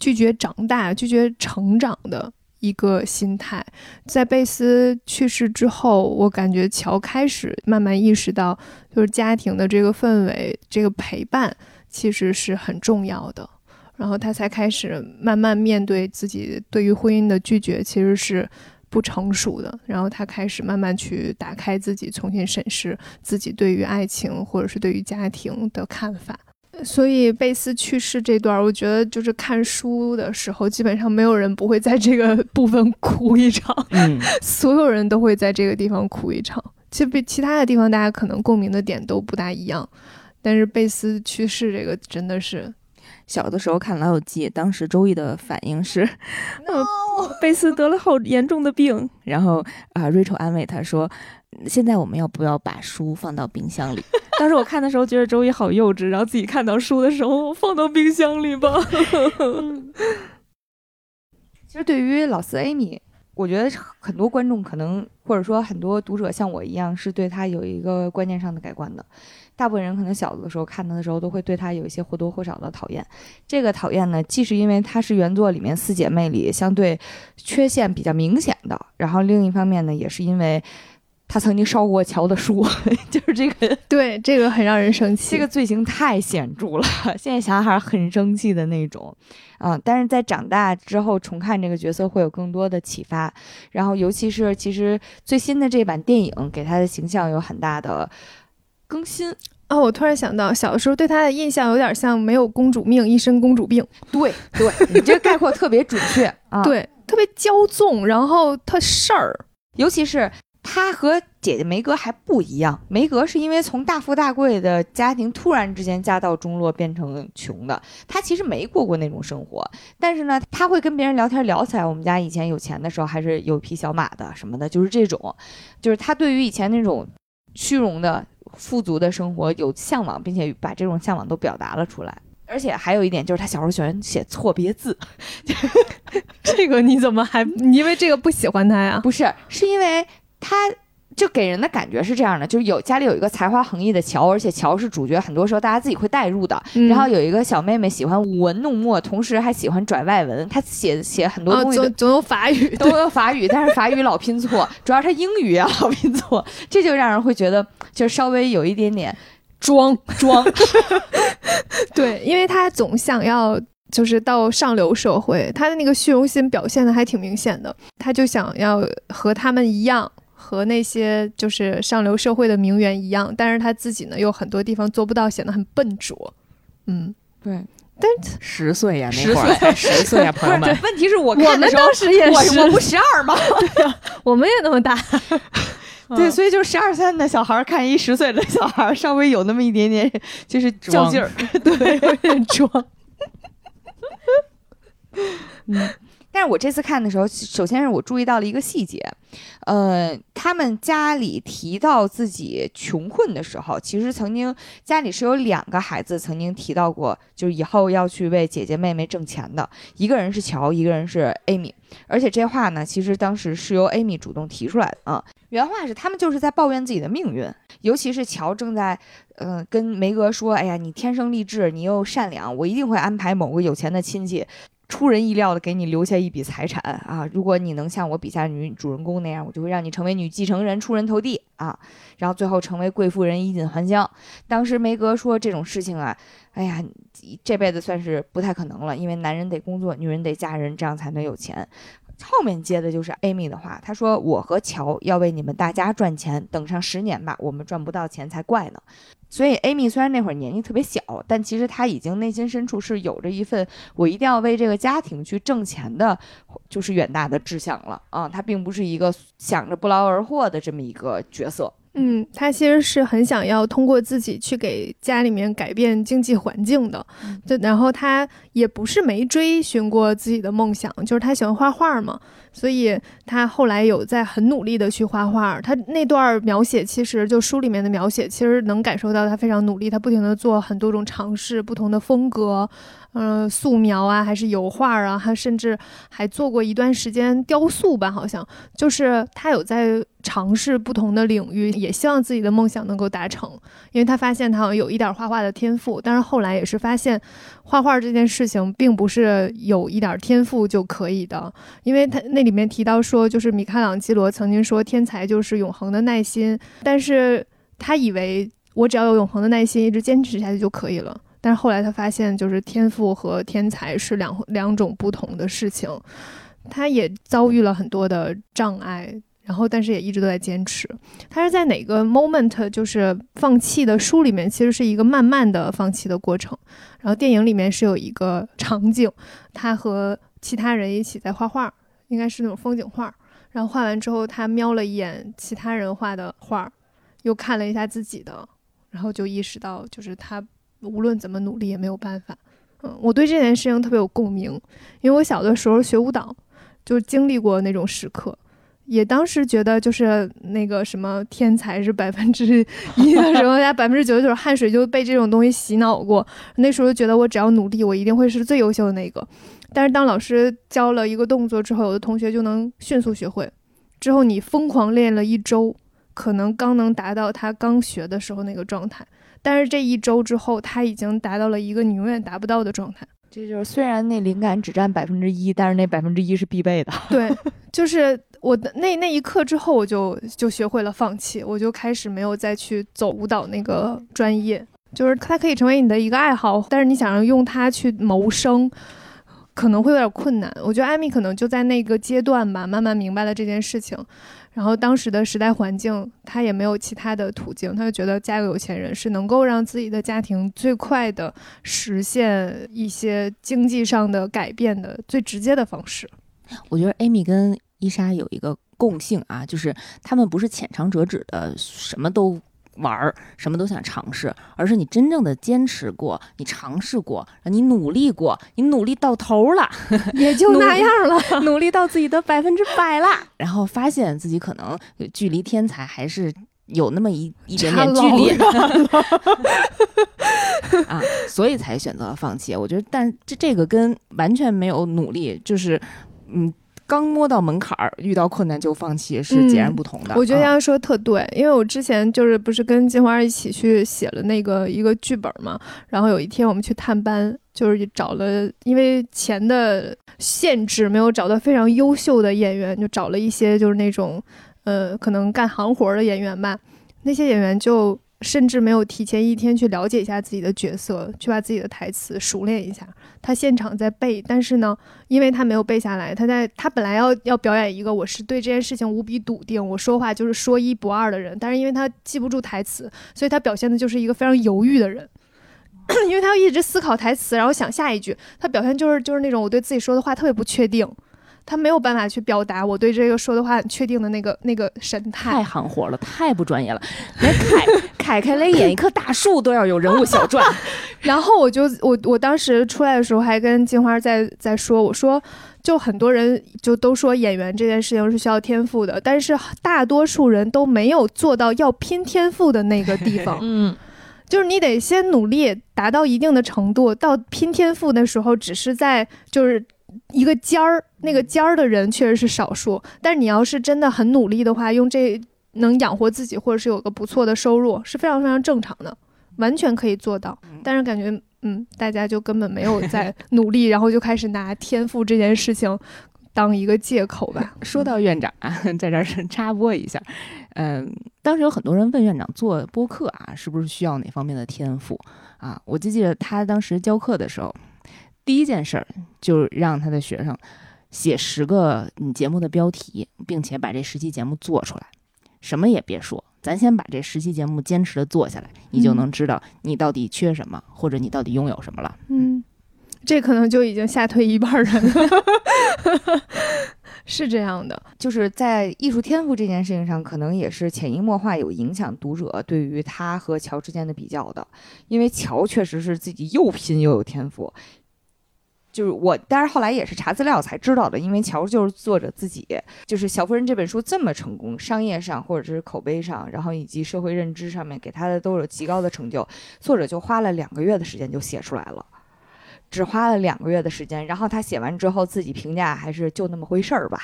拒绝长大、拒绝成长的一个心态，在贝斯去世之后，我感觉乔开始慢慢意识到，就是家庭的这个氛围、这个陪伴其实是很重要的。然后他才开始慢慢面对自己对于婚姻的拒绝，其实是不成熟的。然后他开始慢慢去打开自己，重新审视自己对于爱情或者是对于家庭的看法。所以贝斯去世这段，我觉得就是看书的时候，基本上没有人不会在这个部分哭一场，嗯，所有人都会在这个地方哭一场。其实比其他的地方，大家可能共鸣的点都不大一样，但是贝斯去世这个真的是。小的时候看《老友记》，当时周易的反应是，贝斯得了好严重的病，然后啊，Rachel 安慰他说：“现在我们要不要把书放到冰箱里？”当时我看的时候觉得周一好幼稚，然后自己看到书的时候放到冰箱里吧。其实对于老四 Amy，我觉得很多观众可能或者说很多读者像我一样，是对他有一个观念上的改观的。大部分人可能小的时候看他的时候，都会对他有一些或多或少的讨厌。这个讨厌呢，既是因为她是原作里面四姐妹里相对缺陷比较明显的，然后另一方面呢，也是因为她曾经烧过乔的书，就是这个 对这个很让人生气。这个罪行太显著了，现在想想还是很生气的那种。啊、但是在长大之后重看这个角色会有更多的启发，然后尤其是其实最新的这版电影给他的形象有很大的更新。哦，我突然想到，小的时候对他的印象有点像没有公主命，一身公主病。对对，你这个概括特别准确啊。，对，特别骄纵，然后特事儿。尤其是她和姐姐梅格还不一样，梅格是因为从大富大贵的家庭突然之间家道中落变成穷的，他其实没过过那种生活，但是呢，他会跟别人聊天聊起来，我们家以前有钱的时候还是有匹小马的什么的，就是这种，就是他对于以前那种虚荣的富足的生活有向往，并且把这种向往都表达了出来。而且还有一点就是，他小时候喜欢写错别字，这个你怎么还？你因为这个不喜欢他呀？不是，是因为他就给人的感觉是这样的，就是有家里有一个才华横溢的乔，而且乔是主角，很多时候大家自己会代入的。嗯然后有一个小妹妹喜欢舞文弄墨，同时还喜欢拽外文，她写写很多啊，东西都。总总有法语。都有法语，但是法语老拼错，主要是英语也老拼错，这就让人会觉得就稍微有一点点装装。对，因为他总想要就是到上流社会，他的那个虚荣心表现的还挺明显的，他就想要和他们一样。和那些就是上流社会的名媛一样，但是他自己呢，又很多地方做不到，显得很笨拙。嗯，对，但十岁呀，十那会儿十岁呀，朋友们。问题是我我看的时候，们当时也是，我我不十二吗？我们也那么大。对，所以就十二三的小孩看一十岁的小孩，稍微有那么一点点就是较劲儿。对，有点装。但是我这次看的时候，首先是我注意到了一个细节，呃，他们家里提到自己穷困的时候，其实曾经家里是有两个孩子曾经提到过，就是以后要去为姐姐妹妹挣钱的，一个人是乔，一个人是艾米，而且这话呢，其实当时是由艾米主动提出来的啊。原话是他们就是在抱怨自己的命运，尤其是乔正在，呃，跟梅格说：“哎呀，你天生丽质，你又善良，我一定会安排某个有钱的亲戚出人意料的给你留下一笔财产啊！如果你能像我笔下女主人公那样，我就会让你成为女继承人，出人头地啊！然后最后成为贵妇人，衣锦还乡。当时梅格说这种事情啊，哎呀，这辈子算是不太可能了，因为男人得工作，女人得嫁人，这样才能有钱。后面接的就是 Amy 的话，她说：“我和乔要为你们大家赚钱，等上十年吧，我们赚不到钱才怪呢。”所以 Amy 虽然那会儿年纪特别小，但其实她已经内心深处是有着一份我一定要为这个家庭去挣钱的，就是远大的志向了啊。她并不是一个想着不劳而获的这么一个角色。嗯，他其实是很想要通过自己去给家里面改变经济环境的，嗯就然后他也不是没追寻过自己的梦想，就是他喜欢画画嘛，所以他后来有在很努力的去画画。他那段描写其实就书里面的描写，其实能感受到他非常努力，他不停的做很多种尝试，不同的风格，嗯、素描啊，还是油画啊，他甚至还做过一段时间雕塑吧，好像就是他有在尝试不同的领域，也希望自己的梦想能够达成。因为他发现他好像有一点画画的天赋，但是后来也是发现，画画这件事情并不是有一点天赋就可以的。因为他那里面提到说，就是米开朗基罗曾经说，天才就是永恒的耐心，但是他以为我只要有永恒的耐心，一直坚持下去就可以了。但是后来他发现，就是天赋和天才是两两种不同的事情。他也遭遇了很多的障碍，然后但是也一直都在坚持。他是在哪个 moment 就是放弃的？书里面其实是一个慢慢的放弃的过程，然后电影里面是有一个场景，他和其他人一起在画画，应该是那种风景画。然后画完之后，他瞄了一眼其他人画的画，又看了一下自己的，然后就意识到，就是他无论怎么努力也没有办法。嗯，我对这件事情特别有共鸣，因为我小的时候学舞蹈，就经历过那种时刻，也当时觉得就是那个什么天才是百分之一的时候，大家百分之九十九汗水就被这种东西洗脑过。那时候觉得我只要努力，我一定会是最优秀的那个。但是当老师教了一个动作之后，有的同学就能迅速学会。之后你疯狂练了一周，可能刚能达到他刚学的时候那个状态，但是这一周之后，他已经达到了一个你永远达不到的状态。这就是虽然那灵感只占百分之一，但是那百分之一是必备的。对，就是我的那那一刻之后，我就就学会了放弃，我就开始没有再去走舞蹈那个专业。就是它可以成为你的一个爱好，但是你想要用它去谋生，可能会有点困难。我觉得艾米可能就在那个阶段吧，慢慢明白了这件事情。然后当时的时代环境，他也没有其他的途径，他就觉得嫁个有钱人是能够让自己的家庭最快的实现一些经济上的改变的最直接的方式。我觉得艾米跟伊莎有一个共性啊，就是他们不是浅尝辄止的，什么都。玩儿什么都想尝试，而是你真正的坚持过，你尝试过，你努力过，你努力到头了，也就那样了，努力到自己的百分之百了，然后发现自己可能距离天才还是有那么一一点点距离 啊，所以才选择了放弃。我觉得，但这这个跟完全没有努力，就是嗯。刚摸到门槛儿，遇到困难就放弃是截然不同的。我觉得要说特对，因为我之前就是不是跟金花一起去写了那个一个剧本嘛，然后有一天我们去探班，就是找了，因为钱的限制没有找到非常优秀的演员，就找了一些就是那种，呃，可能干行活的演员吧，那些演员就。甚至没有提前一天去了解一下自己的角色，去把自己的台词熟练一下。他现场在背，但是呢，因为他没有背下来，他在他本来要要表演一个我是对这件事情无比笃定，我说话就是说一不二的人，但是因为他记不住台词，所以他表现的就是一个非常犹豫的人，因为他要一直思考台词，然后想下一句，他表现就是就是那种我对自己说的话特别不确定。他没有办法去表达我对这个说的话很确定的那个那个神态，太行活了，太不专业了。连凯凯凯雷演一棵大树都要有人物小传。然后我就我我当时出来的时候还跟金花在在说，我说就很多人就都说演员这件事情是需要天赋的，但是大多数人都没有做到要拼天赋的那个地方。嗯，就是你得先努力达到一定的程度，到拼天赋的时候，只是在就是。一个尖儿，那个尖儿的人确实是少数，但是你要是真的很努力的话，用这能养活自己，或者是有个不错的收入，是非常非常正常的，完全可以做到。但是感觉，嗯，大家就根本没有在努力，然后就开始拿天赋这件事情当一个借口吧。说到院长啊，在这儿 插播一下，嗯，当时有很多人问院长做播客啊，是不是需要哪方面的天赋啊？我就记得他当时教课的时候。第一件事儿就让他的学生写十个你节目的标题，并且把这十期节目做出来，什么也别说，咱先把这十期节目坚持的做下来，你就能知道你到底缺什么，或者你到底拥有什么了。嗯，这可能就已经吓退一半人了。是这样的，就是在艺术天赋这件事情上，可能也是潜移默化有影响读者对于他和乔之间的比较的，因为乔确实是自己又拼又有天赋。就是我，但是后来也是查资料才知道的，因为乔就是作者自己，就是《小妇人》这本书这么成功，商业上或者是口碑上，然后以及社会认知上面给他的都有极高的成就，作者就花了两个月的时间就写出来了，只花了两个月的时间，然后他写完之后自己评价还是就那么回事儿吧。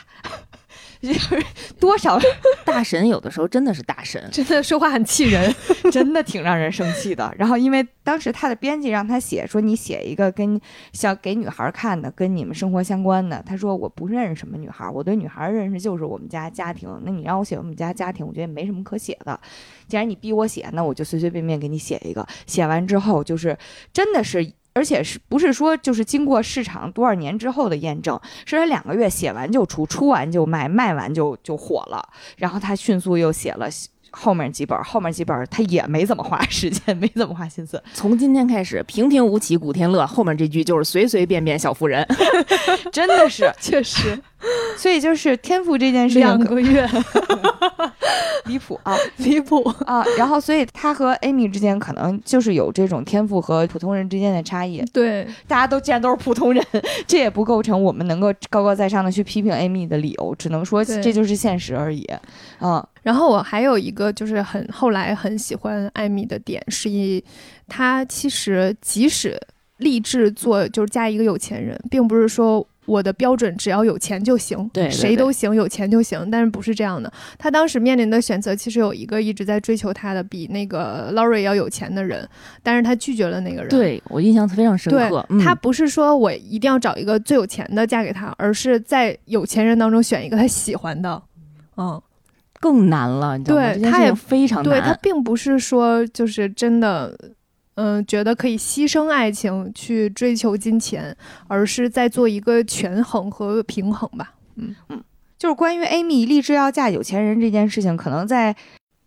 就是多少 大神有的时候真的是大神，真的说话很气人，真的挺让人生气的。然后因为当时他的编辑让他写，说你写一个跟想给女孩看的，跟你们生活相关的。他说我不认识什么女孩，我对女孩认识就是我们家家庭。那你让我写我们家家庭，我觉得也没什么可写的。既然你逼我写，那我就随随便便给你写一个。写完之后就是真的是。而且是不是说就是经过市场多少年之后的验证，是他两个月写完就出，出完就卖，卖完就就火了，然后他迅速又写了。后面几本，后面几本他也没怎么花时间，没怎么花心思。从今天开始，平平无奇古天乐，后面这句就是随随便便小妇人，真的是，确实。所以就是天赋这件事情，两个月，离谱啊，离谱啊。然后，所以他和 Amy 之间可能就是有这种天赋和普通人之间的差异。对，大家都既然都是普通人，这也不构成我们能够高高在上的去批评 Amy 的理由，只能说这就是现实而已。嗯。然后我还有一个就是很后来很喜欢艾米的点，是一她其实即使立志做就是嫁一个有钱人，并不是说我的标准只要有钱就行，对对对谁都行，有钱就行。但是不是这样的？他当时面临的选择其实有一个一直在追求他的比那个 Laurie 要有钱的人，但是他拒绝了那个人。。对我印象非常深对刻。嗯、他不是说我一定要找一个最有钱的嫁给他，而是在有钱人当中选一个他喜欢的。嗯，更难了，你知道吗？对他也非常对他。并不是说就是真的，嗯、觉得可以牺牲爱情去追求金钱，而是在做一个权衡和平衡吧。嗯嗯就是关于 Amy 立志要嫁有钱人这件事情，可能在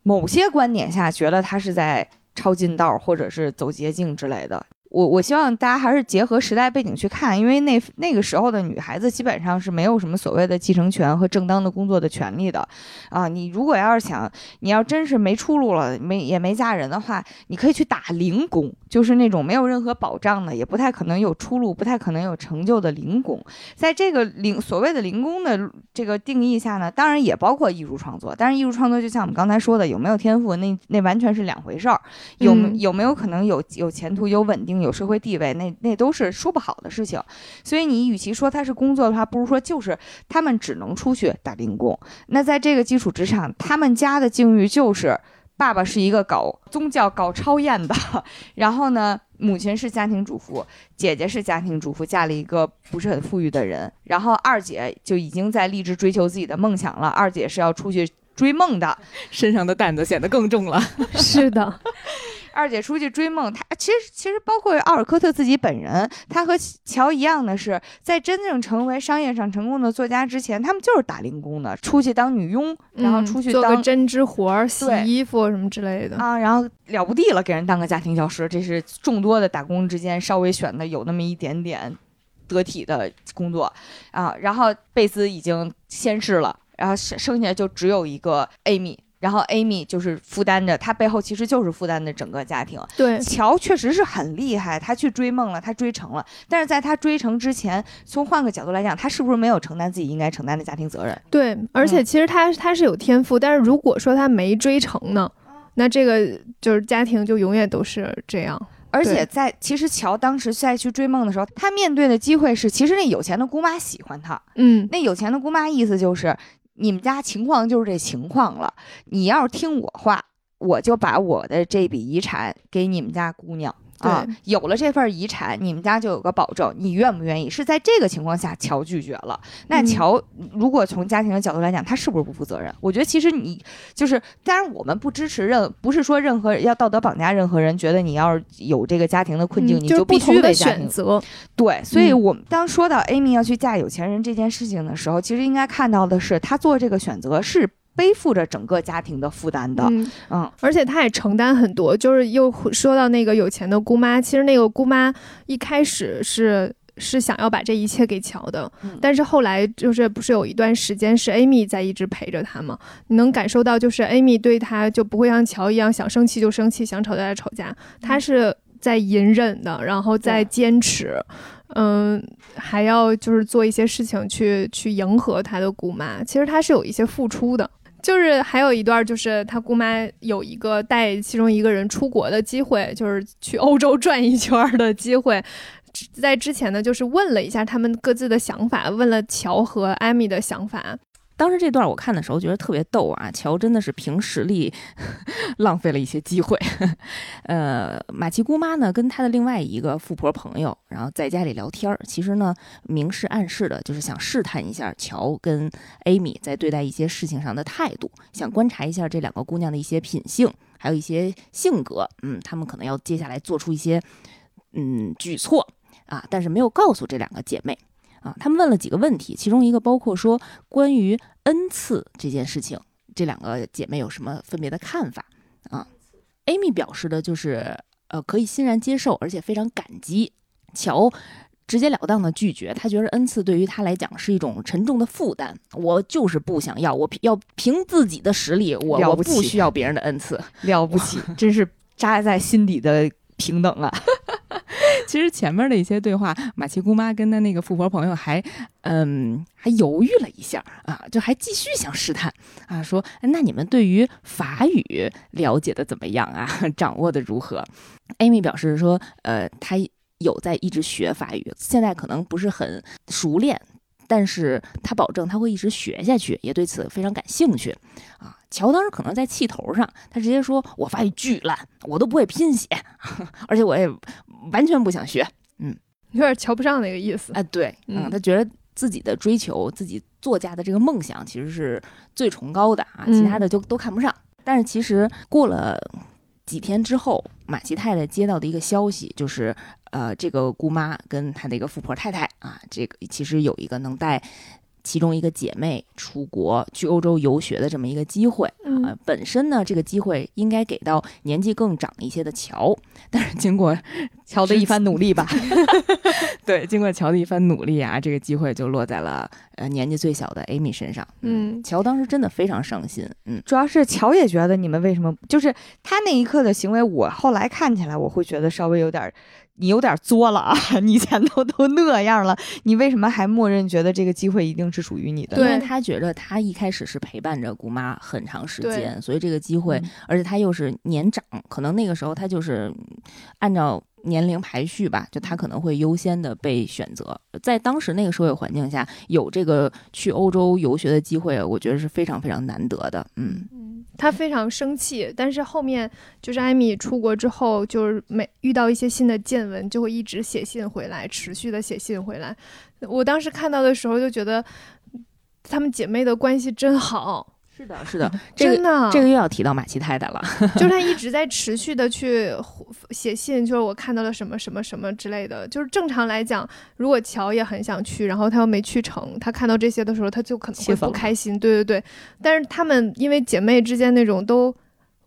某些观点下觉得她是在抄近道或者是走捷径之类的。我我希望大家还是结合时代背景去看，因为那那个时候的女孩子基本上是没有什么所谓的继承权和正当的工作的权利的啊。你如果要是想，你要真是没出路了，没也没嫁人的话，你可以去打零工，就是那种没有任何保障的，也不太可能有出路，不太可能有成就的零工。在这个零所谓的零工的这个定义下呢，当然也包括艺术创作，但是艺术创作就像我们刚才说的，有没有天赋，那那完全是两回事儿。有有没有可能有有前途、有稳定、有社会地位，那那都是说不好的事情。所以你与其说他是工作的话，不如说就是他们只能出去打零工。那在这个基础之上，他们家的境遇就是。爸爸是一个搞宗教、搞超验的，然后呢，母亲是家庭主妇，姐姐是家庭主妇，嫁了一个不是很富裕的人，然后二姐就已经在立志追求自己的梦想了。二姐是要出去追梦的，身上的担子显得更重了。是的，二姐出去追梦，她其实其实包括奥尔科特自己本人，他和乔一样的是，在真正成为商业上成功的作家之前，他们就是打零工的，出去当女佣，然后嗯出去当、做个针织活儿、洗衣服什么之类的。啊，然后了不地了，给人当个家庭教师，这是众多的打工之间稍微选的有那么一点点得体的工作啊。然后贝斯已经先逝了，然后剩剩下就只有一个 Amy。然后 Amy 就是负担着，她背后其实就是负担着整个家庭。对，乔确实是很厉害，他去追梦了，他追成了。但是在他追成之前，从换个角度来讲，他是不是没有承担自己应该承担的家庭责任？对，而嗯且其实他他是有天赋，但是如果说他没追成呢，那这个就是家庭就永远都是这样。而且在其实乔当时在去追梦的时候，他面对的机会是，其实那有钱的姑妈喜欢他，嗯，那有钱的姑妈意思就是，你们家情况就是这情况了，你要是听我话，我就把我的这笔遗产给你们家姑娘。啊对，有了这份遗产，你们家就有个保证。你愿不愿意？是在这个情况下，乔拒绝了。那嗯乔如果从家庭的角度来讲，他是不是不负责任？我觉得其实你就是，当然我们不支持任，不是说任何要道德绑架任何人，觉得你要是有这个家庭的困境，嗯就必须不同的为选择。对，所以嗯我们当说到 Amy 要去嫁有钱人这件事情的时候，其实应该看到的是，她做这个选择是背负着整个家庭的负担的。嗯，嗯而且他也承担很多，就是又说到那个有钱的姑妈，其实那个姑妈一开始是。是想要把这一切给乔的，嗯但是后来就是不是有一段时间是 Amy 在一直陪着他吗？你能感受到，就是 Amy 对他就不会像乔一样想生气就生气，想吵架就吵架，他是在隐忍的，然后在坚持，嗯，还要就是做一些事情去去迎合他的姑妈，其实他是有一些付出的。就是还有一段，就是他姑妈有一个带其中一个人出国的机会，就是去欧洲转一圈的机会。在之前呢，就是问了一下他们各自的想法，问了乔和艾米的想法。当时这段我看的时候觉得特别逗啊，乔真的是凭实力 浪费了一些机会。呃，马奇姑妈呢跟她的另外一个富婆朋友，然后在家里聊天儿，其实呢明示暗示的就是想试探一下乔跟艾米在对待一些事情上的态度，想观察一下这两个姑娘的一些品性，还有一些性格。嗯，她们可能要接下来做出一些嗯举措啊，但是没有告诉这两个姐妹。啊，他们问了几个问题，其中一个包括说关于恩赐这件事情，这两个姐妹有什么分别的看法啊？Amy 表示的就是，呃，可以欣然接受，而且非常感激。乔直截了当的拒绝，他觉得恩赐对于他来讲是一种沉重的负担，我就是不想要，我凭要凭自己的实力，我我不起不需要别人的恩赐。了不起，真是扎在心底的平等啊！其实前面的一些对话，马奇姑妈跟她那个富婆朋友还，嗯，还犹豫了一下啊，就还继续想试探啊，说那你们对于法语了解的怎么样啊？掌握的如何？Amy 表示说，呃，她有在一直学法语，现在可能不是很熟练，但是他保证他会一直学下去，也对此非常感兴趣啊。乔当时可能在气头上，他直接说：“我法语巨烂，我都不会拼写，而且我也完全不想学。”嗯有点瞧不上那个意思。哎，对，嗯，嗯他觉得自己的追求，自己作家的这个梦想，其实是最崇高的啊，嗯其他的就都看不上。但是其实过了几天之后，马奇太太接到的一个消息就是，呃，这个姑妈跟她的一个富婆太太啊，这个其实有一个能带。其中一个姐妹出国去欧洲游学的这么一个机会啊、嗯本身呢，这个机会应该给到年纪更长一些的乔，但是经过乔的一番努力吧。对，经过乔的一番努力啊，这个机会就落在了呃年纪最小的 Amy 身上。嗯乔当时真的非常伤心。嗯，主要是乔也觉得你们为什么就是他那一刻的行为，我后来看起来我会觉得稍微有点儿，你有点作了啊！你以前都都那样了，你为什么还默认觉得这个机会一定是属于你的？因为他觉得他一开始是陪伴着姑妈很长时间，所以这个机会，嗯而且他又是年长，可能那个时候他就是嗯按照。年龄排序吧，就他可能会优先的被选择。在当时那个社会环境下，有这个去欧洲游学的机会，我觉得是非常非常难得的。嗯，嗯，他非常生气，但是后面就是艾米出国之后，就是每遇到一些新的见闻，就会一直写信回来，持续的写信回来。我当时看到的时候就觉得，她们姐妹的关系真好，是的，是的，这个真的，这个又要提到马奇太太了。就是她一直在持续的去写信，就是我看到了什么什么什么之类的。就是正常来讲，如果乔也很想去，然后他又没去成，他看到这些的时候，他就可能会不开心。对对对，但是他们因为姐妹之间那种都。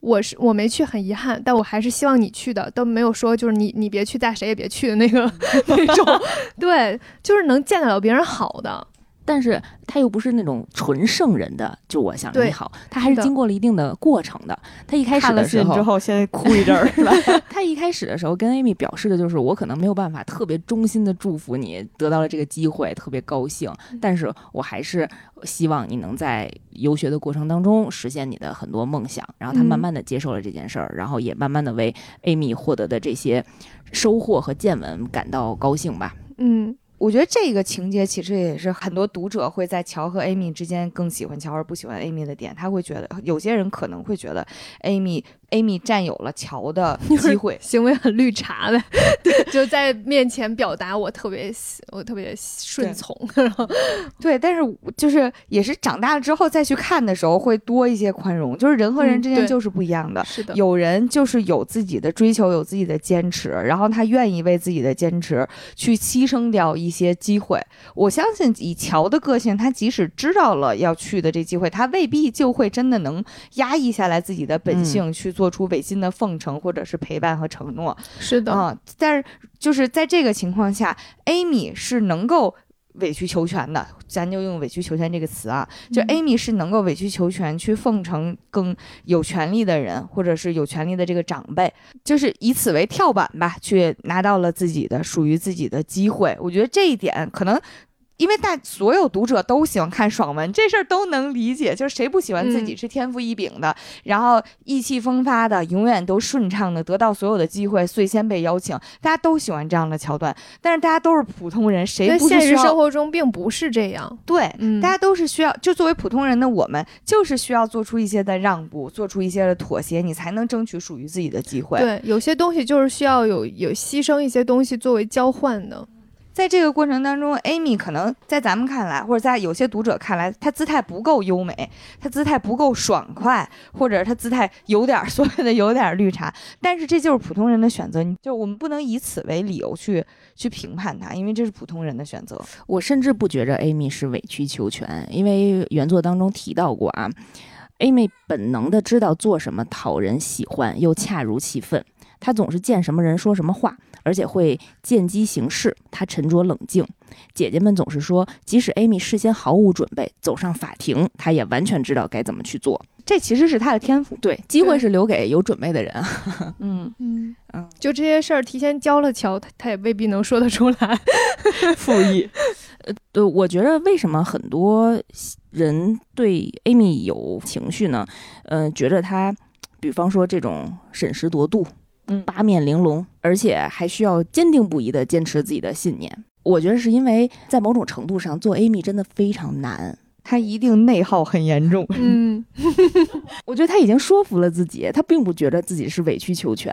我是我没去，很遗憾，但我还是希望你去的，都没有说就是你你别去，但谁也别去的那个 那种，对，就是能见得了别人好的，但是他又不是那种纯圣人的，就我想你好，他还是经过了一定的过程的。他一开始的时候，信之后，现在哭一阵儿了。他一开始的时候跟 Amy 表示的就是，我可能没有办法特别衷心的祝福你得到了这个机会，特别高兴，但是我还是希望你能在游学的过程当中实现你的很多梦想。然后他慢嗯慢的接受了这件事儿，然后也慢慢的为 Amy 获得的这些收获和见闻感到高兴吧。嗯，我觉得这个情节其实也是很多读者会在乔和 Amy 之间更喜欢乔而不喜欢 Amy 的点。他会觉得有些人可能会觉得 Amy Amy 占有了乔的 机会，行为很绿茶的，对，就在面前表达我特别我特别顺从，然后对，但是就是也是长大了之后再去看的时候会多一些宽容，就是人和人之间就是不一样的。是的，有人就是有自己的追求，有自己的坚持，然后他愿意为自己的坚持去牺牲掉一些机会。我相信以乔的个性，他即使知道了要去的这机会，他未必就会真的能压抑下来自己的本性，去做出违心的奉承或者是陪伴和承诺。是的，啊、但是就是在这个情况下，Amy 是能够委曲求全的，咱就用委曲求全这个词啊，就嗯 Amy 是能够委曲求全去奉承更有权利的人，或者是有权利的这个长辈，就是以此为跳板吧，去拿到了自己的属于自己的机会。我觉得这一点可能。因为大所有读者都喜欢看爽文，这事儿都能理解。就是谁不喜欢自己嗯是天赋异禀的，然后意气风发的，永远都顺畅的得到所有的机会，最先被邀请，大家都喜欢这样的桥段。但是大家都是普通人，谁不是现实生活中并不是这样，对？嗯，大家都是需要，就作为普通人的我们，就是需要做出一些的让步，做出一些的妥协，你才能争取属于自己的机会。对，有些东西就是需要有有牺牲一些东西作为交换的，在这个过程当中，Amy 可能在咱们看来，或者在有些读者看来，她姿态不够优美，她姿态不够爽快，或者她姿态有点儿 所谓的有点儿绿茶。但是这就是普通人的选择，你就我们不能以此为理由去去评判她，因为这是普通人的选择。我甚至不觉着 Amy 是委曲求全，因为原作当中提到过啊，Amy 本能的知道做什么讨人喜欢，又恰如其分。她总是见什么人说什么话，而且会见机行事。他沉着冷静。姐姐们总是说，即使 Amy 事先毫无准备走上法庭，他也完全知道该怎么去做。这其实是他的天赋。对，机会是留给有准备的人啊。嗯，嗯嗯，就这些事儿提前教了乔，他他也未必能说得出来。复议。呃，我觉得为什么很多人对 Amy 有情绪呢？呃，觉得他，比方说这种审时度度嗯八面玲珑，而且还需要坚定不移的坚持自己的信念。我觉得是因为在某种程度上做 Amy 真的非常难。他一定内耗很严重。嗯 我觉得他已经说服了自己，他并不觉得自己是委曲求全。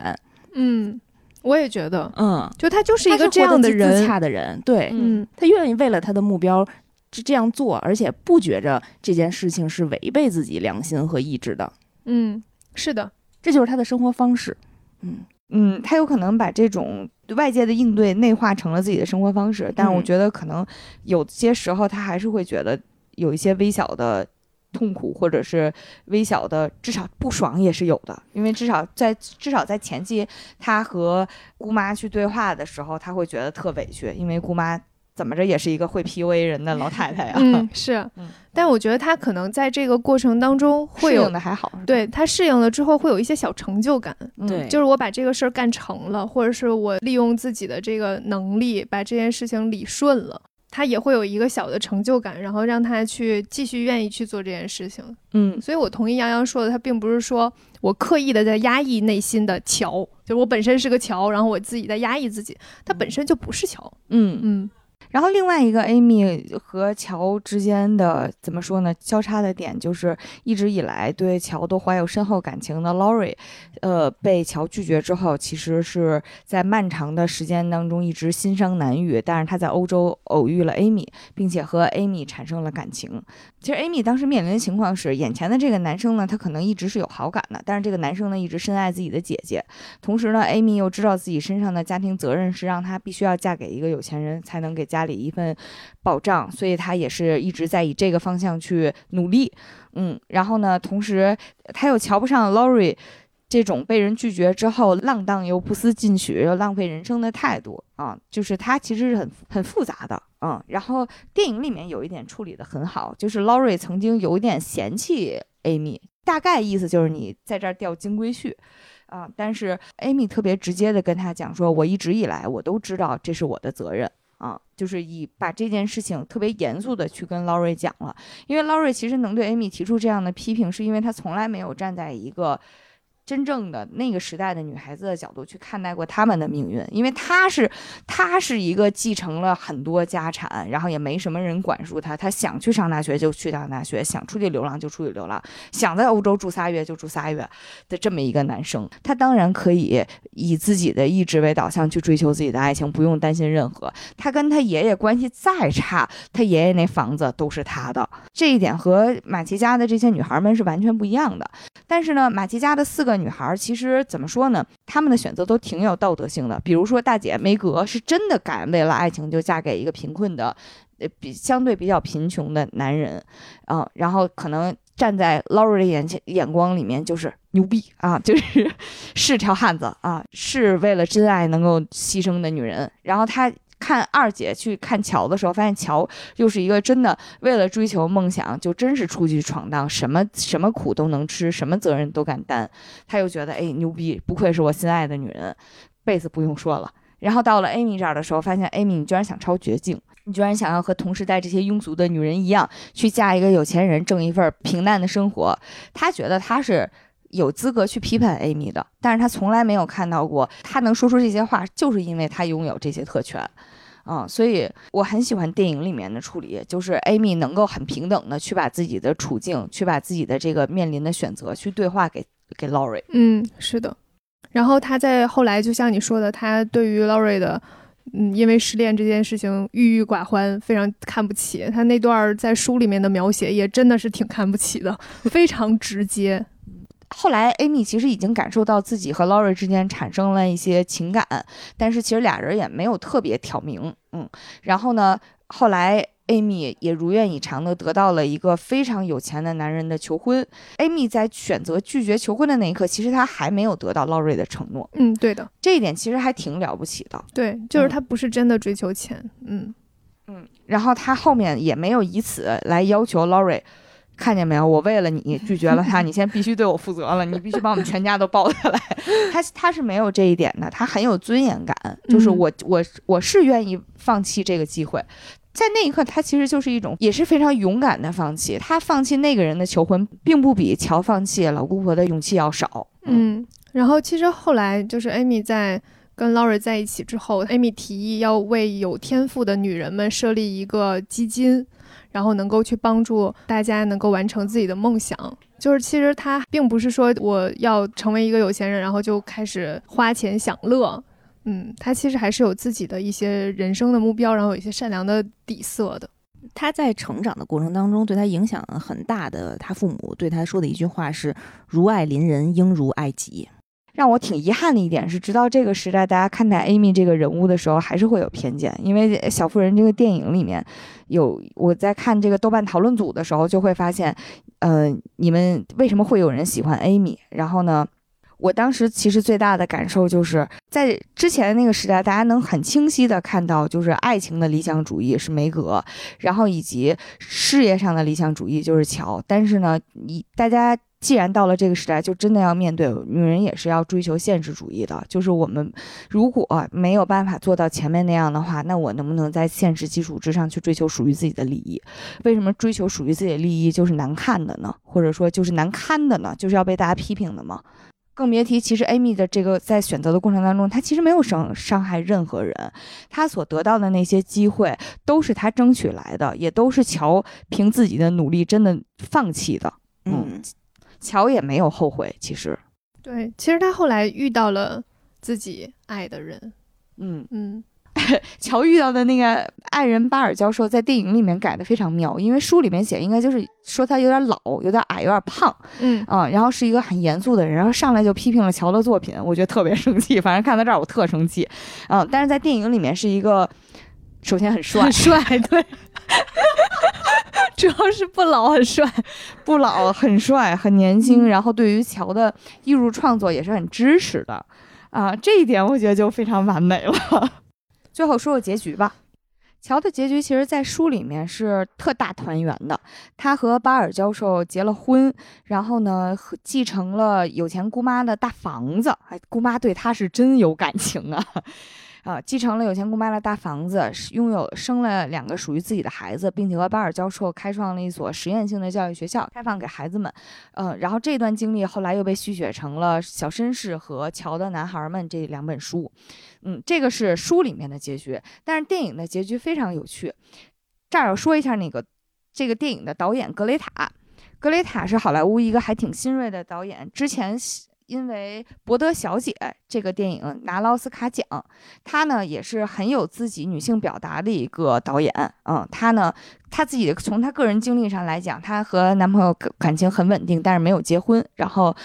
嗯，我也觉得，嗯，就他就是一个这样的活得极自，洽的人，对、嗯他愿意为了他的目标这这样做，而且不觉着这件事情是违背自己良心和意志的，嗯，是的，这就是他的生活方式。嗯，嗯，他有可能把这种外界的应对内化成了自己的生活方式，但是我嗯。觉得可能有些时候他还是会觉得有一些微小的痛苦，或者是微小的至少不爽也是有的，因为至少在至少在前期他和姑妈去对话的时候，他会觉得特委屈，因为姑妈怎么着也是一个会 PUA 人的老太太呀、嗯，是。嗯，但我觉得他可能在这个过程当中会有适应的还好，对他适应了之后会有一些小成就感，嗯。对。就是我把这个事儿干成了，或者是我利用自己的这个能力把这件事情理顺了，他也会有一个小的成就感，然后让他去继续愿意去做这件事情。嗯。所以我同意杨洋说的，他并不是说我刻意的在压抑内心的桥，就是我本身是个桥，然后我自己在压抑自己，他本身就不是桥。嗯。嗯然后另外一个 Amy 和乔之间的怎么说呢？交叉的点就是一直以来对乔都怀有深厚感情的 Laurie，呃，被乔拒绝之后，其实是在漫长的时间当中一直心伤难愈。但是他在欧洲偶遇了 Amy，并且和 Amy 产生了感情。其实 Amy 当时面临的情况是，眼前的这个男生呢，他可能一直是有好感的，但是这个男生呢一直深爱自己的姐姐，同时呢，Amy 又知道自己身上的家庭责任是让她必须要嫁给一个有钱人，才能给家家里一份保障，所以他也是一直在以这个方向去努力。嗯，然后呢，同时他又瞧不上 Laurie 这种被人拒绝之后浪荡又不思进取又浪费人生的态度啊，就是他其实是很很复杂的。嗯，然后电影里面有一点处理的很好，就是 Laurie 曾经有一点嫌弃 Amy，大概意思就是你在这儿钓金龟婿。啊！但是 Amy 特别直接的跟他讲说，我一直以来我都知道这是我的责任啊，就是以把这件事情特别严肃的去跟 Lori 讲了，因为 Lori 其实能对 Amy 提出这样的批评，是因为他从来没有站在一个。真正的那个时代的女孩子的角度去看待过她们的命运，因为她是她是一个继承了很多家产，然后也没什么人管束她，她想去上大学就去上大学，想出去流浪就出去流浪，想在欧洲住仨月就住仨月的这么一个男生，他当然可以以自己的意志为导向去追求自己的爱情，不用担心任何。他跟他爷爷关系再差，他爷爷那房子都是他的，这一点和马奇家的这些女孩们是完全不一样的。但是呢，马奇家的四个女孩其实怎么说呢？她们的选择都挺有道德性的。比如说大姐梅格是真的敢为了爱情就嫁给一个贫困的，呃，比相对比较贫穷的男人，啊、然后可能站在 Laurie 眼前眼光里面就是牛逼啊，就是是条汉子啊，是为了真爱能够牺牲的女人。然后她看二姐去看乔的时候，发现乔又是一个真的为了追求梦想，就真是出去闯荡，什么什么苦都能吃，什么责任都敢担。她又觉得哎牛逼，不愧是我心爱的女人，贝斯不用说了。然后到了 Amy 这儿的时候，发现 Amy 你居然想抄绝境，你居然想要和同时代这些庸俗的女人一样，去嫁一个有钱人，挣一份平淡的生活。她觉得她是有资格去批判 Amy 的，但是她从来没有看到过她能说出这些话，就是因为她拥有这些特权。嗯，所以我很喜欢电影里面的处理，就是 Amy 能够很平等的去把自己的处境，去把自己的这个面临的选择去对话给给 Lori。嗯，是的。然后他在后来，就像你说的，他对于 Lori 的，嗯，因为失恋这件事情郁郁寡欢，非常看不起。他那段在书里面的描写也真的是挺看不起的，非常直接。后来，Amy 其实已经感受到自己和 Laurie 之间产生了一些情感，但是其实俩人也没有特别挑明，嗯。然后呢，后来 Amy 也如愿以偿的得到了一个非常有钱的男人的求婚。Amy 在选择拒绝求婚的那一刻，其实她还没有得到 Laurie 的承诺，嗯，对的，这一点其实还挺了不起的。对，就是嗯他不是真的追求钱，嗯嗯，然后他后面也没有以此来要求 Laurie，看见没有？我为了你拒绝了他，你现在必须对我负责了，你必须把我们全家都抱下来。他他是没有这一点的，他很有尊严感，就是嗯我我我是愿意放弃这个机会。在那一刻，他其实就是一种也是非常勇敢的放弃。他放弃那个人的求婚，并不比乔放弃老姑婆的勇气要少。嗯，然后其实后来就是艾米在跟 Laurie 在一起之后，Amy 提议要为有天赋的女人们设立一个基金，然后能够去帮助大家能够完成自己的梦想。就是其实他并不是说我要成为一个有钱人，然后就开始花钱享乐。嗯，他其实还是有自己的一些人生的目标，然后有一些善良的底色的。他在成长的过程当中，对他影响很大的，他父母对他说的一句话是“如爱邻人，应如爱己”。让我挺遗憾的一点是，直到这个时代，大家看待 Amy 这个人物的时候，还是会有偏见。因为《小妇人》这个电影里面有我在看这个豆瓣讨论组的时候，就会发现，呃，你们为什么会有人喜欢 Amy？然后呢？我当时其实最大的感受就是在之前那个时代，大家能很清晰的看到，就是爱情的理想主义是梅格，然后以及事业上的理想主义就是乔。但是呢，你大家既然到了这个时代，就真的要面对，女人也是要追求现实主义的。就是我们如果没有办法做到前面那样的话，那我能不能在现实基础之上去追求属于自己的利益？为什么追求属于自己的利益就是难看的呢？或者说就是难堪的呢？就是要被大家批评的吗？更别提，其实 Amy 的这个在选择的过程当中，她其实没有伤伤害任何人，她所得到的那些机会都是她争取来的，也都是乔凭自己的努力真的放弃的。嗯，乔也没有后悔，其实。对，其实他后来遇到了自己爱的人。嗯嗯。乔遇到的那个爱人巴尔教授，在电影里面改的非常妙，因为书里面写应该就是说他有点老，有点矮，有点胖，嗯啊，然后是一个很严肃的人，然后上来就批评了乔的作品，我觉得特别生气。反正看到这儿我特生气，嗯，但是在电影里面是一个，首先很帅，很帅，对，主要是不老，很帅，不老，很帅，很年轻，然后对于乔的艺术创作也是很支持的，啊，这一点我觉得就非常完美了。最后说说结局吧，乔的结局其实，在书里面是特大团圆的。他和巴尔教授结了婚，然后呢，继承了有钱姑妈的大房子。哎，姑妈对他是真有感情啊。啊，继承了有钱姑妈的大房子，拥有生了两个属于自己的孩子，并且和巴尔教授开创了一所实验性的教育学校，开放给孩子们。嗯，然后这段经历后来又被续写成了《小绅士》和《乔的男孩们》这两本书。嗯，这个是书里面的结局，但是电影的结局非常有趣。这儿要说一下那个这个电影的导演格雷塔，格雷塔是好莱坞一个还挺新锐的导演，之前。因为《博德小姐》这个电影拿了奥斯卡奖，她呢也是很有自己女性表达的一个导演。嗯，她呢，她自己从她个人经历上来讲，她和男朋友感情很稳定，但是没有结婚，然后，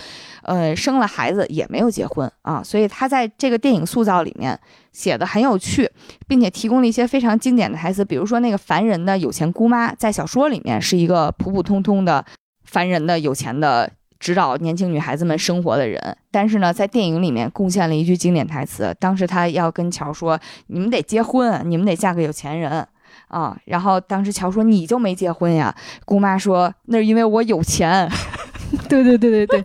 呃，生了孩子也没有结婚啊。所以她在这个电影塑造里面写的很有趣，并且提供了一些非常经典的台词，比如说那个烦人的有钱姑妈，在小说里面是一个普普通通的烦人的有钱的。指导年轻女孩子们生活的人，但是呢，在电影里面贡献了一句经典台词。当时他要跟乔说：“你们得结婚，你们得嫁个有钱人啊。”然后当时乔说：“你就没结婚呀？”姑妈说：“那是因为我有钱。”对对对对对，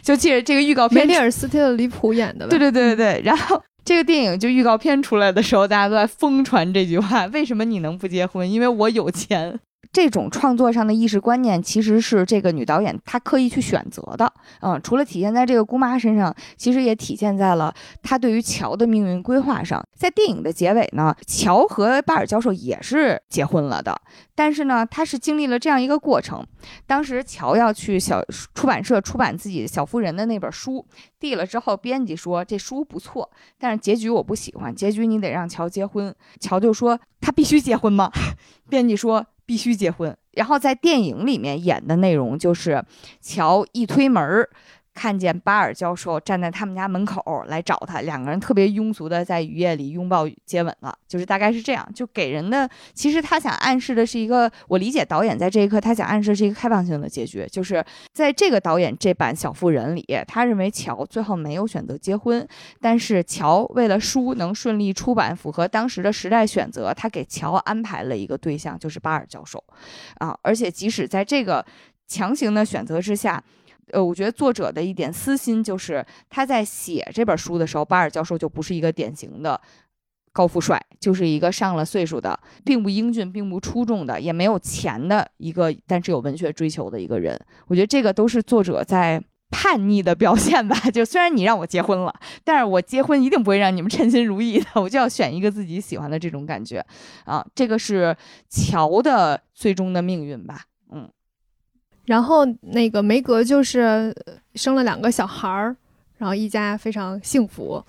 就记着这个预告片，梅丽尔·斯特里普演的。对对对对对。然后这个电影就预告片出来的时候，大家都在疯传这句话：“为什么你能不结婚？因为我有钱。”这种创作上的意识观念，其实是这个女导演她刻意去选择的。嗯，除了体现在这个姑妈身上，其实也体现在了她对于乔的命运规划上。在电影的结尾呢，乔和巴尔教授也是结婚了的，但是呢，他是经历了这样一个过程。当时乔要去小出版社出版自己小妇人的那本书，递了之后，编辑说这书不错，但是结局我不喜欢，结局你得让乔结婚。乔就说他必须结婚吗？编辑说。必须结婚，然后在电影里面演的内容就是，乔一推门。看见巴尔教授站在他们家门口来找他，两个人特别庸俗的在雨夜里拥抱接吻了，就是大概是这样，就给人的其实他想暗示的是一个，我理解导演在这一刻他想暗示是一个开放性的结局，就是在这个导演这版小妇人里，他认为乔最后没有选择结婚，但是乔为了书能顺利出版，符合当时的时代选择，他给乔安排了一个对象，就是巴尔教授，啊，而且即使在这个强行的选择之下。呃，我觉得作者的一点私心就是，他在写这本书的时候，巴尔教授就不是一个典型的高富帅，就是一个上了岁数的，并不英俊，并不出众的，也没有钱的一个，但是有文学追求的一个人。我觉得这个都是作者在叛逆的表现吧。就虽然你让我结婚了，但是我结婚一定不会让你们称心如意的，我就要选一个自己喜欢的这种感觉啊。这个是乔的最终的命运吧。嗯，然后那个梅格就是生了两个小孩儿，然后一家非常幸福。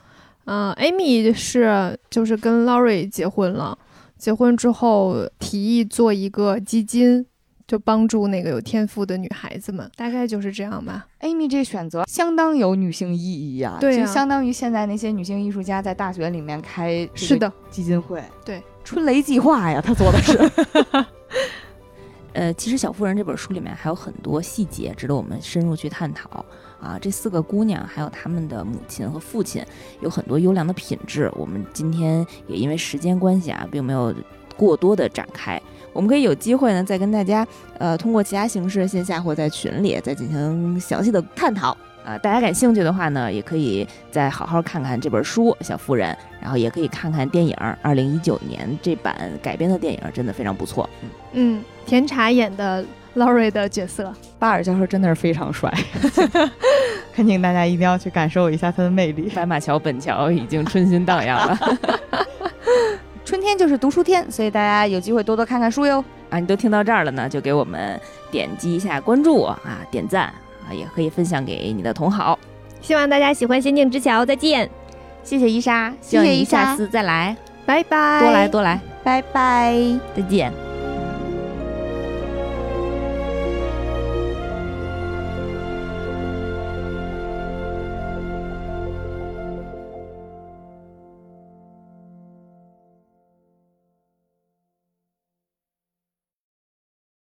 嗯，Amy 是就是跟 Laurie 结婚了，结婚之后提议做一个基金，就帮助那个有天赋的女孩子们，大概就是这样吧。Amy 这选择相当有女性意义啊，对啊就相当于现在那些女性艺术家在大学里面开是的，基金会，对，春雷计划呀，她做的是。呃，其实《小妇人》这本书里面还有很多细节值得我们深入去探讨啊。这四个姑娘还有她们的母亲和父亲有很多优良的品质，我们今天也因为时间关系啊，并没有过多的展开。我们可以有机会呢，再跟大家呃通过其他形式，线下或在群里再进行详细的探讨。啊、大家感兴趣的话呢，也可以再好好看看这本书《小妇人》，然后也可以看看电影，二零一九年这版改编的电影真的非常不错。嗯。嗯，甜茶演的 Laurie 的角色，巴尔教授真的是非常帅，恳请大家一定要去感受一下他的魅力。白马桥本桥已经春心荡漾了 春天就是读书天，所以大家有机会多多看看书哟。啊！你都听到这儿了呢，就给我们点击一下关注啊，点赞啊，也可以分享给你的同好。希望大家喜欢《仙境之桥》，再见，谢谢伊莎，希望你下次再来，拜拜，多来多来，拜拜。再见。